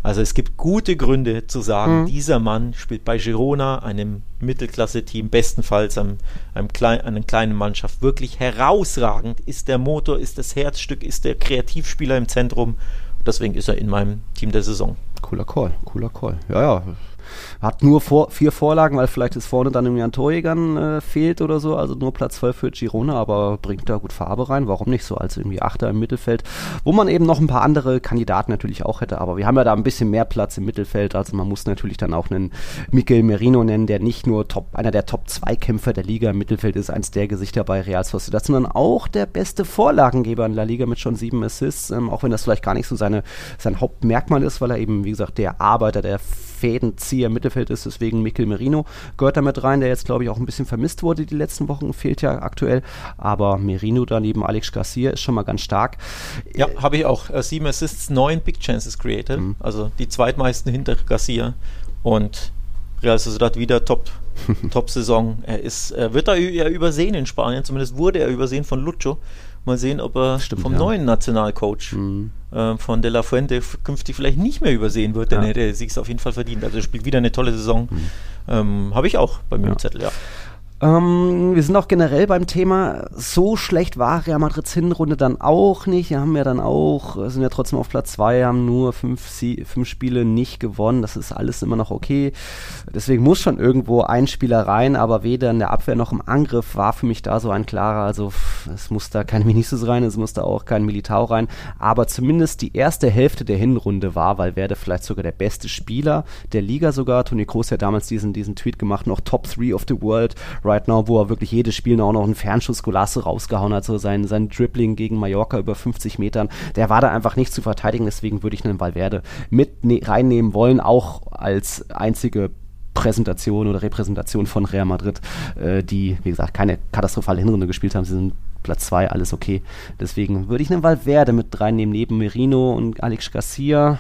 Also es gibt gute Gründe zu sagen, mhm. dieser Mann spielt bei Girona, einem Mittelklasse-Team, bestenfalls einem, einem klein, einer kleinen Mannschaft, wirklich herausragend, ist der Motor, ist das Herzstück, ist der Kreativspieler im Zentrum. Deswegen ist er in meinem Team der Saison. Cooler Call, cooler Call. Ja, ja, hat nur vor, vier Vorlagen, weil vielleicht es vorne dann irgendwie an Torjägern äh, fehlt oder so. Also nur Platz 12 für Girona, aber bringt da gut Farbe rein. Warum nicht so als irgendwie Achter im Mittelfeld? Wo man eben noch ein paar andere Kandidaten natürlich auch hätte. Aber wir haben ja da ein bisschen mehr Platz im Mittelfeld. Also man muss natürlich dann auch einen Mikel Merino nennen, der nicht nur Top, einer der Top-2-Kämpfer der Liga im Mittelfeld ist, eins der Gesichter bei Real Sociedad, sondern auch der beste Vorlagengeber in La Liga mit schon sieben Assists. Ähm, auch wenn das vielleicht gar nicht so seine, sein Hauptmerkmal ist, weil er eben, wie gesagt, der Arbeiter, der Fädenzieher im Mittelfeld ist. Deswegen Mikel Merino gehört da mit rein, der jetzt, glaube ich, auch ein bisschen vermisst wurde die letzten Wochen, fehlt ja aktuell. Aber Merino daneben Alex Garcia ist schon mal ganz stark. Ja, habe ich auch. Äh, sieben Assists, neun Big Chances created. Mhm. Also die zweitmeisten hinter Garcia. Und Real Sociedad wieder Top, Top-Saison. Er ist, er wird da ja übersehen in Spanien, zumindest wurde er übersehen von Lucho. Mal sehen, ob er Stimmt, vom ja. neuen Nationalcoach mhm. Äh, von De La Fuente künftig vielleicht nicht mehr übersehen wird, denn ja. er hätte sich auf jeden Fall verdient. Also er spielt wieder eine tolle Saison. Mhm. Ähm, Habe ich auch bei mir ja. im Zettel, ja. Ähm, wir sind auch generell beim Thema, so schlecht war Real Madrids Hinrunde dann auch nicht. Wir haben ja dann auch, sind ja trotzdem auf Platz 2, haben nur fünf, fünf Spiele nicht gewonnen. Das ist alles immer noch okay. Deswegen muss schon irgendwo ein Spieler rein, aber weder in der Abwehr noch im Angriff war für mich da so ein klarer, also es muss da kein Vinicius rein, es muss da auch kein Militao rein. Aber zumindest die erste Hälfte der Hinrunde war Valverde vielleicht sogar der beste Spieler der Liga sogar. Toni Kroos hat damals diesen, diesen Tweet gemacht, noch Top 3 of the World right now, wo er wirklich jedes Spiel auch noch einen Fernschuss Golasso rausgehauen hat, so sein, sein Dribbling gegen Mallorca über 50 Metern, der war da einfach nicht zu verteidigen, deswegen würde ich einen Valverde mit ne reinnehmen wollen, auch als einzige Präsentation oder Repräsentation von Real Madrid, äh, die, wie gesagt, keine katastrophale Hinrunde gespielt haben. Sie sind Platz 2, alles okay. Deswegen würde ich einen Valverde mit reinnehmen, neben Merino und Alex Garcia.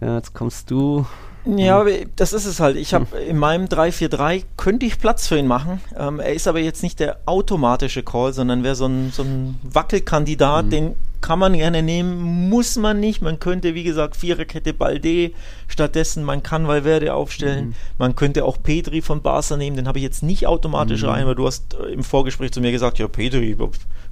Ja, jetzt kommst du. Ja, das ist es halt. Ich habe hm. in meinem 3-4-3 könnte ich Platz für ihn machen. Ähm, er ist aber jetzt nicht der automatische Call, sondern wäre so ein, so ein Wackelkandidat, mhm. den kann man gerne nehmen, muss man nicht. Man könnte, wie gesagt, Viererkette Balde stattdessen, man kann Valverde aufstellen. Mhm. Man könnte auch Petri von Barca nehmen, den habe ich jetzt nicht automatisch mhm. rein, weil du hast äh, im Vorgespräch zu mir gesagt, ja, Petri,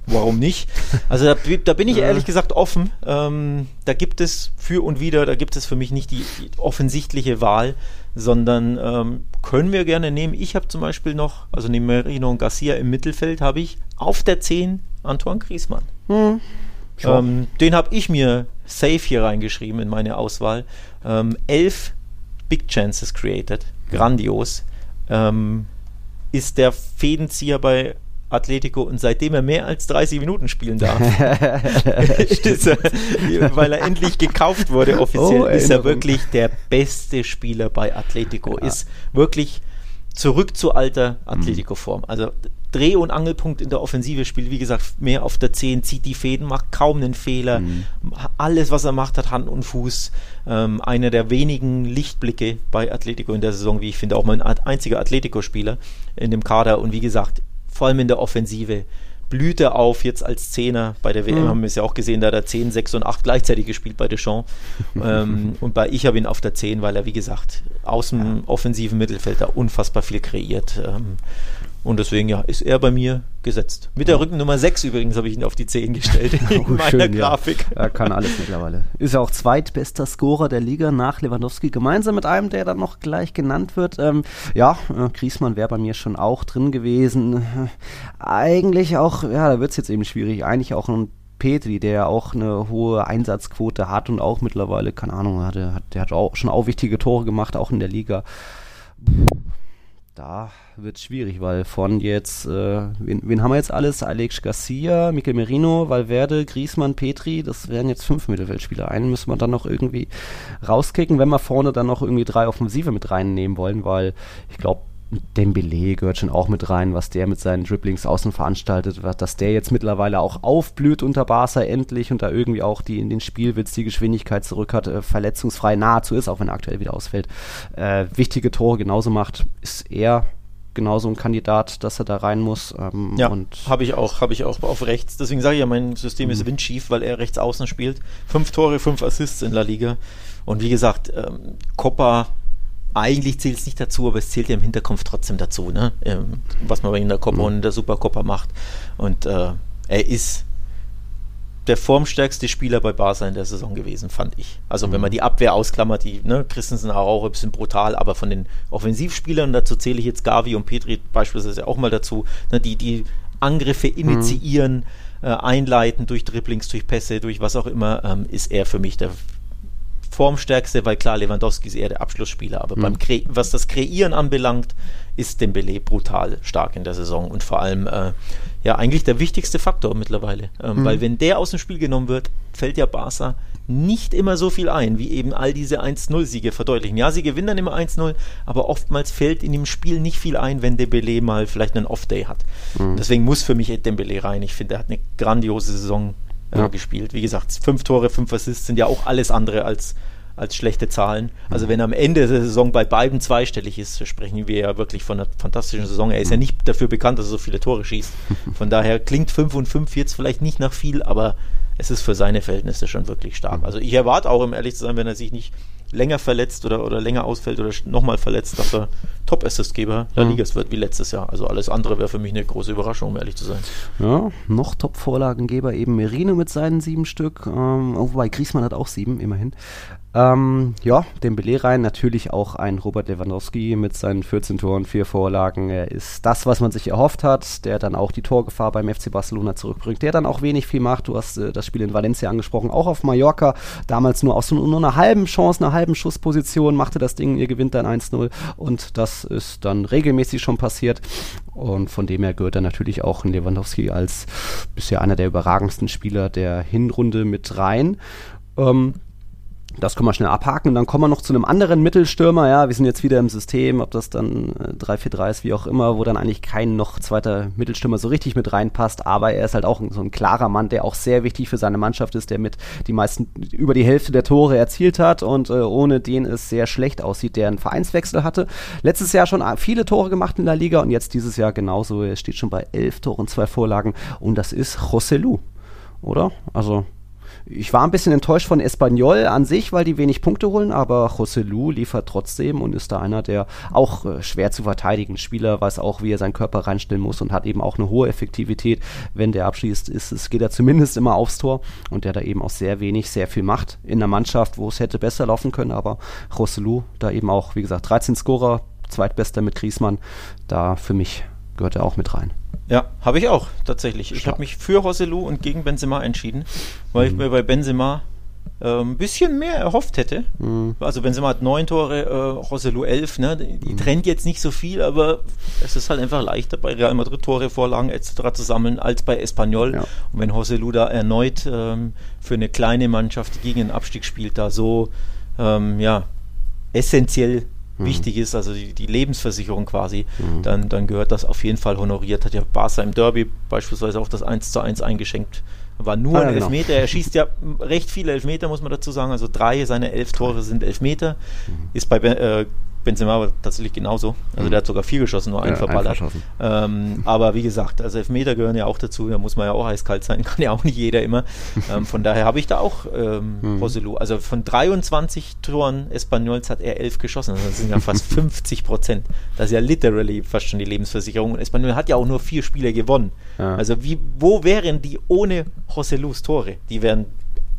warum nicht? Also da, da bin ich ehrlich gesagt offen. Ähm, da gibt es für und wieder, da gibt es für mich nicht die, die offensichtliche Wahl, sondern ähm, können wir gerne nehmen. Ich habe zum Beispiel noch, also neben Merino und Garcia im Mittelfeld, habe ich auf der 10 Antoine Griezmann. Mhm. Ähm, den habe ich mir safe hier reingeschrieben in meine Auswahl. Ähm, elf Big Chances created, grandios. Ähm, ist der Fädenzieher bei Atletico und seitdem er mehr als 30 Minuten spielen darf, er, weil er endlich gekauft wurde offiziell, oh, ist er wirklich der beste Spieler bei Atletico. Ja. Ist wirklich zurück zu alter Atletico-Form. Also Dreh- und Angelpunkt in der Offensive spielt, wie gesagt, mehr auf der 10, zieht die Fäden, macht kaum einen Fehler. Mhm. Alles, was er macht, hat Hand und Fuß. Ähm, einer der wenigen Lichtblicke bei Atletico in der Saison, wie ich finde, auch mal ein einziger Atletico-Spieler in dem Kader. Und wie gesagt, vor allem in der Offensive blüht er auf jetzt als Zehner. Bei der WM mhm. haben wir es ja auch gesehen, da hat er 10, 6 und 8 gleichzeitig gespielt bei Deschamps. ähm, und bei ich habe ihn auf der 10, weil er, wie gesagt, aus dem offensiven Mittelfeld da unfassbar viel kreiert. Ähm, und deswegen, ja, ist er bei mir gesetzt. Mit der Rückennummer 6 übrigens habe ich ihn auf die 10 gestellt in oh, meiner schön, Grafik. Ja. Er kann alles mittlerweile. Ist ja auch zweitbester Scorer der Liga nach Lewandowski, gemeinsam mit einem, der dann noch gleich genannt wird. Ähm, ja, äh, Griesmann wäre bei mir schon auch drin gewesen. Eigentlich auch, ja, da wird es jetzt eben schwierig. Eigentlich auch ein Petri, der auch eine hohe Einsatzquote hat und auch mittlerweile, keine Ahnung, hatte, hat, der hat auch schon auch wichtige Tore gemacht, auch in der Liga da wird es schwierig, weil von jetzt, äh, wen, wen, haben wir jetzt alles? Alex Garcia, Mikel Merino, Valverde, Griezmann, Petri, das wären jetzt fünf Mittelfeldspieler. Einen müssen wir dann noch irgendwie rauskicken, wenn wir vorne dann noch irgendwie drei Offensive mit reinnehmen wollen, weil ich glaube, Dembele gehört schon auch mit rein, was der mit seinen Dribblings außen veranstaltet, was, dass der jetzt mittlerweile auch aufblüht unter Barca endlich und da irgendwie auch die in den Spielwitz die Geschwindigkeit zurück hat, äh, verletzungsfrei nahezu ist, auch wenn er aktuell wieder ausfällt. Äh, wichtige Tore genauso macht, ist er genauso ein Kandidat, dass er da rein muss. Ähm, ja, habe ich auch, habe ich auch auf rechts. Deswegen sage ich ja, mein System ist mhm. windschief, weil er rechts außen spielt. Fünf Tore, fünf Assists in La Liga. Und wie gesagt, ähm, Copa eigentlich zählt es nicht dazu, aber es zählt ja im Hinterkopf trotzdem dazu, ne? Ähm, was man in der Copa mhm. und in der Supercopa macht. Und äh, er ist der formstärkste Spieler bei Barca in der Saison gewesen, fand ich. Also mhm. wenn man die Abwehr ausklammert, die ne, Christensen auch ein bisschen brutal, aber von den Offensivspielern, dazu zähle ich jetzt Gavi und Petri beispielsweise auch mal dazu, ne, die die Angriffe mhm. initiieren, mhm. äh, einleiten durch Dribblings, durch Pässe, durch was auch immer, ähm, ist er für mich der formstärkste, weil klar, Lewandowski ist eher der Abschlussspieler, aber mhm. beim was das Kreieren anbelangt, ist Dembele brutal stark in der Saison und vor allem äh, ja eigentlich der wichtigste Faktor mittlerweile, ähm, mhm. weil wenn der aus dem Spiel genommen wird, fällt ja Barca nicht immer so viel ein, wie eben all diese 1-0-Siege verdeutlichen. Ja, sie gewinnen dann immer 1-0, aber oftmals fällt in dem Spiel nicht viel ein, wenn Dembele mal vielleicht einen Off-Day hat. Mhm. Deswegen muss für mich Dembele rein. Ich finde, er hat eine grandiose Saison ja. gespielt. Wie gesagt, fünf Tore, fünf Assists sind ja auch alles andere als als schlechte Zahlen. Also wenn am Ende der Saison bei beiden zweistellig ist, sprechen wir ja wirklich von einer fantastischen Saison. Er ist ja nicht dafür bekannt, dass er so viele Tore schießt. Von daher klingt 5 und 5 jetzt vielleicht nicht nach viel, aber es ist für seine Verhältnisse schon wirklich stark. Also ich erwarte auch, um ehrlich zu sein, wenn er sich nicht länger verletzt oder, oder länger ausfällt oder nochmal verletzt, dass er Top-Assistgeber der mhm. Ligas wird wie letztes Jahr. Also alles andere wäre für mich eine große Überraschung, um ehrlich zu sein. Ja, noch Top-Vorlagengeber eben Merino mit seinen sieben Stück, ähm, wobei Griesmann hat auch sieben, immerhin. Ähm, ja, den Belay rein, natürlich auch ein Robert Lewandowski mit seinen 14 Toren, vier Vorlagen. Er ist das, was man sich erhofft hat, der dann auch die Torgefahr beim FC Barcelona zurückbringt, der dann auch wenig viel macht. Du hast äh, das Spiel in Valencia angesprochen, auch auf Mallorca, damals nur aus nur einer halben Chance, einer halben Schussposition, machte das Ding, ihr gewinnt dann 1-0 und das ist dann regelmäßig schon passiert. Und von dem her gehört dann natürlich auch Lewandowski als bisher einer der überragendsten Spieler der Hinrunde mit rein. Ähm, das können wir schnell abhaken und dann kommen wir noch zu einem anderen Mittelstürmer. Ja, wir sind jetzt wieder im System, ob das dann 3-4-3 äh, ist, wie auch immer, wo dann eigentlich kein noch zweiter Mittelstürmer so richtig mit reinpasst. Aber er ist halt auch so ein klarer Mann, der auch sehr wichtig für seine Mannschaft ist, der mit die meisten über die Hälfte der Tore erzielt hat und äh, ohne den es sehr schlecht aussieht, der einen Vereinswechsel hatte. Letztes Jahr schon viele Tore gemacht in der Liga und jetzt dieses Jahr genauso. Er steht schon bei elf Toren, zwei Vorlagen und das ist Joselu, oder? Also ich war ein bisschen enttäuscht von Espanyol an sich, weil die wenig Punkte holen, aber José Lu liefert trotzdem und ist da einer der auch äh, schwer zu verteidigen Spieler, weiß auch, wie er seinen Körper reinstellen muss und hat eben auch eine hohe Effektivität. Wenn der abschließt, ist es, geht er zumindest immer aufs Tor und der da eben auch sehr wenig, sehr viel macht in einer Mannschaft, wo es hätte besser laufen können, aber José Lu da eben auch, wie gesagt, 13 Scorer, zweitbester mit Griesmann, da für mich gehört er auch mit rein. Ja, habe ich auch tatsächlich. Ich habe mich für Roselu und gegen Benzema entschieden, weil mhm. ich mir bei Benzema äh, ein bisschen mehr erhofft hätte. Mhm. Also Benzema hat neun Tore, äh, Roselu elf. Ne? Die, die mhm. trennt jetzt nicht so viel, aber es ist halt einfach leichter bei Real Madrid Tore, Vorlagen etc. zu sammeln als bei Espanyol. Ja. Und wenn Roselu da erneut ähm, für eine kleine Mannschaft gegen den Abstieg spielt, da so ähm, ja essentiell mhm. wichtig ist, also die, die Lebensversicherung quasi, mhm. dann, dann gehört das auf jeden Fall honoriert. Hat ja Barca im Derby beispielsweise auch das 1 zu 1 eingeschenkt. War nur ah, ein genau. Elfmeter. Er schießt ja recht viele Elfmeter, muss man dazu sagen. Also drei seiner elf Tore sind Elfmeter. Mhm. Ist bei äh, Benzema war tatsächlich genauso. Also mhm. der hat sogar vier geschossen, nur einen ja, verballert. Ähm, aber wie gesagt, also Elfmeter gehören ja auch dazu, da muss man ja auch eiskalt sein, kann ja auch nicht jeder immer. ähm, von daher habe ich da auch ähm, mhm. Roselu. Also von 23 Toren Espanyols hat er elf geschossen. Also das sind ja fast 50 Prozent. Das ist ja literally fast schon die Lebensversicherung. Und Espanyol hat ja auch nur vier Spiele gewonnen. Ja. Also wie, wo wären die ohne Roselus Tore? Die wären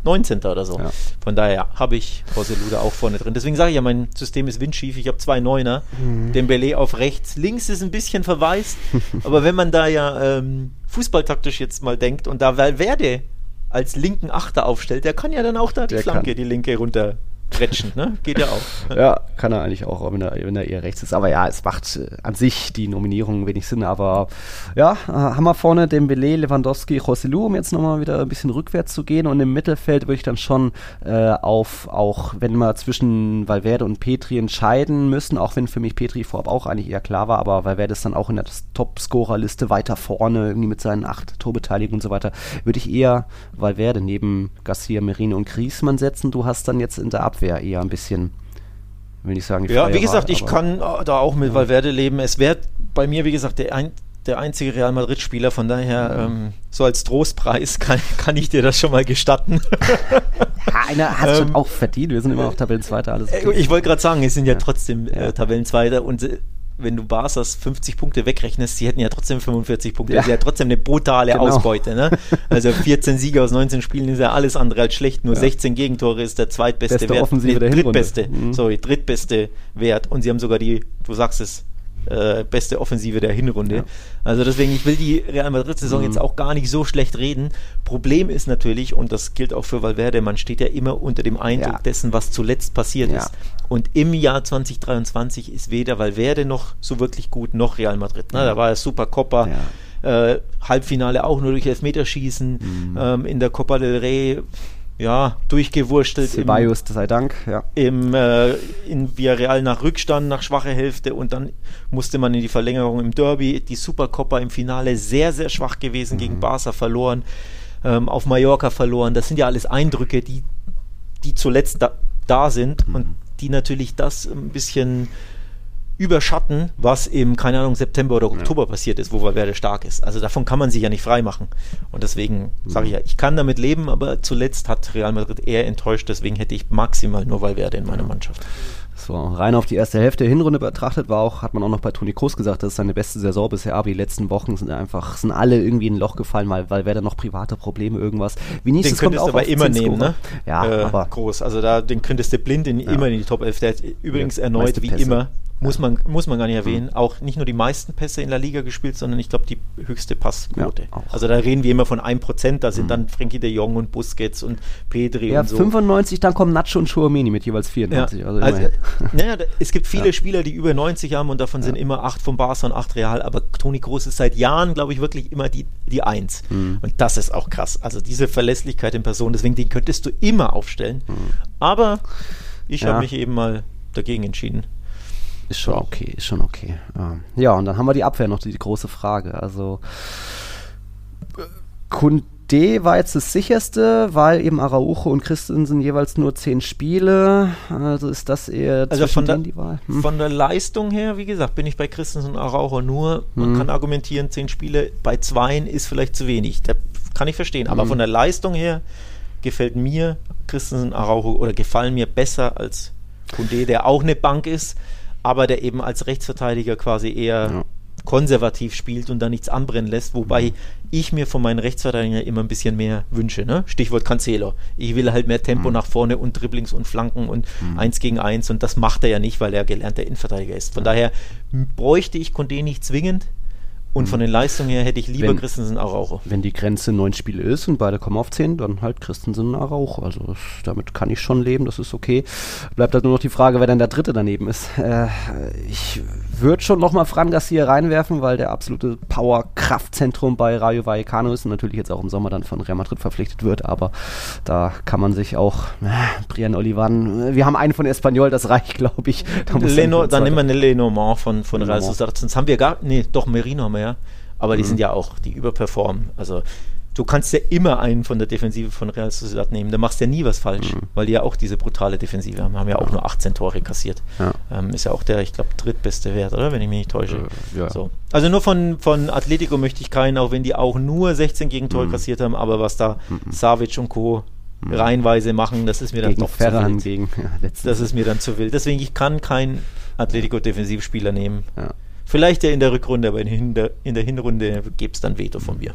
19. oder so. Ja. Von daher habe ich Roseluda auch vorne drin. Deswegen sage ich ja, mein System ist windschief. Ich habe zwei Neuner. Mhm. Dembele auf rechts. Links ist ein bisschen verwaist. aber wenn man da ja ähm, fußballtaktisch jetzt mal denkt und da Valverde als linken Achter aufstellt, der kann ja dann auch da die der Flanke, kann. die linke runter quetschen, ne? Geht ja auch. ja, kann er eigentlich auch, wenn er, wenn er eher rechts ist. Aber ja, es macht äh, an sich die Nominierung wenig Sinn. Aber ja, äh, haben wir vorne Dembele, Lewandowski, Joselu, um jetzt nochmal wieder ein bisschen rückwärts zu gehen. Und im Mittelfeld würde ich dann schon äh, auf, auch wenn wir zwischen Valverde und Petri entscheiden müssen, auch wenn für mich Petri vorab auch eigentlich eher klar war, aber Valverde ist dann auch in der Top-Scorer-Liste weiter vorne, irgendwie mit seinen acht Torbeteiligungen und so weiter, würde ich eher Valverde neben Garcia, Merino und Griezmann setzen. Du hast dann jetzt in der Ab Abwehr eher ein bisschen, will ich sagen, Ja, wie gesagt, Wahl, ich kann da auch mit Valverde leben. Es wäre bei mir, wie gesagt, der, ein, der einzige Real Madrid-Spieler, von daher ähm, so als Trostpreis kann, kann ich dir das schon mal gestatten. ja, einer hat es schon ähm, auch verdient, wir sind immer noch Tabellenzweiter. Alles okay. Ich wollte gerade sagen, es sind ja, ja. trotzdem äh, Tabellenzweiter und äh, wenn du Barca's 50 Punkte wegrechnest, die hätten ja trotzdem 45 Punkte. Ja. Ist ja trotzdem eine brutale genau. Ausbeute. Ne? Also 14 Siege aus 19 Spielen ist ja alles andere als schlecht. Nur ja. 16 Gegentore ist der zweitbeste Beste Wert. Offensive nee, drittbeste, mhm. sorry, drittbeste Wert. Und sie haben sogar die, du sagst es, äh, beste Offensive der Hinrunde. Ja. Also deswegen, ich will die Real Madrid-Saison mhm. jetzt auch gar nicht so schlecht reden. Problem ist natürlich, und das gilt auch für Valverde, man steht ja immer unter dem Eindruck ja. dessen, was zuletzt passiert ja. ist. Und im Jahr 2023 ist weder Valverde noch so wirklich gut, noch Real Madrid. Ne? Da war er super Copa. Äh, Halbfinale auch nur durch Elfmeterschießen. Mhm. Ähm, in der Copa del Rey ja, durchgewurstelt. Ceballos, sei Dank, ja. Im, äh, in Villarreal nach Rückstand, nach schwacher Hälfte und dann musste man in die Verlängerung im Derby. Die Supercoppa im Finale sehr, sehr schwach gewesen, mhm. gegen Barca verloren, ähm, auf Mallorca verloren. Das sind ja alles Eindrücke, die, die zuletzt da da sind und die natürlich das ein bisschen überschatten, was im, keine Ahnung, September oder Oktober ja. passiert ist, wo Valverde stark ist. Also davon kann man sich ja nicht frei machen. Und deswegen sage ich ja, ich kann damit leben, aber zuletzt hat Real Madrid eher enttäuscht, deswegen hätte ich maximal nur Valverde in meiner Mannschaft. So, rein auf die erste Hälfte der Hinrunde betrachtet war auch, hat man auch noch bei Toni Kroos gesagt, das ist seine beste Saison bisher, aber die letzten Wochen sind einfach, sind alle irgendwie in ein Loch gefallen, weil, weil wer da noch private Probleme, irgendwas. Vinicius den könntest du aber immer nehmen, ne? Ja, äh, aber. Groß, also da, den könntest du blind in, ja. immer in die Top 11. Der hat übrigens ja, erneut, wie immer, muss man, muss man gar nicht erwähnen. Mhm. Auch nicht nur die meisten Pässe in der Liga gespielt, sondern ich glaube die höchste Passquote. Ja, also da reden wir immer von 1%, da sind mhm. dann Frankie de Jong und Busquets und Pedri ja, und so. 95, dann kommen Nacho und Schuameni mit jeweils 94. Ja. Also, also naja, es gibt viele ja. Spieler, die über 90 haben und davon sind immer 8 von Barca und 8 Real, aber Toni Groß ist seit Jahren, glaube ich, wirklich immer die, die 1. Mhm. Und das ist auch krass. Also diese Verlässlichkeit in Person, deswegen den könntest du immer aufstellen. Mhm. Aber ich habe mich eben mal dagegen entschieden. Ist schon okay, ist schon okay. Ähm, ja, und dann haben wir die Abwehr noch, die, die große Frage. Also Kunde war jetzt das sicherste, weil eben Araujo und Christensen jeweils nur zehn Spiele. Also ist das eher also von der, die Wahl? Hm. Von der Leistung her, wie gesagt, bin ich bei Christensen und Araujo nur. Man hm. kann argumentieren, zehn Spiele bei zweien ist vielleicht zu wenig. Das kann ich verstehen. Aber hm. von der Leistung her gefällt mir Christensen, Araujo oder gefallen mir besser als Kunde, der auch eine Bank ist aber der eben als Rechtsverteidiger quasi eher ja. Konservativ spielt und da nichts anbrennen lässt, wobei ich mir von meinen Rechtsverteidigern immer ein bisschen mehr wünsche. Ne? Stichwort Cancelo. Ich will halt mehr Tempo mhm. nach vorne und Dribblings und Flanken und mhm. eins gegen eins und das macht er ja nicht, weil er gelernter Innenverteidiger ist. Von daher bräuchte ich Condé nicht zwingend, und von den Leistungen her hätte ich lieber wenn, Christensen Araujo. Wenn die Grenze neun Spiele ist und beide kommen auf zehn, dann halt Christensen Araujo. Also das, damit kann ich schon leben, das ist okay. Bleibt halt nur noch die Frage, wer dann der dritte daneben ist. Äh, ich würde schon nochmal Fran Garcia reinwerfen, weil der absolute Power-Kraftzentrum bei Rayo Vallecano ist und natürlich jetzt auch im Sommer dann von Real Madrid verpflichtet wird, aber da kann man sich auch äh, Brian Olivan, wir haben einen von Espanyol, das reicht, glaube ich. Da Leno, dann, nehmen wir eine Lenormand von, von Real Sociedad, sonst haben wir gar, nee, doch Merino haben wir ja, aber die mhm. sind ja auch, die überperformen, also du kannst ja immer einen von der Defensive von Real Sociedad nehmen. Da machst du ja nie was falsch, mhm. weil die ja auch diese brutale Defensive haben. Haben ja auch nur 18 Tore kassiert. Ja. Ähm, ist ja auch der, ich glaube, drittbeste Wert, oder? Wenn ich mich nicht täusche. Äh, ja. so. Also nur von, von Atletico möchte ich keinen, auch wenn die auch nur 16 Gegentore mhm. kassiert haben, aber was da mhm. Savic und Co. Mhm. reihenweise machen, das ist mir dann gegen doch Ferran zu wild. Gegen, ja, das ist mir dann zu wild. Deswegen, ich kann keinen Atletico-Defensivspieler nehmen. Vielleicht ja in der Rückrunde, aber in der, in der Hinrunde gibt es dann Veto von mir.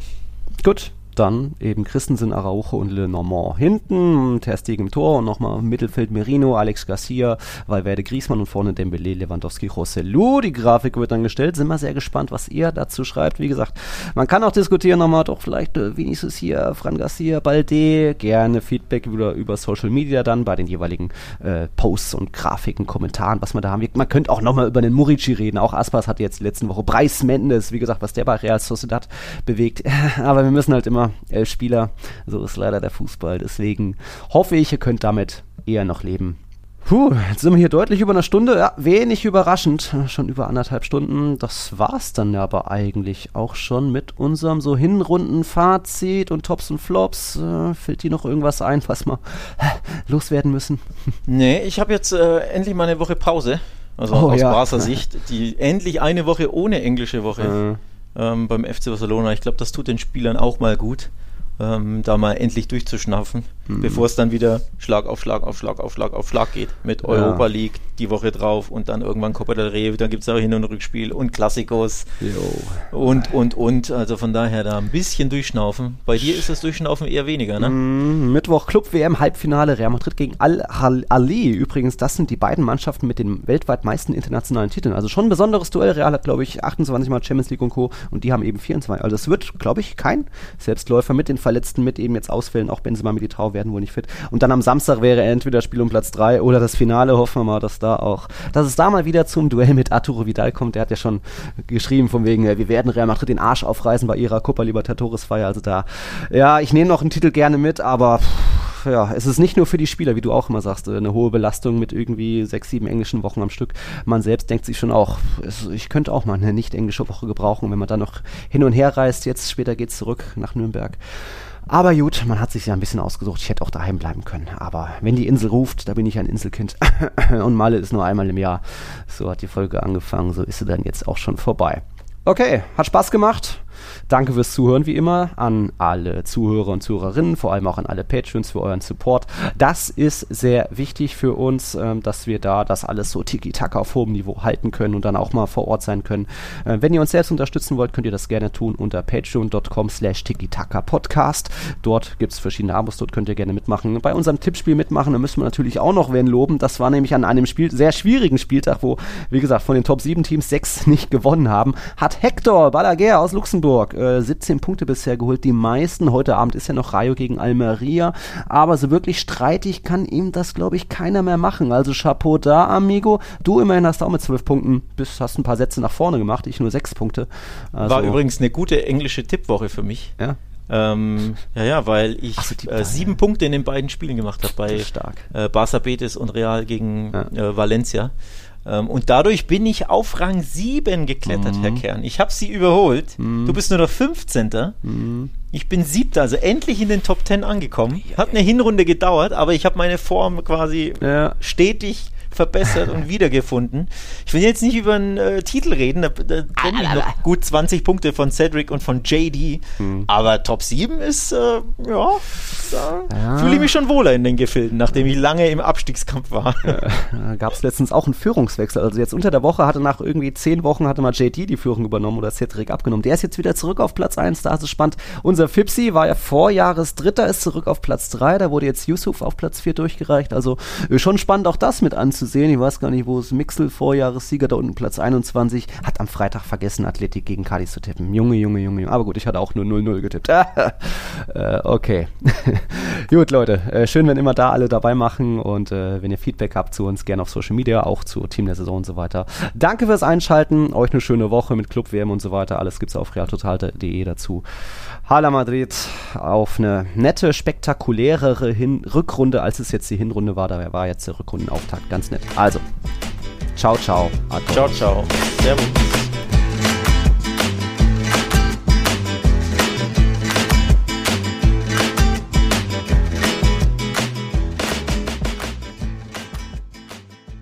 Gut, dann eben Christensen, Araujo und Le Normand hinten, Ter Stegen im Tor und nochmal im Mittelfeld Merino, Alex Garcia, Valverde Griezmann und vorne Dembele, Lewandowski, Rossellou. Die Grafik wird dann gestellt. Sind wir sehr gespannt, was ihr dazu schreibt. Wie gesagt, man kann auch diskutieren nochmal, doch vielleicht äh, Vinicius hier, Fran Garcia, Balde, gerne Feedback über, über Social Media dann bei den jeweiligen äh, Posts und Grafiken, Kommentaren, was man da haben. Man könnte auch nochmal über den Murici reden. Auch Aspas hat jetzt letzte Woche Preis Mendes, wie gesagt, was der bei Real Sociedad bewegt. Aber wir müssen halt immer immer elf Spieler. So ist leider der Fußball. Deswegen hoffe ich, ihr könnt damit eher noch leben. Puh, jetzt sind wir hier deutlich über eine Stunde. Ja, wenig überraschend. Schon über anderthalb Stunden. Das war's dann aber eigentlich auch schon mit unserem so Hinrunden-Fazit und Tops und Flops. Äh, fällt dir noch irgendwas ein, was wir loswerden müssen? Nee, ich habe jetzt äh, endlich mal eine Woche Pause. Also oh, aus ja. Barca Sicht. Die endlich eine Woche ohne englische Woche. Äh ähm, beim FC Barcelona. Ich glaube, das tut den Spielern auch mal gut ähm, da mal endlich durchzuschnaufen, mhm. bevor es dann wieder Schlag auf Schlag auf Schlag auf Schlag auf Schlag geht mit Europa ja. League die Woche drauf und dann irgendwann Copa del Rey, dann gibt es auch Hin- und Rückspiel und Klassikos und, und, und. Also von daher da ein bisschen durchschnaufen. Bei dir ist das Durchschnaufen eher weniger, ne? Mhm. Mittwoch Club WM Halbfinale Real Madrid gegen Al-Ali. Übrigens, das sind die beiden Mannschaften mit den weltweit meisten internationalen Titeln. Also schon ein besonderes Duell. Real hat, glaube ich, 28 Mal Champions League und Co. und die haben eben 24. Also es wird, glaube ich, kein Selbstläufer mit den Verletzten mit eben jetzt Ausfällen, auch Benzema mit die Trau werden wohl nicht fit. Und dann am Samstag wäre entweder Spiel um Platz 3 oder das Finale, hoffen wir mal, dass da auch, dass es da mal wieder zum Duell mit Arturo Vidal kommt. Der hat ja schon geschrieben von wegen, wir werden Real Madrid den Arsch aufreißen bei ihrer Copa Libertadores Feier. Also da, ja, ich nehme noch einen Titel gerne mit, aber pff, ja, es ist nicht nur für die Spieler, wie du auch immer sagst, eine hohe Belastung mit irgendwie sechs, sieben englischen Wochen am Stück. Man selbst denkt sich schon auch, ich könnte auch mal eine nicht englische Woche gebrauchen, wenn man dann noch hin und her reist. Jetzt später geht es zurück nach Nürnberg. Aber gut, man hat sich ja ein bisschen ausgesucht. Ich hätte auch daheim bleiben können. Aber wenn die Insel ruft, da bin ich ein Inselkind. Und Malle ist nur einmal im Jahr. So hat die Folge angefangen. So ist sie dann jetzt auch schon vorbei. Okay, hat Spaß gemacht. Danke fürs Zuhören wie immer an alle Zuhörer und Zuhörerinnen, vor allem auch an alle Patreons für euren Support. Das ist sehr wichtig für uns, ähm, dass wir da das alles so tiki-taka auf hohem Niveau halten können und dann auch mal vor Ort sein können. Äh, wenn ihr uns selbst unterstützen wollt, könnt ihr das gerne tun unter patreon.com slash tiki-taka-podcast. Dort gibt es verschiedene Abos, dort könnt ihr gerne mitmachen. Bei unserem Tippspiel mitmachen, da müssen wir natürlich auch noch wen loben. Das war nämlich an einem Spiel, sehr schwierigen Spieltag, wo, wie gesagt, von den Top 7 Teams sechs nicht gewonnen haben, hat Hector Balaguer aus Luxemburg äh, 17 Punkte bisher geholt, die meisten. Heute Abend ist ja noch Rayo gegen Almeria, aber so wirklich streitig kann ihm das, glaube ich, keiner mehr machen. Also Chapeau da, Amigo. Du immerhin hast auch mit 12 Punkten, bist, hast ein paar Sätze nach vorne gemacht, ich nur 6 Punkte. Also, War übrigens eine gute englische Tippwoche für mich. Ja. Ähm, ja, ja, weil ich so, äh, sieben Punkte in den beiden Spielen gemacht habe bei äh, Barça Betis und Real gegen ja. äh, Valencia. Ähm, und dadurch bin ich auf Rang 7 geklettert, mhm. Herr Kern. Ich habe sie überholt. Mhm. Du bist nur noch 15. Mhm. Ich bin siebter, also endlich in den Top 10 angekommen. Hat eine Hinrunde gedauert, aber ich habe meine Form quasi ja. stetig verbessert und wiedergefunden. Ich will jetzt nicht über einen äh, Titel reden, da, da brenne ich noch gut 20 Punkte von Cedric und von JD, hm. aber Top 7 ist, äh, ja, da ja. fühle ich mich schon wohler in den Gefilden, nachdem ich lange im Abstiegskampf war. Ja, Gab es letztens auch einen Führungswechsel, also jetzt unter der Woche hatte nach irgendwie 10 Wochen hatte mal JD die Führung übernommen oder Cedric abgenommen. Der ist jetzt wieder zurück auf Platz 1, da ist es spannend. Unser Fipsi war ja Vorjahres Dritter, ist zurück auf Platz 3, da wurde jetzt Yusuf auf Platz 4 durchgereicht, also schon spannend auch das mit anzusehen zu sehen. Ich weiß gar nicht, wo es Mixel, Vorjahressieger, da unten Platz 21, hat am Freitag vergessen, Athletik gegen Cadiz zu tippen. Junge, Junge, Junge. Aber gut, ich hatte auch nur 0-0 getippt. äh, okay. gut, Leute. Äh, schön, wenn immer da alle dabei machen und äh, wenn ihr Feedback habt zu uns, gerne auf Social Media, auch zu Team der Saison und so weiter. Danke fürs Einschalten. Euch eine schöne Woche mit Club WM und so weiter. Alles gibt es auf realtotal.de dazu. Hala Madrid auf eine nette, spektakulärere Hin Rückrunde, als es jetzt die Hinrunde war. Da war jetzt der Rückrundenauftakt ganz nett. Also, ciao, ciao. Ciao, ciao. Servus.